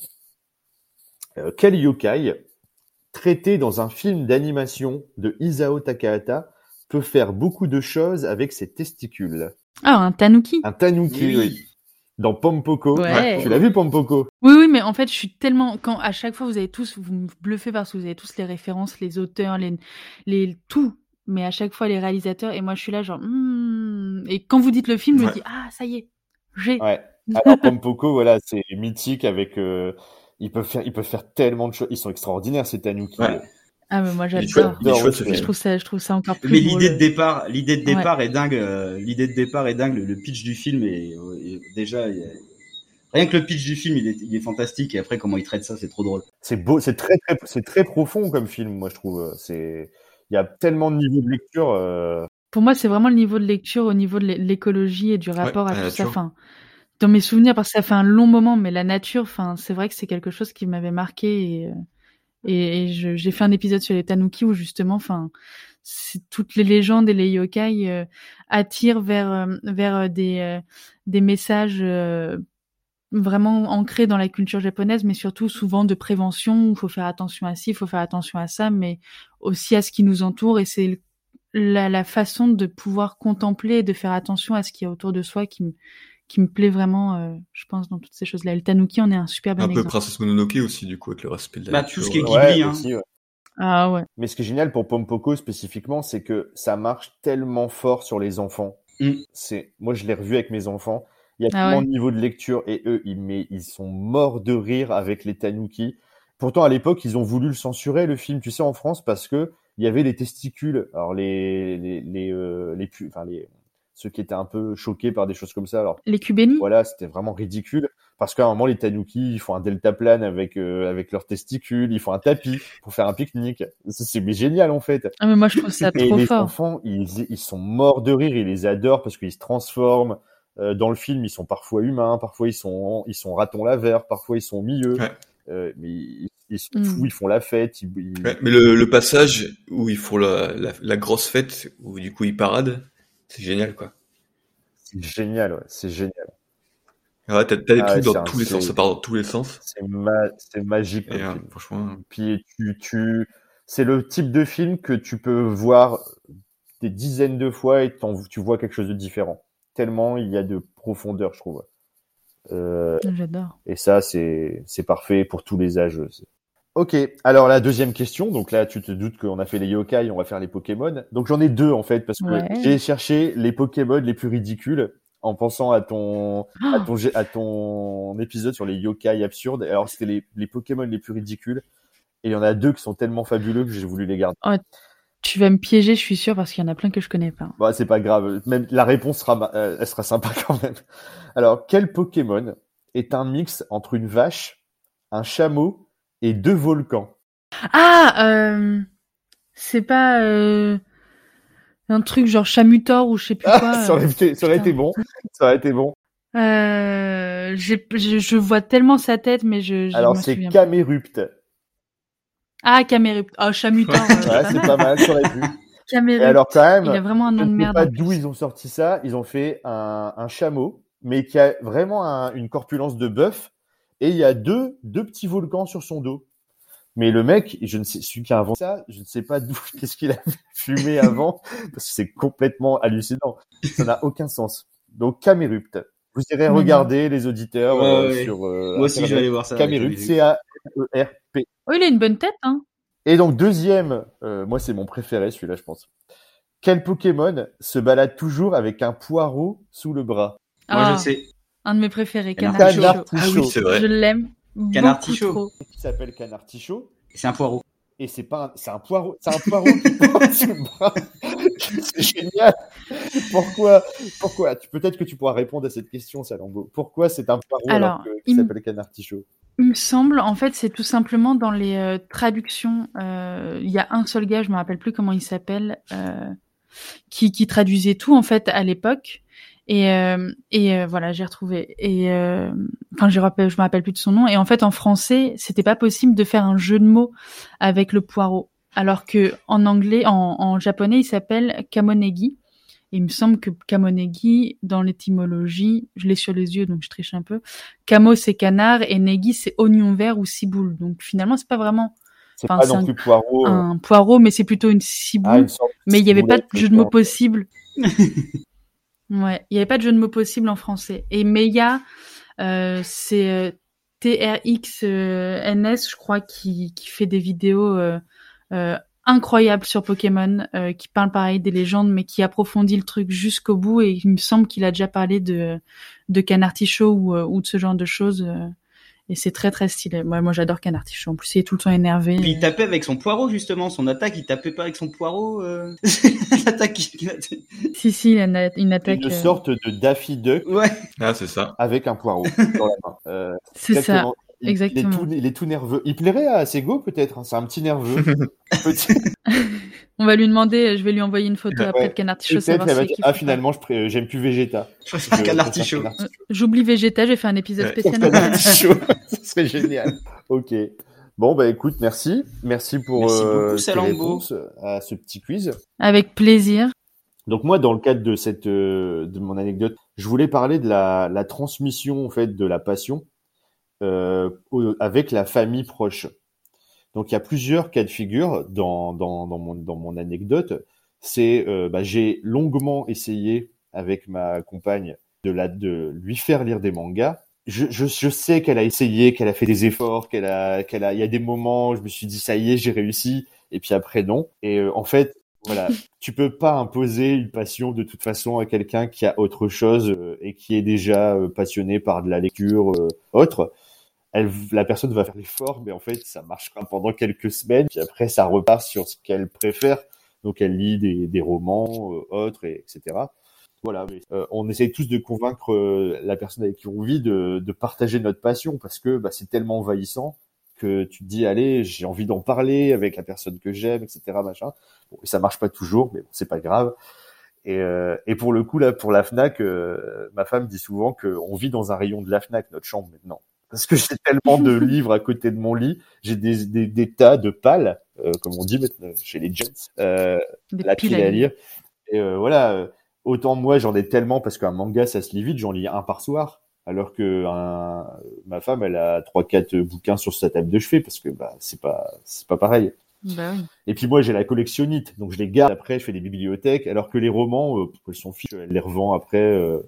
Euh, quel yokai, traité dans un film d'animation de Isao Takahata, peut faire beaucoup de choses avec ses testicules? Ah, un tanuki. Un tanuki, oui. Dans Pompoko. Ouais. Tu l'as vu, Pompoko? Oui, oui, mais en fait, je suis tellement quand à chaque fois vous avez tous, vous me bluffez parce que vous avez tous les références, les auteurs, les, les tout, mais à chaque fois les réalisateurs et moi je suis là genre hmm. et quand vous dites le film, je me dis ah ça y est, j'ai. Ouais. Alors, Pompoko, voilà, c'est mythique avec... euh, ils, peuvent faire, ils peuvent faire tellement de choses. Ils sont extraordinaires, ces tanuki. Ouais. Ah mais moi j'adore. Je trouve ça, je trouve ça encore plus. Mais l'idée de départ, l'idée de Ouais. départ est dingue. euh, l'idée de départ est dingue. Le, le pitch du film est, est- déjà il y a- rien que le pitch du film, il est, il est fantastique. Et après, comment il traite ça, c'est trop drôle. C'est beau, c'est très, très, c'est très profond comme film, moi, je trouve. C'est, il y a tellement de niveaux de lecture. euh, Pour moi, c'est vraiment le niveau de lecture au niveau de l'é- l'écologie et du rapport à à la tout ça. nature. Enfin, dans mes souvenirs, parce que ça fait un long moment, mais la nature, enfin, c'est vrai que c'est quelque chose qui m'avait marqué et, euh, et, j'ai fait un épisode sur les tanuki où justement, enfin, toutes les légendes et les yokai euh, attirent vers euh, vers euh, des des messages vraiment ancrés dans la culture japonaise, mais surtout souvent de prévention. Il faut faire attention à ci, il faut faire attention à ça, mais aussi à ce qui nous entoure. Et c'est la, la façon de pouvoir contempler et de faire attention à ce qu'il y a autour de soi qui me qui me plaît vraiment, euh, je pense, dans toutes ces choses-là. Et le tanuki en est un super bon Un peu exemple. Princesse Mononoke aussi, du coup, avec le respect de la Bah, nature. tout ce qui est euh, Ghibli, hein. aussi, ouais. Ah ouais. Mais ce qui est génial pour Pompoko spécifiquement, c'est que ça marche tellement fort sur les enfants. Mm. C'est, moi, je l'ai revu avec mes enfants. Il y a Ah tellement ouais. de niveaux de lecture et eux, ils, mais, ils sont morts de rire avec les Tanuki. Pourtant, à l'époque, ils ont voulu le censurer, le film, tu sais, en France, parce que il y avait les testicules. Alors, les, les, les, euh, les, pu- enfin, les, ceux qui étaient un peu choqués par des choses comme ça. Alors, Les Kubeni voilà, c'était vraiment ridicule. Parce qu'à un moment, les Tanuki, ils font un deltaplane avec, euh, avec leurs testicules, ils font un tapis pour faire un pique-nique. C'est génial, en fait. Ah mais moi je trouve ça Et trop les fort. enfants, ils, ils sont morts de rire, ils les adorent parce qu'ils se transforment. Euh, dans le film, ils sont parfois humains, parfois ils sont, ils sont ratons laveurs, parfois ils sont milieux. Ouais. Euh, mais ils, ils sont Mm. fous, ils font la fête. Ils, ils- Ouais, mais le, le passage où ils font la, la, la grosse fête, où du coup ils paradent, c'est génial, quoi. C'est génial, ouais, c'est génial. Ouais, t'as, t'as des Ah trucs dans un- tous les sons, ça part dans tous les sens. C'est ma, c'est magique. Et euh, franchement, Puis tu, tu, c'est le type de film que tu peux voir des dizaines de fois et t'en- tu vois quelque chose de différent. Tellement il y a de profondeur, je trouve. Euh, J'adore. et ça, c'est, c'est parfait pour tous les âges. Ok, alors la deuxième question. Donc là, tu te doutes qu'on a fait les yokai, on va faire les Pokémon. Donc j'en ai deux en fait parce que Ouais. j'ai cherché les Pokémon les plus ridicules en pensant à ton, à Oh, ton, gé- à ton épisode sur les yokai absurdes. Alors c'était les, les Pokémon les plus ridicules. Et il y en a deux qui sont tellement fabuleux que j'ai voulu les garder. tu vas me piéger, je suis sûre, parce qu'il y en a plein que je connais pas. Bon, c'est pas grave. Même la réponse sera, euh, elle sera sympa quand même. Alors, quel Pokémon est un mix entre une vache, un chameau et deux volcans Ah, euh, c'est pas euh, un truc genre chamutor ou je sais plus quoi. Ah, ça aurait été, ça aurait été bon. Ça aurait été bon. Euh, je, je vois tellement sa tête, mais je. je Alors, c'est. Camérupt. Ah, Camérupt. Oh, chamutor. euh, Ouais, c'est pas mal, ça aurait pu. Et Camérupt. alors, quand même, Il a vraiment un je nom de ne sais merde. pas d'où ils ont sorti ça. Ils ont fait un, un chameau, mais qui a vraiment un- une corpulence de bœuf. Et il y a deux, deux petits volcans sur son dos. Mais le mec, je ne sais, celui qui a inventé ça, je ne sais pas d'où, qu'est-ce qu'il a fumé avant, parce que c'est complètement hallucinant. Ça n'a aucun sens. Donc, Camérupt. Vous irez non. regarder les auditeurs Ouais, euh, ouais. sur euh, Moi aussi, je vais aller voir ça. Camérupt, vu. C-A-M-E-R-P. Oh, il a une bonne tête, hein. Et donc deuxième, euh, moi c'est mon préféré celui-là je pense. Quel Pokémon se balade toujours avec un poireau sous le bras? Moi, Ah, je sais. Un de mes préférés, Canard Canard Tichot. Tichot. Ah oui, c'est vrai. Je l'aime. Canard beaucoup Tichot. trop. Qui s'appelle Canard Tichot C'est un poireau. et c'est pas un, c'est un poireau, c'est un poireau qui porte sous le bras. c'est génial. Pourquoi Pourquoi? Tu peut-être que tu pourras répondre à cette question Salambo. Pourquoi c'est un poireau alors, Alors, que, qui il m- s'appelle Canard Tichot Il me semble, en fait, c'est tout simplement dans les euh, traductions. euh, Il y a un seul gars, je me rappelle plus comment il s'appelle, euh, qui, qui traduisait tout en fait à l'époque. Et, euh, et euh, voilà, j'ai retrouvé. Et euh, enfin, je rappelle, je me rappelle plus de son nom. Et en fait, en français, c'était pas possible de faire un jeu de mots avec le poireau, alors que en anglais, en, en japonais, il s'appelle kamonegi. Et il me semble que kamonegi, dans l'étymologie, je l'ai sur les yeux, donc je triche un peu. Kamo c'est canard et negi c'est oignon vert ou ciboule. Donc finalement, c'est pas vraiment C'est Enfin, pas non un- plus poireau. un poireau, mais c'est plutôt une ciboule. ah, une sorte de mais il n'y avait pas de jeu de mots possible. ouais, il n'y avait pas de jeu de mots possible en français. Et Meia, euh, c'est euh, TRXNS, je crois, qui, qui fait des vidéos euh, incroyables sur Pokémon, qui parle pareil des légendes, mais qui approfondit le truc jusqu'au bout. Et il me semble qu'il a déjà parlé de, de Canartichaud ou, ou de ce genre de choses. Euh, et c'est très très stylé. Moi, moi j'adore Canartichaud. En plus, il est tout le temps énervé. Il tapait avec son poireau justement, son attaque, il tapait pas avec son poireau. Euh... L'attaque. Si, si, il a une, une attaque. Une euh, sorte de Daffy Duck Ouais. Ah, c'est ça. avec un poireau dans la main. Euh, C'est ça. exactement. Il- exactement. Il est, tout, il est tout nerveux. Il plairait à Sego peut-être. hein, C'est un petit nerveux. Petit- On va lui demander, je vais lui envoyer une photo Ouais. après de Canard Tichaud, Peut-être savoir si dire, ah finalement je pré- j'aime plus Vegeta. Je préfère Euh, J'oublie Vegeta, j'ai fait un épisode Ouais. spécial. Canard Tichaud. Ce serait génial. Ok. Bon bah écoute, merci, merci pour Merci euh, beaucoup, tes réponses à ce petit quiz. Avec plaisir. Donc moi, dans le cadre de cette euh, de mon anecdote, je voulais parler de la, la transmission en fait de la passion euh, avec la famille proche. Donc il y a plusieurs cas de figure dans dans, dans mon dans mon anecdote. C'est euh, bah, j'ai longuement essayé avec ma compagne de la de lui faire lire des mangas. Je, je, je sais qu'elle a essayé, qu'elle a fait des efforts, qu'elle a qu'elle a il y a des moments où je me suis dit ça y est, j'ai réussi et puis après non. Et euh, en fait, voilà, tu peux pas imposer une passion de toute façon à quelqu'un qui a autre chose euh, et qui est déjà euh, passionné par de la lecture euh, autre. Elle, la personne va faire l'effort, mais en fait, ça marchera pendant quelques semaines, puis après, ça repart sur ce qu'elle préfère. Donc, elle lit des, des romans euh, autres, et, etc. Voilà, mais, euh, on essaye tous de convaincre euh, la personne avec qui on vit de, de partager notre passion, parce que bah, c'est tellement envahissant que tu te dis, allez, j'ai envie d'en parler avec la personne que j'aime, etc. Machin. Bon, et ça marche pas toujours, mais bon, c'est pas grave. Et, euh, et pour le coup, là, pour la Fnac, euh, ma femme dit souvent qu'on vit dans un rayon de la Fnac, notre chambre maintenant. Parce que j'ai tellement de livres à côté de mon lit, j'ai des, des, des tas de pales, euh, comme on dit maintenant chez les jeunes, euh, Des la pile à lire. Et euh, voilà, euh, autant moi j'en ai tellement parce qu'un manga ça se lit vite, j'en lis un par soir, alors que un, ma femme elle a trois quatre bouquins sur sa table de chevet parce que bah c'est pas c'est pas pareil. Bah oui. Et puis moi j'ai la collectionnite, donc je les garde après, je fais des bibliothèques, alors que les romans, euh, elles sont fiches, elle les revend après euh,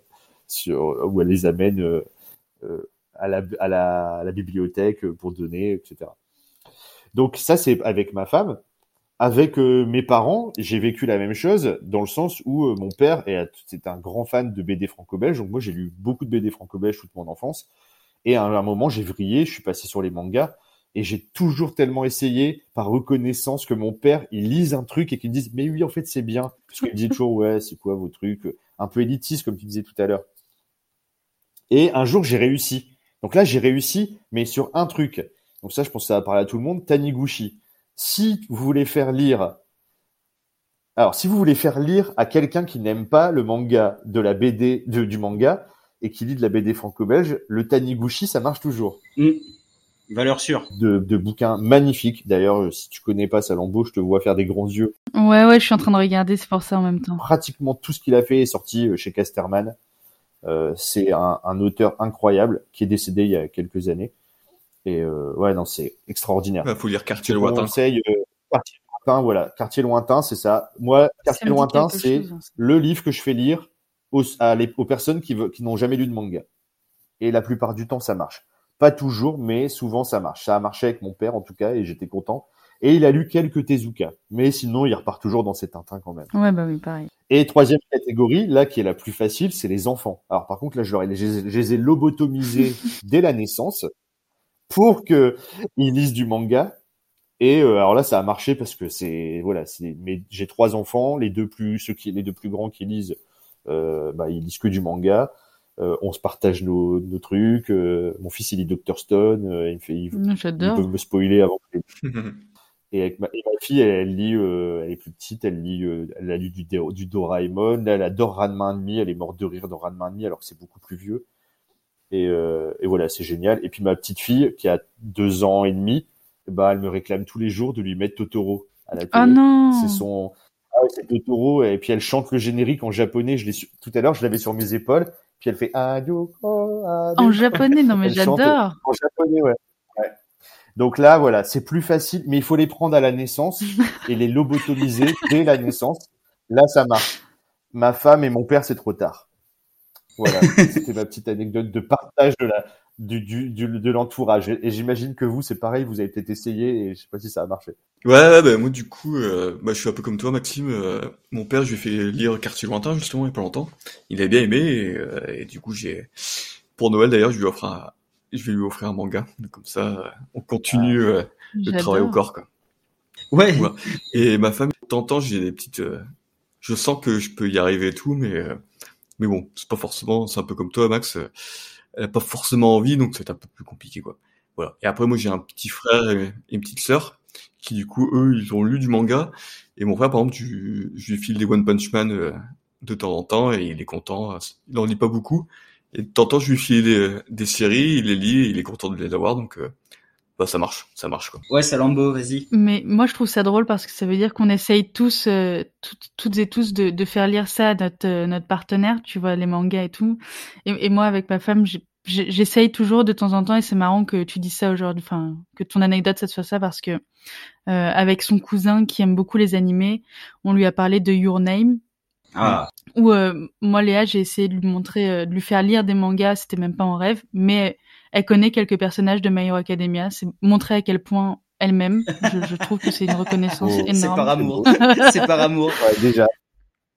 sur, ou elle les amène euh, euh, à, la, à, la, à la bibliothèque pour donner, etc. Donc ça c'est avec ma femme. Avec euh, mes parents, j'ai vécu la même chose dans le sens où euh, mon père est c'est un grand fan de BD franco-belge, donc moi j'ai lu beaucoup de BD franco-belge toute mon enfance. Et à un moment j'ai vrillé, je suis passé sur les mangas et j'ai toujours tellement essayé par reconnaissance que mon père il lise un truc et qu'il dise mais oui en fait c'est bien parce qu'il me dit toujours ouais c'est quoi vos trucs? Un peu élitistes comme tu disais tout à l'heure. Et un jour j'ai réussi. Donc là j'ai réussi mais sur un truc. Donc ça je pense que ça va parler à tout le monde. Taniguchi si vous voulez faire lire, alors si vous voulez faire lire à quelqu'un qui n'aime pas le manga de la BD de, du manga et qui lit de la BD franco-belge, le Taniguchi ça marche toujours. Mm. Valeur sûre. De, de bouquins magnifiques. D'ailleurs, euh, si tu connais pas Salambo, je te vois faire des grands yeux. Ouais, ouais, je suis en train de regarder, c'est pour ça en même temps. Pratiquement tout ce qu'il a fait est sorti euh, chez Casterman. Euh, c'est un, un auteur incroyable qui est décédé il y a quelques années. Et euh, ouais, non, c'est extraordinaire. Il faut lire Quartier Je Lointain. conseille euh, Quartier Lointain, voilà. Quartier Lointain, c'est ça. Moi, Quartier Lointain, c'est hein. le livre que je fais lire aux, à les- aux personnes qui, n'ont jamais lu de manga. Et la plupart du temps, ça marche. Pas toujours, mais souvent, ça marche. Ça a marché avec mon père, en tout cas, et j'étais content. Et il a lu quelques Tezuka. Mais sinon, il repart toujours dans ses Tintins quand même. Ouais, bah oui, pareil. Et troisième catégorie, là, qui est la plus facile, c'est les enfants. Alors, par contre, là, je, leur ai- je les ai- je les ai lobotomisés dès la naissance pour que ils lisent du manga. Et euh, alors là, ça a marché parce que c'est voilà, c'est mais j'ai trois enfants, les deux plus ceux qui les deux plus grands qui lisent, euh, bah ils lisent que du manga. Euh, on se partage nos, nos trucs. Euh, mon fils, il lit Dr Stone. euh, il me fait, il, il peut me spoiler avant que et avec ma, et ma fille, elle, elle lit, euh, elle est plus petite, elle lit, euh, elle a lu du, Doraemon, là, elle adore Ranma 1,5, elle est morte de rire dans Ranma 1,5 alors que c'est beaucoup plus vieux. Et, euh, et voilà, c'est génial. Et puis ma petite fille, qui a deux ans et demi, bah, elle me réclame tous les jours de lui mettre Totoro à la télé. Oh non. C'est son, ah ouais, c'est Totoro, et puis elle chante le générique en japonais, je l'ai su- tout à l'heure, je l'avais sur mes épaules, puis elle fait. En japonais, non mais j'adore. En japonais, ouais. ouais. Donc là, voilà, c'est plus facile, mais il faut les prendre à la naissance et les lobotomiser dès la naissance. Là, ça marche. Ma femme et mon père, c'est trop tard. Voilà, c'était ma petite anecdote de partage de la du, du, du- de l'entourage. Et, et j'imagine que vous, c'est pareil, vous avez peut-être essayé et je sais pas si ça a marché. Ouais, ouais, bah, moi du coup, euh, bah, je suis un peu comme toi, Maxime. euh, mon père, je lui ai fait lire Quartier lointain justement il y a pas longtemps. Il avait bien aimé et, euh, et du coup, j'ai pour Noël d'ailleurs, je lui offre un, je vais lui offrir un manga. Comme ça, on continue euh, le travail au corps. Quoi. Ouais. Ouais. Et ma femme, de temps en temps, j'ai des petites. euh, je sens que je peux y arriver et tout, mais euh, mais bon, c'est pas forcément. C'est un peu comme toi, Max. euh, elle a pas forcément envie, donc c'est un peu plus compliqué, quoi. Voilà. Et après, moi, j'ai un petit frère et une petite sœur qui, du coup, eux, ils ont lu du manga. Et mon frère, par exemple, je, je lui file des One Punch Man euh, de temps en temps et il est content. Il en lit pas beaucoup. Et de temps en temps, je lui file des, des séries, il les lit et il est content de les avoir. Donc, euh, bah, ça marche, ça marche, quoi. Ouais, Salambo, vas-y. Mais moi, je trouve ça drôle parce que ça veut dire qu'on essaye tous, euh, toutes, toutes et tous, de, de faire lire ça à notre, euh, notre partenaire, tu vois, les mangas et tout. Et, et moi, avec ma femme, j'essaye toujours de temps en temps, et c'est marrant que tu dises ça aujourd'hui, enfin, que ton anecdote, ça soit ça, parce que euh, avec son cousin qui aime beaucoup les animés, on lui a parlé de Your Name, Ah, où euh, moi Léa j'ai essayé de lui montrer euh, de lui faire lire des mangas c'était même pas en rêve mais elle connaît quelques personnages de My Hero Academia c'est montrer à quel point elle-même je, je trouve que c'est une reconnaissance Oh. c'est énorme par amour. c'est par amour. Ouais, déjà.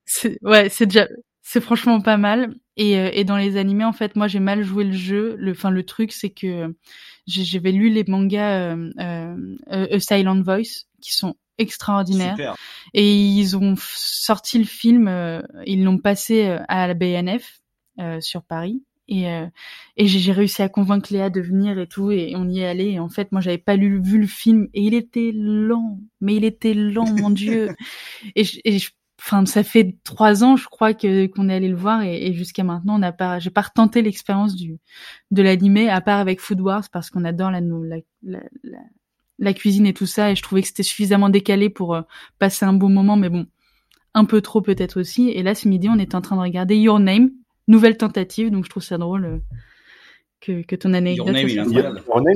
c'est ouais c'est déjà c'est franchement pas mal et euh, et dans les animés en fait moi j'ai mal joué le jeu le enfin le truc c'est que j'ai- j'avais lu les mangas euh, euh, A Silent Voice qui sont extraordinaires Super. Et ils ont sorti le film, euh, ils l'ont passé euh, à la BNF euh, sur Paris. Et, euh, et j'ai j'ai réussi à convaincre Léa de venir et tout, et on y est allé. Et en fait, moi, j'avais pas lu, vu le film, et il était lent, mais il était lent, mon Dieu. Et, je- et je- enfin, ça fait trois ans, je crois, que qu'on est allé le voir, et, et jusqu'à maintenant, on n'a pas, j'ai pas retenté l'expérience du de l'animé, à part avec Food Wars, parce qu'on adore la, nou- la, la, la, la cuisine et tout ça, et je trouvais que c'était suffisamment décalé pour euh, passer un bon moment, mais bon, un peu trop peut-être aussi. Et là, ce midi, on était en train de regarder Your Name, nouvelle tentative, donc je trouve ça drôle euh, que, que ton anecdote. Your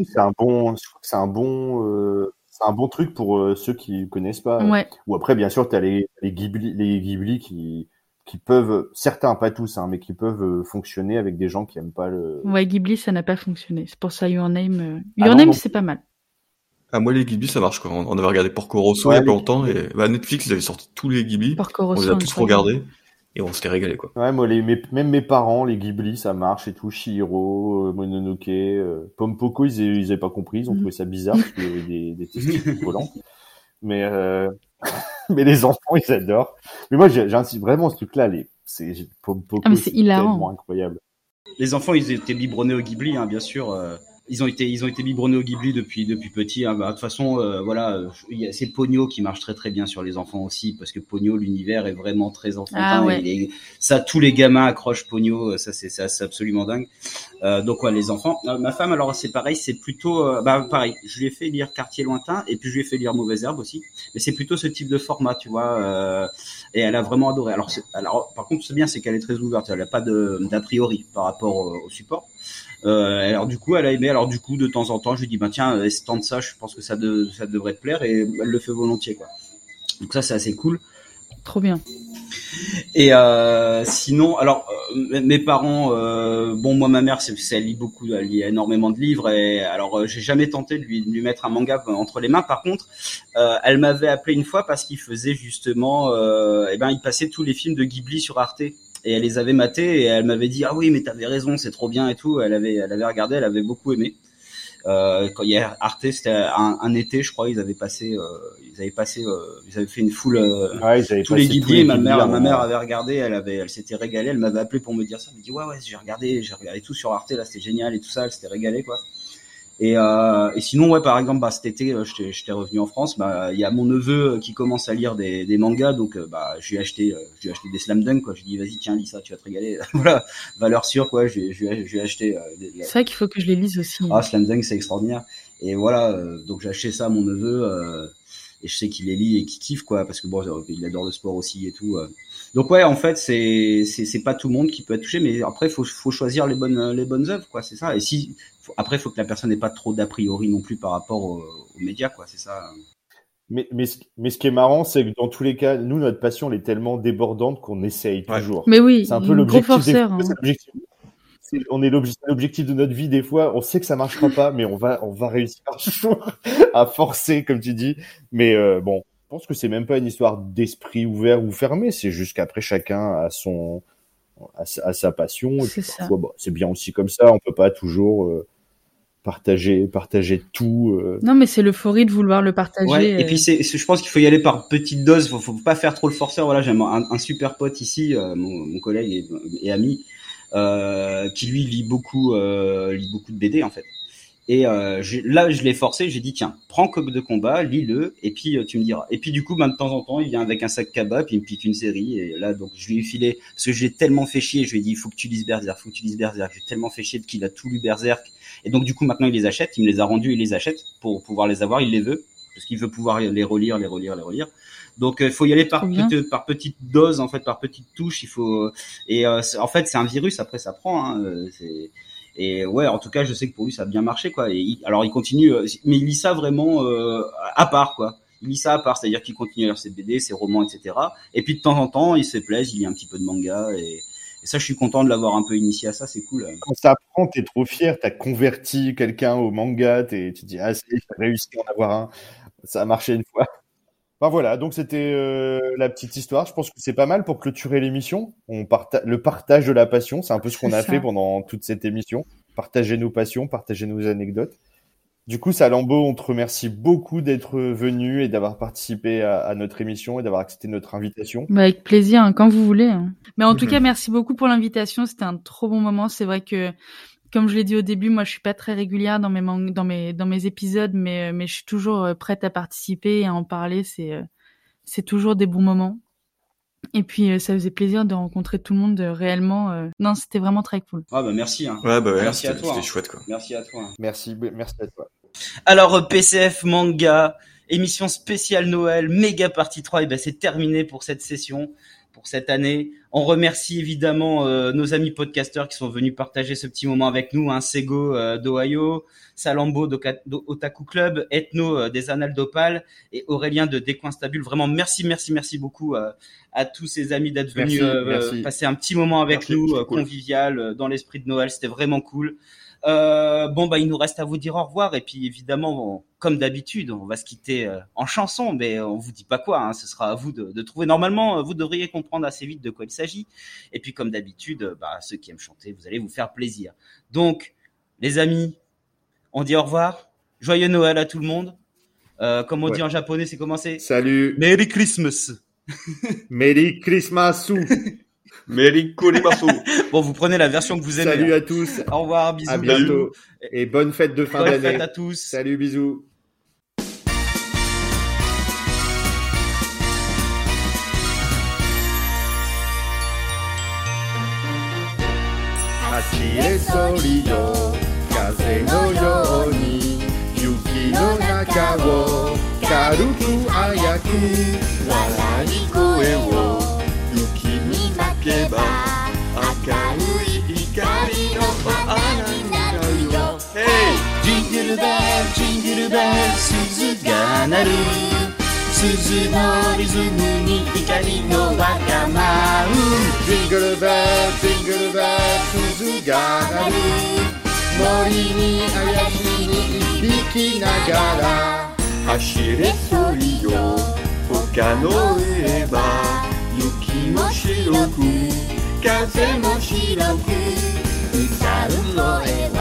c'est un bon, je trouve que c'est un bon, euh, c'est un bon truc pour euh, ceux qui connaissent pas. Ouais, Ou après, bien sûr, t'as les, les Ghibli, les Ghibli qui, qui peuvent, certains, pas tous, hein, mais qui peuvent euh, fonctionner avec des gens qui aiment pas le. ouais, Ghibli, ça n'a pas fonctionné. C'est pour ça Your Name, euh, Ah Your non, Name, non. c'est pas mal. Ah, moi, les Ghibli, ça marche, quoi. On on avait regardé Porco Rosso Ouais, il y a pas longtemps et bah, Netflix, ils avaient sorti tous les Ghibli. Porco On Rosso, les a tous regardés et on s'était régalé, quoi. Ouais, moi, les, mes- même mes parents, les Ghibli, ça marche et tout. Shihiro, euh, Mononoke, euh, Pompoko, ils, ils avaient pas compris, ils ont Mhm. trouvé ça bizarre parce qu'il y avait des, des testicules volants. Mais, euh, mais les enfants, ils adorent. Mais moi, j'ai- j'insiste vraiment ce truc-là, les, c'est, Pompoko, Ah, c'est hilarant. tellement incroyable. Les enfants, ils étaient biberonnés au Ghibli, hein, bien sûr. euh, ils ont été, ils ont été biberonnés au Ghibli depuis, depuis petit. hein. Bah, de toute façon, euh, voilà, euh, il y a- c'est Pogno qui marche très très bien sur les enfants aussi, parce que Pogno, l'univers est vraiment très enfantin. Ah ouais. et il est- ça, tous les gamins accrochent Pogno. euh, Ça, c'est, ça, c'est absolument dingue. Euh, donc ouais, les enfants. Euh, ma femme, alors c'est pareil, c'est plutôt, bah pareil. Je lui ai fait lire Quartier lointain, et puis je lui ai fait lire Mauvaise herbe aussi. Mais c'est plutôt ce type de format, tu vois. euh, et elle a vraiment adoré. Alors, alors par contre, c'est bien, c'est qu'elle est très ouverte. Elle n'a pas de d'a priori par rapport au support. Euh, alors du coup, elle a aimé. Alors du coup, de temps en temps, je lui dis bah tiens, euh, tente ça. Je pense que ça, de, ça devrait te plaire, et elle le fait volontiers quoi. Donc ça, c'est assez cool. Trop bien. Et euh, sinon, alors euh, mes parents, euh, bon moi ma mère, c'est, c'est- elle lit beaucoup, elle lit énormément de livres et alors euh, j'ai jamais tenté de lui, de lui mettre un manga entre les mains. Par contre, euh, elle m'avait appelé une fois parce qu'il faisait justement, euh, eh ben il passait tous les films de Ghibli sur Arte et elle les avait matés et elle m'avait dit ah oui mais t'avais raison, c'est trop bien et tout. Elle avait, elle avait regardé, elle avait beaucoup aimé. Euh, quand hier Arte, c'était un, un, été, je crois, ils avaient passé, euh, ils avaient passé, euh, ils avaient fait une foule, euh, Ouais, ils tous les guidiers. Ma mère, ma mère avait regardé, elle avait, elle s'était régalée, elle m'avait appelé pour me dire ça. Elle me dit ouais ouais, j'ai regardé, j'ai regardé tout sur Arte, là c'était génial et tout ça, elle s'était régalée quoi. Et, euh, et sinon ouais par exemple bah cet été euh, j'étais revenu en France bah il y a mon neveu euh, qui commence à lire des, des mangas donc euh, bah je lui ai acheté je lui ai acheté des slam dunk quoi je lui ai dit vas-y tiens lis ça tu vas te régaler voilà valeur sûre quoi je, lui ai- je, je lui ai acheté des- C'est vrai qu'il faut que je les lise aussi. ah, Slam Dunk, c'est extraordinaire. Et voilà, euh, donc j'ai acheté ça à mon neveu, euh, et je sais qu'il les lit et qu'il kiffe, quoi, parce que bon, il adore le sport aussi et tout. Donc ouais, en fait, c'est c'est c'est pas tout le monde qui peut être touché, mais après, faut faut choisir les bonnes les bonnes œuvres, quoi, c'est ça. Et si faut- après, faut que la personne n'ait pas trop d'a priori non plus par rapport aux, aux médias, quoi, c'est ça. Mais, mais, ce- mais ce qui est marrant, c'est que dans tous les cas, nous, notre passion, elle est tellement débordante qu'on essaye Ouais. toujours. Mais oui, C'est un peu l'objectif. des hein. On est l'obje- l'objectif de notre vie. Des fois, on sait que ça marchera pas, mais on va, on va réussir à forcer, comme tu dis. Mais euh, bon, pense que c'est même pas une histoire d'esprit ouvert ou fermé. C'est juste qu'après chacun a son, a sa, passion. Puis C'est bien aussi comme ça. On peut pas toujours euh, partager, partager tout. euh. Non, mais c'est l'euphorie de vouloir le partager. Ouais, et euh, puis c'est, je pense qu'il faut y aller par petites doses. Faut, faut pas faire trop le forceur. Voilà, j'ai un, un super pote ici, euh, mon, mon collègue et, et ami, euh, qui lui lit beaucoup, euh, lit beaucoup de BD en fait. Et euh, j'ai- là, je l'ai forcé. J'ai dit tiens, prends Coq de combat, lis-le, et puis euh, tu me diras. Et puis du coup, ben, de temps en temps, il vient avec un sac cabas, puis il me pique une série. Et là, donc je lui ai filé parce que j'ai tellement fait chier. Je lui ai dit il faut que tu lises Berserk, faut que tu lises Berserk. J'ai tellement fait chier qu'il a tout lu Berserk. Et donc du coup, maintenant, il les achète. Il me les a rendus, il les achète pour pouvoir les avoir. Il les veut parce qu'il veut pouvoir les relire, les relire, les relire. Donc il faut y aller par petite, par petite dose en fait, par petite touche. Il faut et euh, en fait c'est un virus. Après ça prend. Hein, euh, c'est et ouais, en tout cas, je sais que pour lui ça a bien marché quoi. Et il- alors il continue, euh, mais il lit ça vraiment euh, à part quoi. Il lit ça à part, c'est-à-dire qu'il continue à lire ses BD, ses romans, etc. Et puis de temps en temps, il se plaise, il lit un petit peu de manga et, ça, je suis content de l'avoir un peu initié à ça. C'est cool. Quand ça prend, t'es trop fier. T'as converti quelqu'un au manga. T'es, tu dis ah, c'est, j'ai réussi à en avoir un. Ça a marché une fois. Ben voilà, donc c'était euh, la petite histoire. Je pense que c'est pas mal pour clôturer l'émission. On parta- le partage de la passion, c'est un peu ce qu'on a ça. fait pendant toute cette émission. Partager nos passions, partager nos anecdotes. Du coup, Salambo, on te remercie beaucoup d'être venu et d'avoir participé à, à notre émission et d'avoir accepté notre invitation. Bah, avec plaisir, hein, quand vous voulez. hein. Mais en tout Mhm. cas, merci beaucoup pour l'invitation. C'était un trop bon moment. C'est vrai que, comme je l'ai dit au début, moi, je suis pas très régulière dans mes man- dans mes dans mes épisodes, mais mais je suis toujours euh, prête à participer et à en parler. C'est euh, c'est toujours des bons moments. Et puis, euh, ça faisait plaisir de rencontrer tout le monde euh, réellement. euh. Non, c'était vraiment très cool. Ah bah merci. Hein. Ouais, bah ouais, Merci à toi, c'était hein. chouette quoi. Merci à toi. Merci, merci à toi. Alors euh, PCF manga, émission spéciale Noël, méga partie 3, et ben c'est terminé pour cette session, pour cette année. On remercie évidemment euh, nos amis podcasteurs qui sont venus partager ce petit moment avec nous, hein, Sego euh, d'Ohio, Salambo d'Otaku Club, Ethno euh, des Annales d'Opale et Aurélien de Décoinstabule. Vraiment merci, merci, merci beaucoup euh, à tous ces amis d'être venus Merci, euh, merci. passer un petit moment avec Merci, nous, euh, cool. convivial, euh, dans l'esprit de Noël. C'était vraiment cool. Euh, bon bah il nous reste à vous dire au revoir. Et puis évidemment on- comme d'habitude on va se quitter euh, en chanson mais on vous dit pas quoi hein, ce sera à vous de, de trouver. Normalement euh, vous devriez comprendre assez vite de quoi il s'agit. Et puis comme d'habitude bah ceux qui aiment chanter vous allez vous faire plaisir. Donc les amis on dit au revoir. Joyeux Noël à tout le monde. Euh, comme on Ouais. dit en japonais c'est commencé Salut, Merry Christmas. Merry Christmas. Merry Kolimasu. bon vous prenez la version que vous aimez Salut hein. à tous, au revoir bisous à bientôt et bonne fête de fin bonne d'année. fête à tous Salut, bisous. けば明るい光の花になるよ。ジングルベルジングルベル鈴が鳴る。鈴のリズムに光の輪が舞う。ジングルベルジングルベル鈴が鳴る。森に怪しに響きながら。走れソリよ丘の上は雪も白く風も白く歌う声は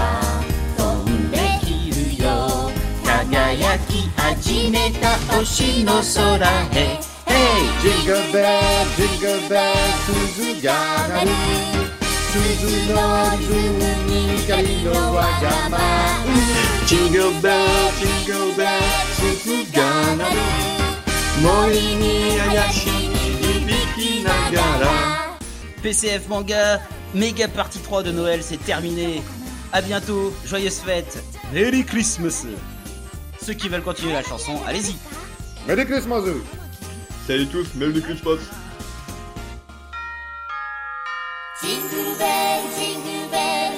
飛んできるよ輝き始めた星の空へ Hey! Jingle bell, jingle bell, 鈴が鳴る。鈴のリズムに光のわがま。Jingle bell, jingle bell, 鈴が鳴る。森に怪しい PCF Manga, méga partie 3 de Noël, c'est terminé. A bientôt, joyeuses fêtes. Merry Christmas. Ceux qui veulent continuer la chanson, allez-y. Merry Christmas. Salut tous, Merry Christmas. Jingle bell, jingle bell,